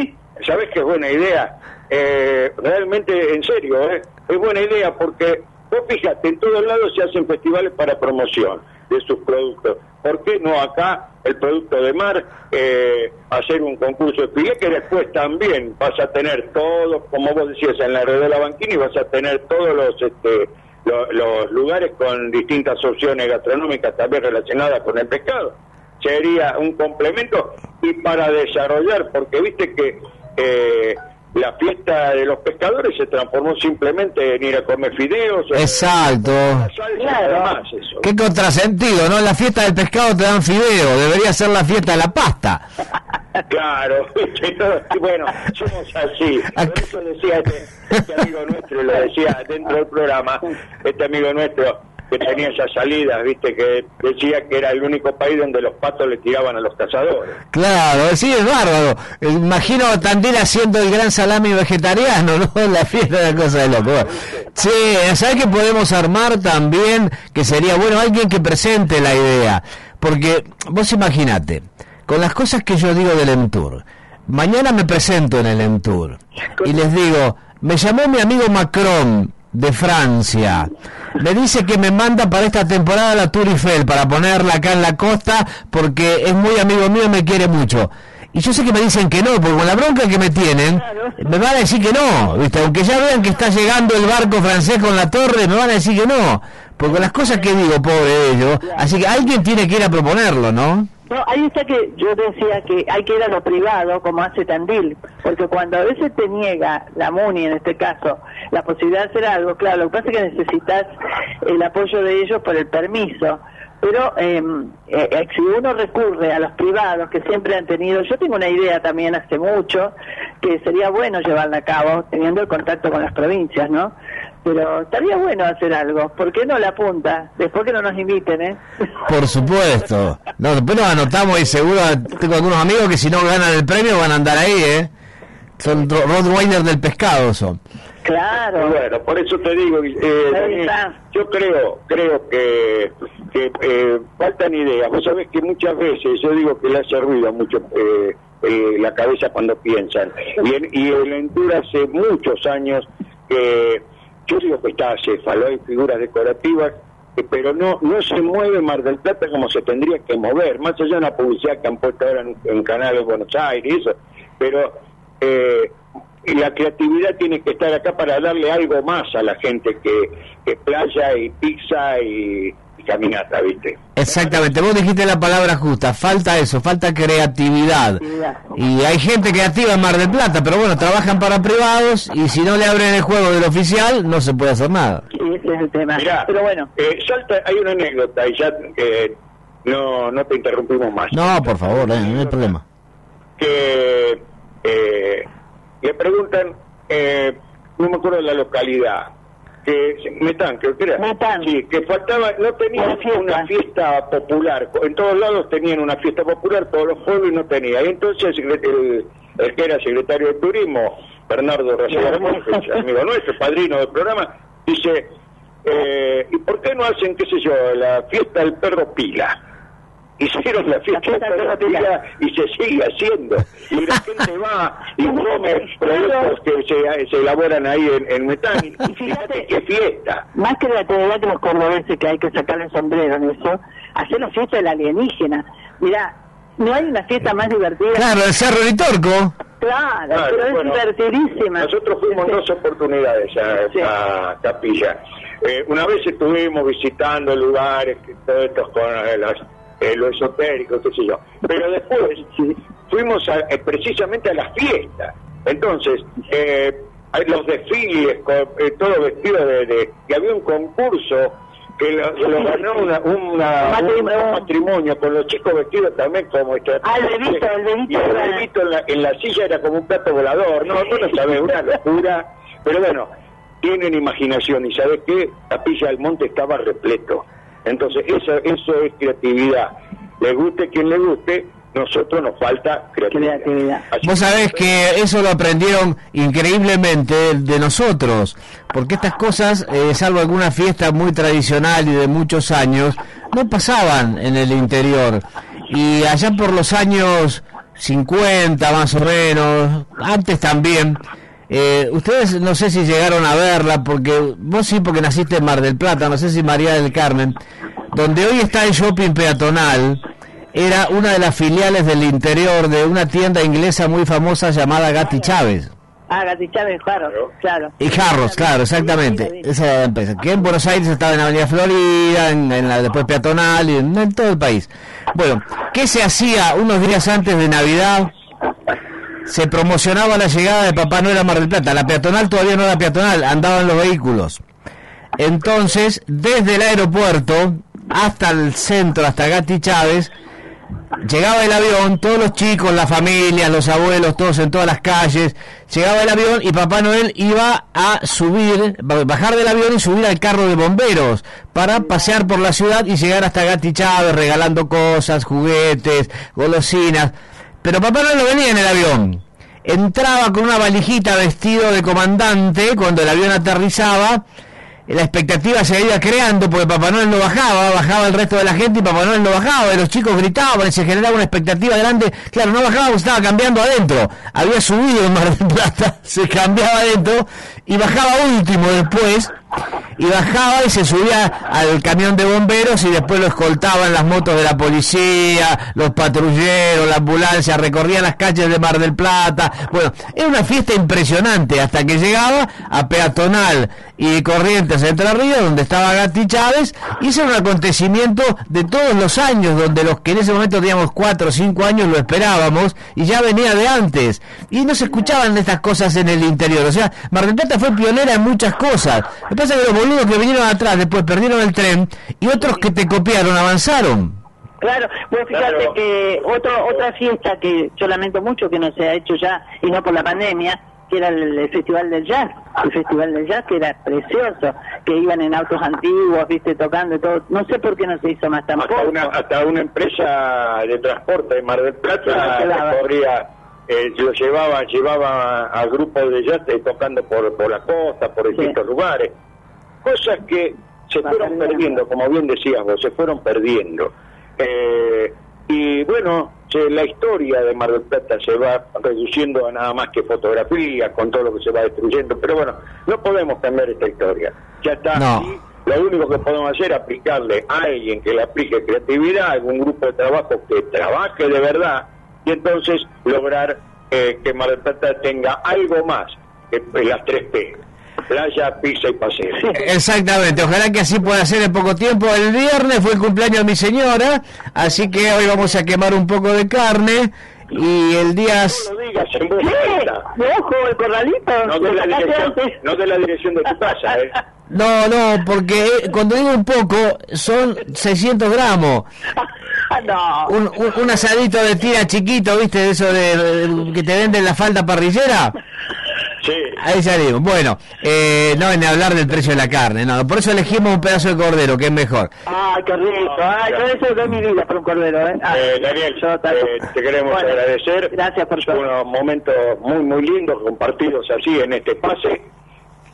¿Sabes que es buena idea? Eh, realmente, en serio, eh, es buena idea porque, vos fíjate, en todos lados se hacen festivales para promoción de sus productos. ¿Por qué no acá el producto de mar, eh, hacer un concurso de filé que después también vas a tener todos, como vos decías, en la red de la banquina y vas a tener todos los, este, los lugares con distintas opciones gastronómicas también relacionadas con el pescado? Sería un complemento y para desarrollar, porque viste que eh, la fiesta de los pescadores se transformó simplemente en ir a comer fideos. Exacto. Qué contrasentido, ¿no? la fiesta del pescado te dan fideo, debería ser la fiesta de la pasta. (laughs) Claro, bueno, somos así. Por eso decía este, este amigo nuestro, lo decía dentro del programa, este amigo nuestro, que tenía esas salidas, viste, que decía que era el único país donde los patos le tiraban a los cazadores. Claro, sí, es bárbaro. Imagino Tandil haciendo el gran salami vegetariano, (laughs) ¿no? La fiesta de cosa de loco. Sí, ¿sabes que podemos armar también? Que sería bueno alguien que presente la idea. Porque vos imaginate, con las cosas que yo digo del Entour, mañana me presento en el Entour y les digo, me llamó mi amigo Macron de Francia. Me dice que me manda para esta temporada la Tour Eiffel para ponerla acá en la costa porque es muy amigo mío y me quiere mucho. Y yo sé que me dicen que no, porque con la bronca que me tienen, me van a decir que no, ¿viste? Aunque ya vean que está llegando el barco francés con la torre, me van a decir que no. Porque las cosas que digo, pobre ellos, así que alguien tiene que ir a proponerlo, ¿no? No, ahí está que yo decía que hay que ir a lo privado, como hace Tandil, porque cuando a veces te niega la MUNI, en este caso, la posibilidad de hacer algo, claro, lo que pasa es que necesitas el apoyo de ellos por el permiso. Pero em, eh, eh, si uno recurre a los privados que siempre han tenido, yo tengo una idea también hace mucho, que sería bueno llevarla a cabo teniendo el contacto con las provincias, ¿no? Pero estaría bueno hacer algo. ¿Por qué no la apunta? Después que no nos inviten, ¿eh? Por supuesto. No, después nos anotamos y seguro tengo algunos amigos que si no ganan el premio van a andar ahí, ¿eh? Son Roadwiners del pescado, son. Claro. Bueno, por eso te digo, eh, yo creo, creo que, que eh, faltan ideas. Vos sabés que muchas veces yo digo que le hace ruido a muchos eh, eh, la cabeza cuando piensan. Y en, y en Ventura hace muchos años que yo digo que está acéfalo, hay figuras decorativas, eh, pero no no se mueve Mar del Plata como se tendría que mover, más allá de una publicidad que han puesto ahora en, en canales de Buenos Aires pero eh, la creatividad tiene que estar acá para darle algo más a la gente que, playa y pizza y caminata, ¿viste? Exactamente, vos dijiste la palabra justa, falta eso, falta creatividad. Y hay gente creativa en Mar del Plata, pero bueno, trabajan para privados y si no le abren el juego del oficial, no se puede hacer nada. Sí, ese es el tema. Mirá, Pero bueno, eh, Salta, hay una anécdota y ya eh, no, no te interrumpimos más. No, por favor, eh, no hay problema. que eh, le preguntan, eh, no me acuerdo de la localidad, que Metán, creo que era. Sí, que faltaba, no tenían una fiesta popular, en todos lados tenían una fiesta popular, todos los pueblos no tenía. Y entonces el, el- el que era secretario de turismo, Bernardo Montes, amigo nuestro, padrino del programa, dice, eh, ¿y por qué no hacen, qué sé yo, la fiesta del perro pila? Hicieron la fiesta pila y se sigue haciendo. Y la gente (laughs) va y come productos que se, se elaboran ahí en, en Metán. Y fíjate qué fiesta. más creatividad que los cordobeses que hay que sacarle el sombrero en eso, hacer la fiesta del alienígena. Mira, no hay una fiesta más divertida. Claro, el Cerro Ritorco. Claro, Claro, pero es bueno, divertidísima. Nosotros fuimos dos oportunidades a esa capilla. Eh, una vez estuvimos visitando lugares, que todo esto con eh, las- eh, lo esotérico, qué sé yo. Pero después fuimos a- eh, precisamente a las fiestas. Entonces, eh, los desfiles, con, eh, todo vestido de, de- Y había un concurso que lo, lo ganó una, una- un, un matrimonio. con los chicos vestidos también como Ah, el bebito, el bebito y el bebito en la, en la silla era como un plato volador no vos no sabés una locura. Pero bueno tienen imaginación y sabes qué Capilla del Monte estaba repleto entonces eso eso es creatividad. Le guste quien le guste nosotros nos falta creatividad, Así Vos sabés que eso lo aprendieron increíblemente de nosotros, porque estas cosas, eh, salvo alguna fiesta muy tradicional y de muchos años, no pasaban en el interior. Y allá por los años 50 más o menos, antes también, eh, ustedes no sé si llegaron a verla, porque vos sí, porque naciste en Mar del Plata, no sé si María del Carmen, donde hoy está el shopping peatonal, era una de las filiales del interior de una tienda inglesa muy famosa llamada Gatti Chávez. Ah, Gati Chávez, claro, claro. Y Jarros, claro, exactamente. Esa era la empresa. Que en Buenos Aires estaba en la Avenida Florida, en, en la después peatonal y en, en todo el país. Bueno, ¿qué se hacía unos días antes de Navidad? Se promocionaba la llegada de Papá Noel a Mar del Plata. La peatonal todavía no era peatonal, andaban los vehículos. Entonces, desde el aeropuerto hasta el centro, hasta Gatti Chávez, llegaba el avión, todos los chicos, la familia, los abuelos, todos en todas las calles, llegaba el avión y Papá Noel iba a subir, ba- bajar del avión y subir al carro de bomberos para pasear por la ciudad y llegar hasta Gatti Chávez regalando cosas, juguetes, golosinas. Pero Papá no venía en el avión. Entraba con una valijita vestido de comandante cuando el avión aterrizaba la expectativa se iba creando porque Papá Noel no bajaba, bajaba el resto de la gente y Papá Noel no bajaba, y los chicos gritaban y se generaba una expectativa grande. Claro, no bajaba porque estaba cambiando adentro. Había subido en Mar del Plata, (laughs) se cambiaba adentro y bajaba último después. Y bajaba y se subía al camión de bomberos y después lo escoltaban las motos de la policía, los patrulleros, la ambulancia, recorrían las calles de Mar del Plata. Bueno, era una fiesta impresionante hasta que llegaba a Peatonal y Corrientes Entre Ríos, donde estaba Gatti Chávez, y ese un acontecimiento de todos los años, donde los que en ese momento teníamos cuatro o cinco años lo esperábamos, y ya venía de antes, y no se escuchaban estas cosas en el interior, o sea, Mar del Plata fue pionera en muchas cosas, pasa que los boludos que vinieron atrás después perdieron el tren, y otros que te copiaron avanzaron. Claro, bueno, fíjate que otro, otra fiesta que yo lamento mucho que no se ha hecho ya, y no por la pandemia, que era el, el Festival del Jazz, el Festival del Jazz que era precioso, que iban en autos antiguos, viste, tocando y todo, no sé por qué no se hizo más tampoco. hasta una, hasta una empresa de transporte de Mar del Plata Sí, claro. recorría, eh, lo llevaba, llevaba a grupos de jazz eh, tocando por, por la costa, por distintos lugares. Cosas que se fueron perdiendo, como bien decías vos, se fueron perdiendo. Eh, y bueno, se- la historia de Mar del Plata se va reduciendo a nada más que fotografía, con todo lo que se va destruyendo, pero bueno, no podemos cambiar esta historia. Ya está No. así. Lo único que podemos hacer es aplicarle a alguien que le aplique creatividad, algún grupo de trabajo que trabaje de verdad y entonces lograr eh, que Mar del Plata tenga algo más que las tres P, playa, pizza y paseo. Exactamente, ojalá que así pueda ser en poco tiempo. El viernes fue el cumpleaños de mi señora, así que hoy vamos a quemar un poco de carne y el día... No digas en voz alta. ¿De ojo el corralito? No de la ¿Lo dirección, no de la dirección de tu casa, ¿eh? No, no, porque eh, cuando digo un poco son 600 gramos. (laughs) no. Un, un, un asadito de tira chiquito, ¿viste? De eso de, de- que te venden la falda parrillera. (laughs) Sí. Ahí salimos. Bueno, eh, no en hablar del precio de la carne, no. Por eso elegimos un pedazo de cordero, que es mejor. Ay, qué rico. Ay, yo eso doy mi vida por un cordero, ¿eh? Ah, Eh, Daniel, yo eh, te queremos Bueno, agradecer. Gracias por todo. unos momentos muy, muy lindos compartidos así en este pase.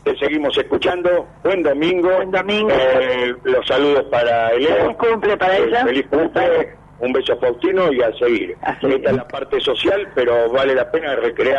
Te seguimos escuchando. Buen domingo. Buen domingo. los saludos para Elena. Feliz cumple para Eh, ella. Feliz cumple. Un beso a Faustino y a seguir. Esta es la parte social, pero vale la pena recrear.